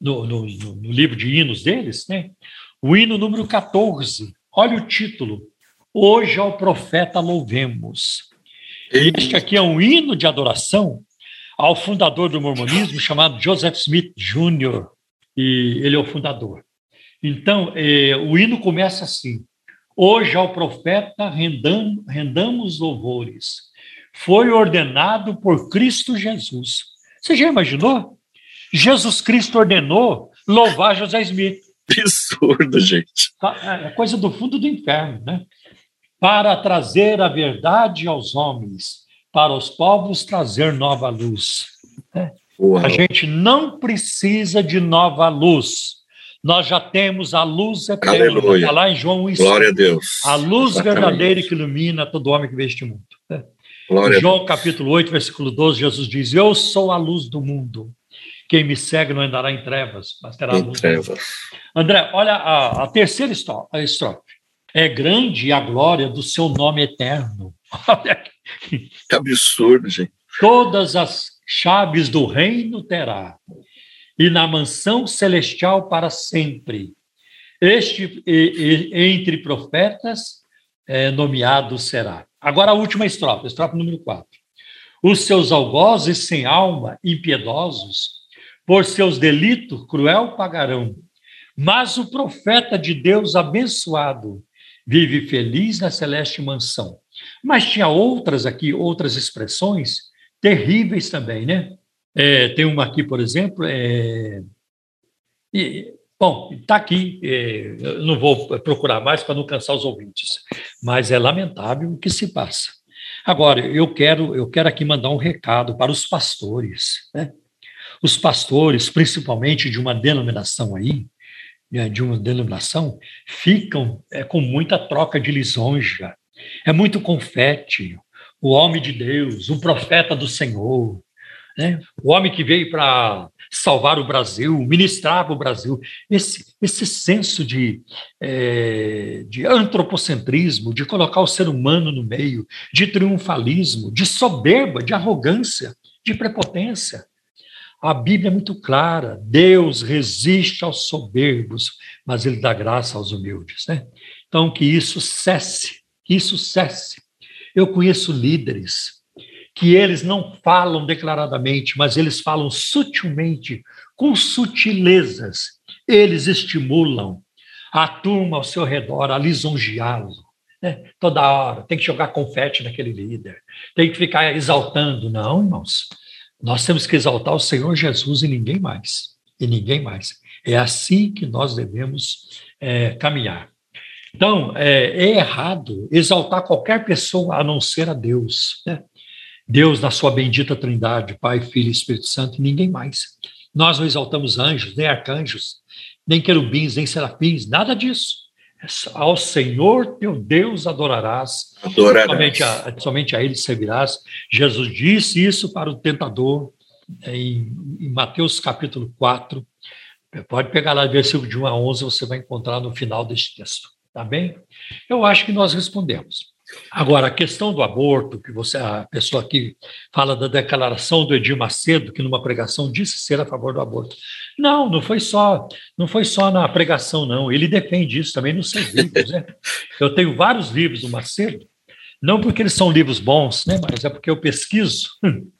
no, no, no livro de hinos deles, né? o hino número 14, olha o título, Hoje ao profeta louvemos. Este aqui é um hino de adoração ao fundador do mormonismo chamado Joseph Smith Jr., e ele é o fundador. Então, eh, o hino começa assim: Hoje ao profeta rendam, rendamos louvores. Foi ordenado por Cristo Jesus. Você já imaginou? Jesus Cristo ordenou louvar José Smith. Absurdo, gente. Tá, é coisa do fundo do inferno, né? Para trazer a verdade aos homens, para os povos trazer nova luz. Né? A gente não precisa de nova luz. Nós já temos a luz eterna. Aleluia. Está lá em João 1. Glória a Deus. A luz Exatamente. verdadeira que ilumina todo homem que vê este mundo. Né? Glória João capítulo 8, versículo 12, Jesus diz: Eu sou a luz do mundo. Quem me segue não andará em trevas, mas terá em luz. Trevas. André, olha a, a terceira estrofe. É grande a glória do seu nome eterno. Olha que absurdo, gente. Todas as chaves do reino terá, e na mansão celestial para sempre. Este e, e, entre profetas é, nomeado será. Agora a última estrofe, estrofe número 4. Os seus algozes sem alma, impiedosos, por seus delitos cruel pagarão. Mas o profeta de Deus abençoado vive feliz na celeste mansão. Mas tinha outras aqui, outras expressões terríveis também, né? É, tem uma aqui, por exemplo, é, e, bom, está aqui, é, eu não vou procurar mais para não cansar os ouvintes, mas é lamentável o que se passa. Agora, eu quero, eu quero aqui mandar um recado para os pastores, né? Os pastores, principalmente de uma denominação aí, né, de uma denominação, ficam é, com muita troca de lisonja. É muito confete. O homem de Deus, o profeta do Senhor, né? o homem que veio para salvar o Brasil, ministrar para o Brasil. Esse, esse senso de, é, de antropocentrismo, de colocar o ser humano no meio, de triunfalismo, de soberba, de arrogância, de prepotência. A Bíblia é muito clara: Deus resiste aos soberbos, mas Ele dá graça aos humildes. Né? Então, que isso cesse, que isso cesse. Eu conheço líderes que eles não falam declaradamente, mas eles falam sutilmente, com sutilezas. Eles estimulam a turma ao seu redor a lisonjeá-lo. Né? Toda hora, tem que jogar confete naquele líder, tem que ficar exaltando. Não, irmãos. Nós temos que exaltar o Senhor Jesus e ninguém mais. E ninguém mais. É assim que nós devemos é, caminhar. Então, é, é, errado exaltar qualquer pessoa a não ser a Deus. Né? Deus, na sua bendita trindade, Pai, Filho e Espírito Santo, e ninguém mais. Nós não exaltamos anjos, nem arcanjos, nem querubins, nem serafins, nada disso. Ao Senhor teu Deus adorarás, adorarás. Somente, a, somente a Ele servirás. Jesus disse isso para o tentador em, em Mateus capítulo 4. Pode pegar lá, versículo de 1 a 11, você vai encontrar no final deste texto. Tá bem? Eu acho que nós respondemos. Agora, a questão do aborto, que você, a pessoa aqui fala da declaração do Edir Macedo, que numa pregação disse ser a favor do aborto. Não, não foi só, não foi só na pregação, não. Ele defende isso também nos seus livros. Né? Eu tenho vários livros do Macedo, não porque eles são livros bons, né? mas é porque eu pesquiso.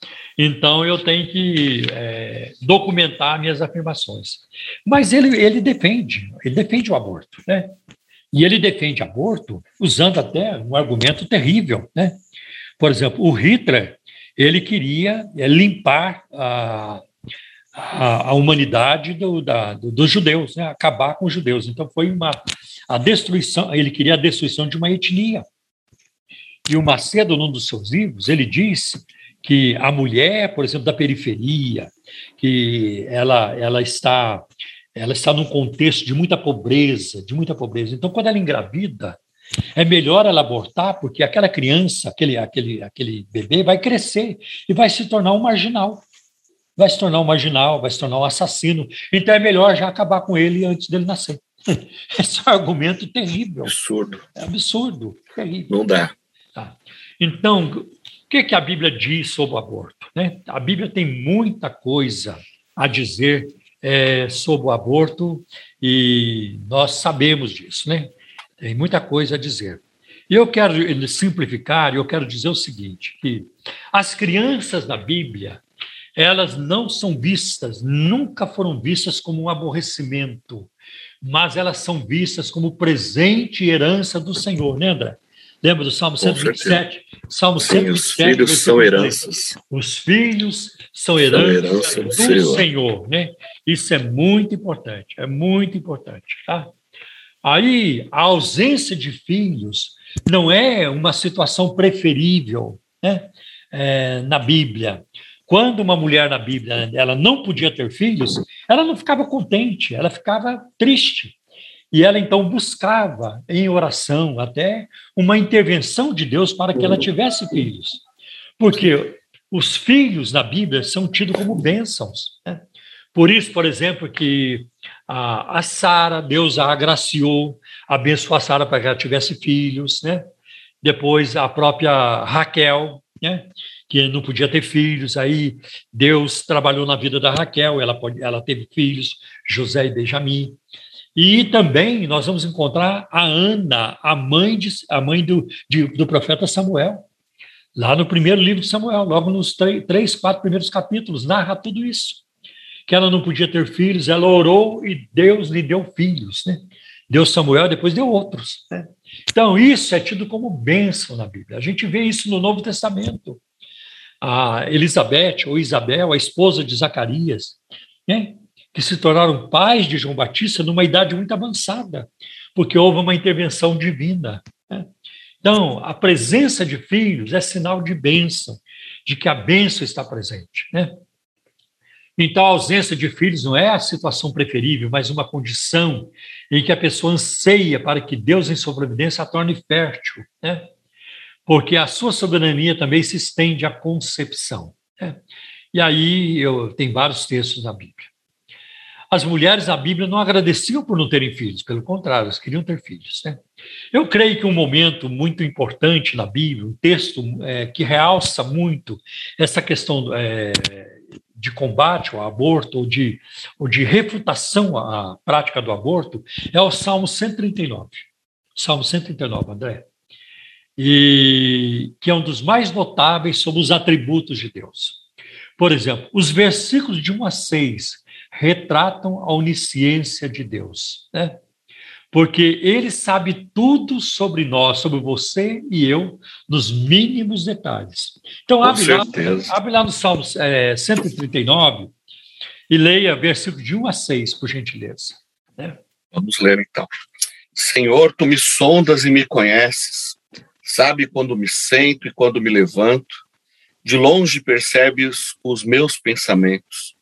Então eu tenho que é, documentar minhas afirmações. Mas ele, ele defende, ele defende o aborto. Né? E ele defende aborto usando até um argumento terrível. Né? Por exemplo, o Hitler ele queria é, limpar a, a, a humanidade do, da, do, dos judeus, né? acabar com os judeus. Então foi uma a destruição. Ele queria a destruição de uma etnia. E o Macedo, num dos seus livros, ele disse que a mulher, por exemplo, da periferia, que ela, ela está ela está num contexto de muita pobreza, de muita pobreza. Então, quando ela engravida, é melhor ela abortar, porque aquela criança, aquele, aquele, aquele bebê vai crescer e vai se tornar um marginal. Vai se tornar um marginal, vai se tornar um assassino. Então é melhor já acabar com ele antes dele nascer. Esse é um argumento terrível. Absurdo. É absurdo, terrível. Não dá. Tá? Então, o que, que a Bíblia diz sobre o aborto? Né? A Bíblia tem muita coisa a dizer é, sobre o aborto e nós sabemos disso, né? Tem muita coisa a dizer. E eu quero simplificar, eu quero dizer o seguinte, que as crianças da Bíblia, elas não são vistas, nunca foram vistas como um aborrecimento, mas elas são vistas como presente e herança do Senhor, né, André? Lembra do Salmo 127? Salmo Sim, 127. Os filhos são heranças. Os filhos são heranças herança do, Senhor. Senhor, né? Isso é muito importante, é muito importante, tá? Aí, a ausência de filhos não é uma situação preferível, né? É, na Bíblia. Quando uma mulher na Bíblia ela não podia ter filhos, ela não ficava contente, ela ficava triste. E ela então buscava em oração até uma intervenção de Deus para que ela tivesse filhos. Porque os filhos na Bíblia são tidos como bênçãos. Né? Por isso, por exemplo, que a, a Sara, Deus a agraciou, abençoou a Sara para que ela tivesse filhos, né? Depois a própria Raquel, né? que não podia ter filhos, aí Deus trabalhou na vida da Raquel, ela, ela teve filhos, José e Benjamim. E também nós vamos encontrar a Ana, a mãe, de, a mãe do, de, do profeta Samuel, lá no primeiro livro de Samuel, logo nos três, quatro primeiros capítulos, narra tudo isso. Que ela não podia ter filhos, ela orou e Deus lhe deu filhos, né? Deu Samuel, depois deu outros. Né? Então, isso é tido como bênção na Bíblia. A gente vê isso no Novo Testamento. A Elizabeth, ou Isabel, a esposa de Zacarias, né? Que se tornaram pais de João Batista numa idade muito avançada, porque houve uma intervenção divina. Né? Então, a presença de filhos é sinal de bênção, de que a bênção está presente. Né? Então, a ausência de filhos não é a situação preferível, mas uma condição em que a pessoa anseia para que Deus, em sua providência, a torne fértil. Né? Porque a sua soberania também se estende à concepção. Né? E aí eu tem vários textos na Bíblia. As mulheres na Bíblia não agradeciam por não terem filhos, pelo contrário, elas queriam ter filhos. Né? Eu creio que um momento muito importante na Bíblia, um texto é, que realça muito essa questão é, de combate ao aborto ou de, ou de refutação à prática do aborto, é o Salmo 139. Salmo 139, André. E que é um dos mais notáveis sobre os atributos de Deus. Por exemplo, os versículos de 1 a 6 retratam a onisciência de Deus, né? Porque ele sabe tudo sobre nós, sobre você e eu, nos mínimos detalhes. Então, abre lá, abre lá, no Salmo é, 139 e leia versículo de 1 a 6, por gentileza. Né? Vamos ler então. Senhor, tu me sondas e me conheces, sabe quando me sento e quando me levanto, de longe percebes os meus pensamentos.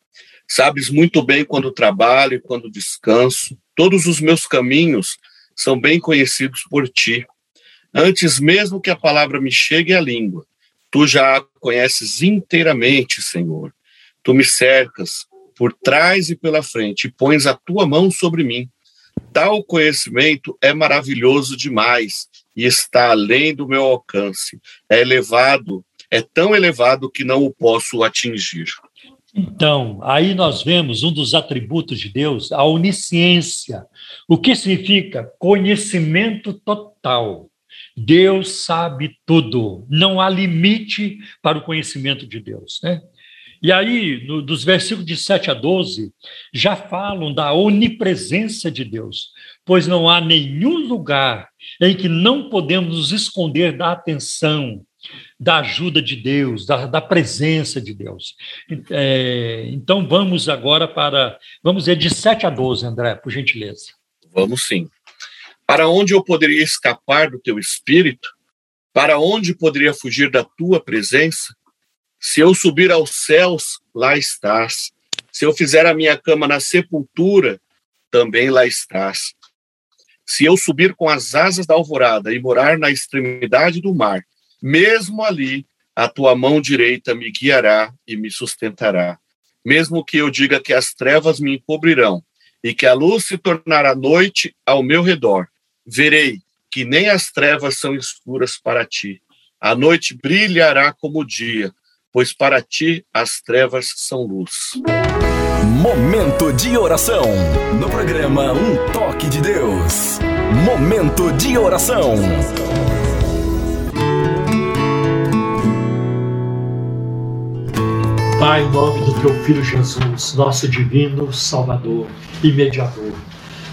Sabes muito bem quando trabalho e quando descanso. Todos os meus caminhos são bem conhecidos por ti. Antes mesmo que a palavra me chegue à língua, tu já a conheces inteiramente, Senhor. Tu me cercas por trás e pela frente e pões a tua mão sobre mim. Tal conhecimento é maravilhoso demais e está além do meu alcance. É elevado, é tão elevado que não o posso atingir. Então, aí nós vemos um dos atributos de Deus, a onisciência. O que significa? Conhecimento total. Deus sabe tudo. Não há limite para o conhecimento de Deus. Né? E aí, no, dos versículos de 7 a 12, já falam da onipresença de Deus, pois não há nenhum lugar em que não podemos nos esconder da atenção, da ajuda de Deus, da, da presença de Deus. É, então vamos agora para, vamos ver de 7 a 12, André, por gentileza. Vamos sim. Para onde eu poderia escapar do teu espírito? Para onde poderia fugir da tua presença? Se eu subir aos céus, lá estás. Se eu fizer a minha cama na sepultura, também lá estás. Se eu subir com as asas da alvorada e morar na extremidade do mar, mesmo ali, a tua mão direita me guiará e me sustentará. Mesmo que eu diga que as trevas me encobrirão e que a luz se tornará noite ao meu redor, verei que nem as trevas são escuras para ti. A noite brilhará como o dia, pois para ti as trevas são luz. Momento de oração. No programa Um Toque de Deus. Momento de oração. Pai, em nome do teu Filho Jesus, nosso divino Salvador e mediador,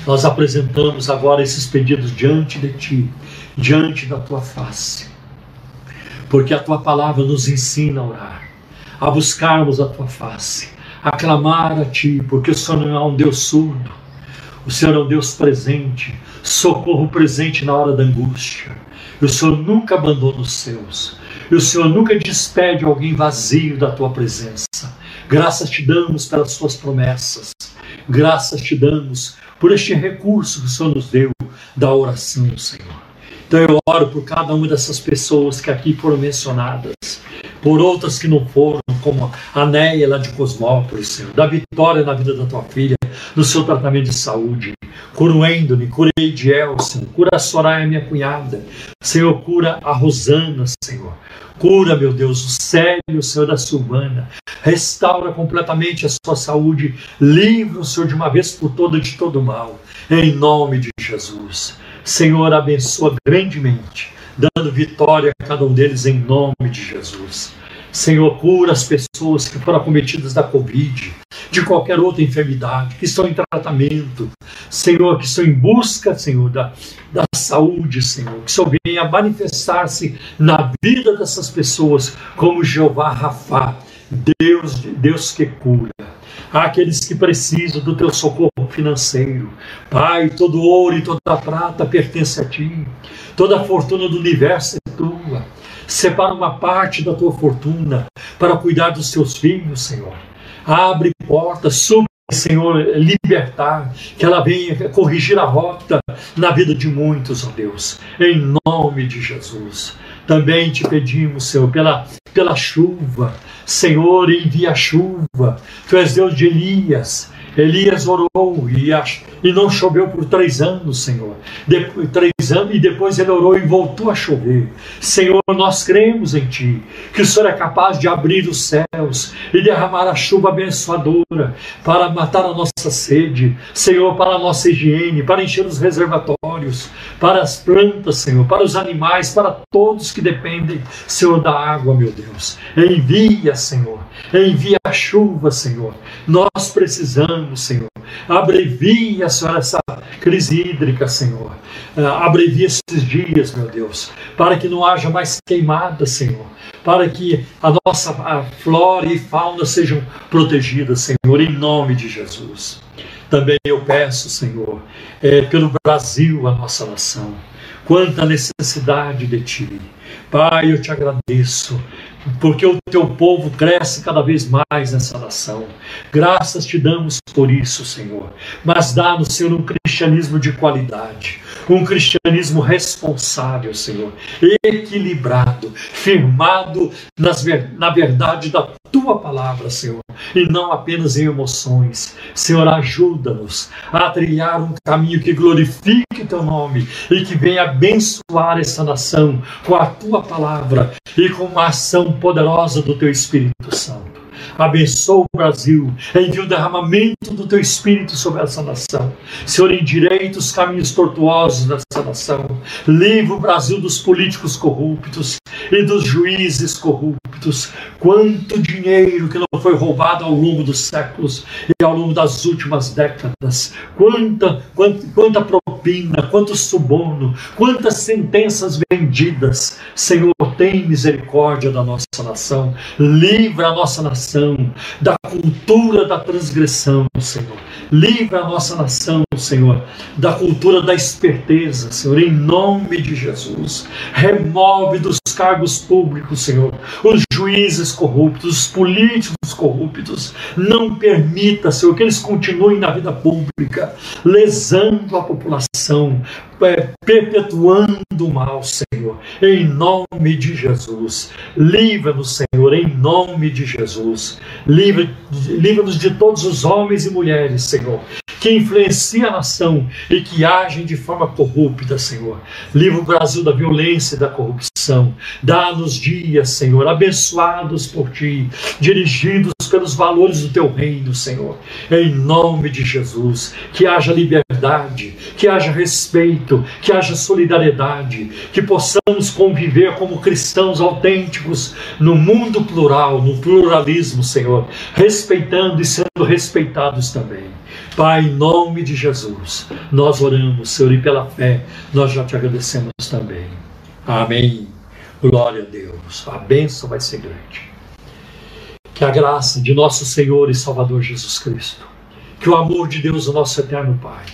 nós apresentamos agora esses pedidos diante de ti, diante da tua face, porque a tua palavra nos ensina a orar, a buscarmos a tua face, a clamar a ti, porque o Senhor não é um Deus surdo, o Senhor é um Deus presente, socorro presente na hora da angústia. E o Senhor nunca abandona os seus. E o Senhor nunca despede alguém vazio da tua presença. Graças te damos pelas tuas promessas. Graças te damos por este recurso que o Senhor nos deu da oração, Senhor. Então eu oro por cada uma dessas pessoas que aqui foram mencionadas, por outras que não foram, como a Neia lá de Cosmópolis, Senhor, da vitória na vida da tua filha, no seu tratamento de saúde. Cura o Endone, curei de Elson, cura a Soraya, minha cunhada. Senhor, cura a Rosana, Senhor. Cura, meu Deus, o Célio, Senhor da Silvana. Restaura completamente a sua saúde. Livra o Senhor de uma vez por todas de todo mal. Em nome de Jesus. Senhor, abençoa grandemente, dando vitória a cada um deles em nome de Jesus. Senhor, cura as pessoas que foram acometidas da Covid, de qualquer outra enfermidade, que estão em tratamento. Senhor, que estão em busca, Senhor, da, da saúde, Senhor. Que só venha manifestar-se na vida dessas pessoas como Jeová Rafá, Deus, Deus que cura àqueles que precisam do teu socorro financeiro. Pai, todo ouro e toda prata pertence a ti, toda a fortuna do universo é tua. Separa uma parte da tua fortuna para cuidar dos teus filhos, Senhor. Abre portas, sub Senhor, libertar, que ela venha corrigir a rota na vida de muitos, ó Deus, em nome de Jesus. Também te pedimos, Senhor, pela, pela chuva. Senhor, envia chuva. Tu és Deus de Elias. Elias orou e, e não choveu por três anos, Senhor. Depois, três anos e depois ele orou e voltou a chover. Senhor, nós cremos em Ti, que o Senhor é capaz de abrir os céus e derramar a chuva abençoadora para matar a nossa sede, Senhor, para a nossa higiene, para encher os reservatórios, para as plantas, Senhor, para os animais, para todos que dependem, Senhor, da água, meu Deus. Envia, Senhor, envia a chuva, Senhor. Nós precisamos, Senhor. Abrevia, Senhor, essa crise hídrica, Senhor. Ah, abrevia esses dias, meu Deus, para que não haja mais queimada, Senhor. Para que a nossa a flora e fauna sejam protegidas, Senhor, em nome de Jesus. Também eu peço, Senhor, é, pelo Brasil, a nossa nação, quanta necessidade de Ti. Pai, eu te agradeço porque o teu povo cresce cada vez mais nessa nação. Graças te damos por isso, Senhor. Mas dá-nos, Senhor, um cristianismo de qualidade, um cristianismo responsável, Senhor, equilibrado, firmado nas, na verdade da tua palavra, Senhor, e não apenas em emoções. Senhor, ajuda-nos a trilhar um caminho que glorifique teu nome e que venha abençoar essa nação com a tua palavra e com uma ação poderosa do teu Espírito Santo abençoa o Brasil, envia o derramamento do teu Espírito sobre essa nação. Senhor, endireita os caminhos tortuosos dessa nação. Livra o Brasil dos políticos corruptos e dos juízes corruptos. Quanto dinheiro que não foi roubado ao longo dos séculos e ao longo das últimas décadas. Quanta, quanta, quanta propina, quanto suborno, quantas sentenças vendidas. Senhor, tem misericórdia da nossa nação. Livra a nossa nação da cultura da transgressão, Senhor. Livra a nossa nação, Senhor, da cultura da esperteza, Senhor, em nome de Jesus. Remove dos cargos públicos, Senhor, os juízes corruptos, os políticos corruptos. Não permita, Senhor, que eles continuem na vida pública, lesando a população, é, perpetuando o mal, Senhor, em nome de Jesus. Livra-nos, Senhor, em nome de Jesus. Livra-nos de todos os homens e mulheres, Senhor, que influenciam a nação e que agem de forma corrupta, Senhor. Livra o Brasil da violência e da corrupção. Dá-nos dias, Senhor, abençoados por Ti, dirigidos pelos valores do Teu reino, Senhor. Em nome de Jesus, que haja liberdade, que haja respeito, que haja solidariedade, que possamos conviver como cristãos autênticos no mundo plural, no pluralismo, Senhor, respeitando e sendo respeitados também. Pai, em nome de Jesus, nós oramos, Senhor, e pela fé nós já te agradecemos também. Amém. Glória a Deus. A bênção vai ser grande. Que a graça de nosso Senhor e Salvador Jesus Cristo, que o amor de Deus, o nosso eterno Pai,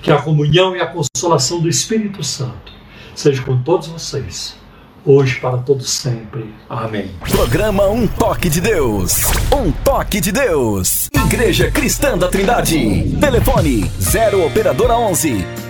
que a comunhão e a consolação do Espírito Santo seja com todos vocês hoje para todos sempre. Amém. Programa Um Toque de Deus. Um Toque de Deus. Igreja Cristã da Trindade. Telefone 0 operadora 11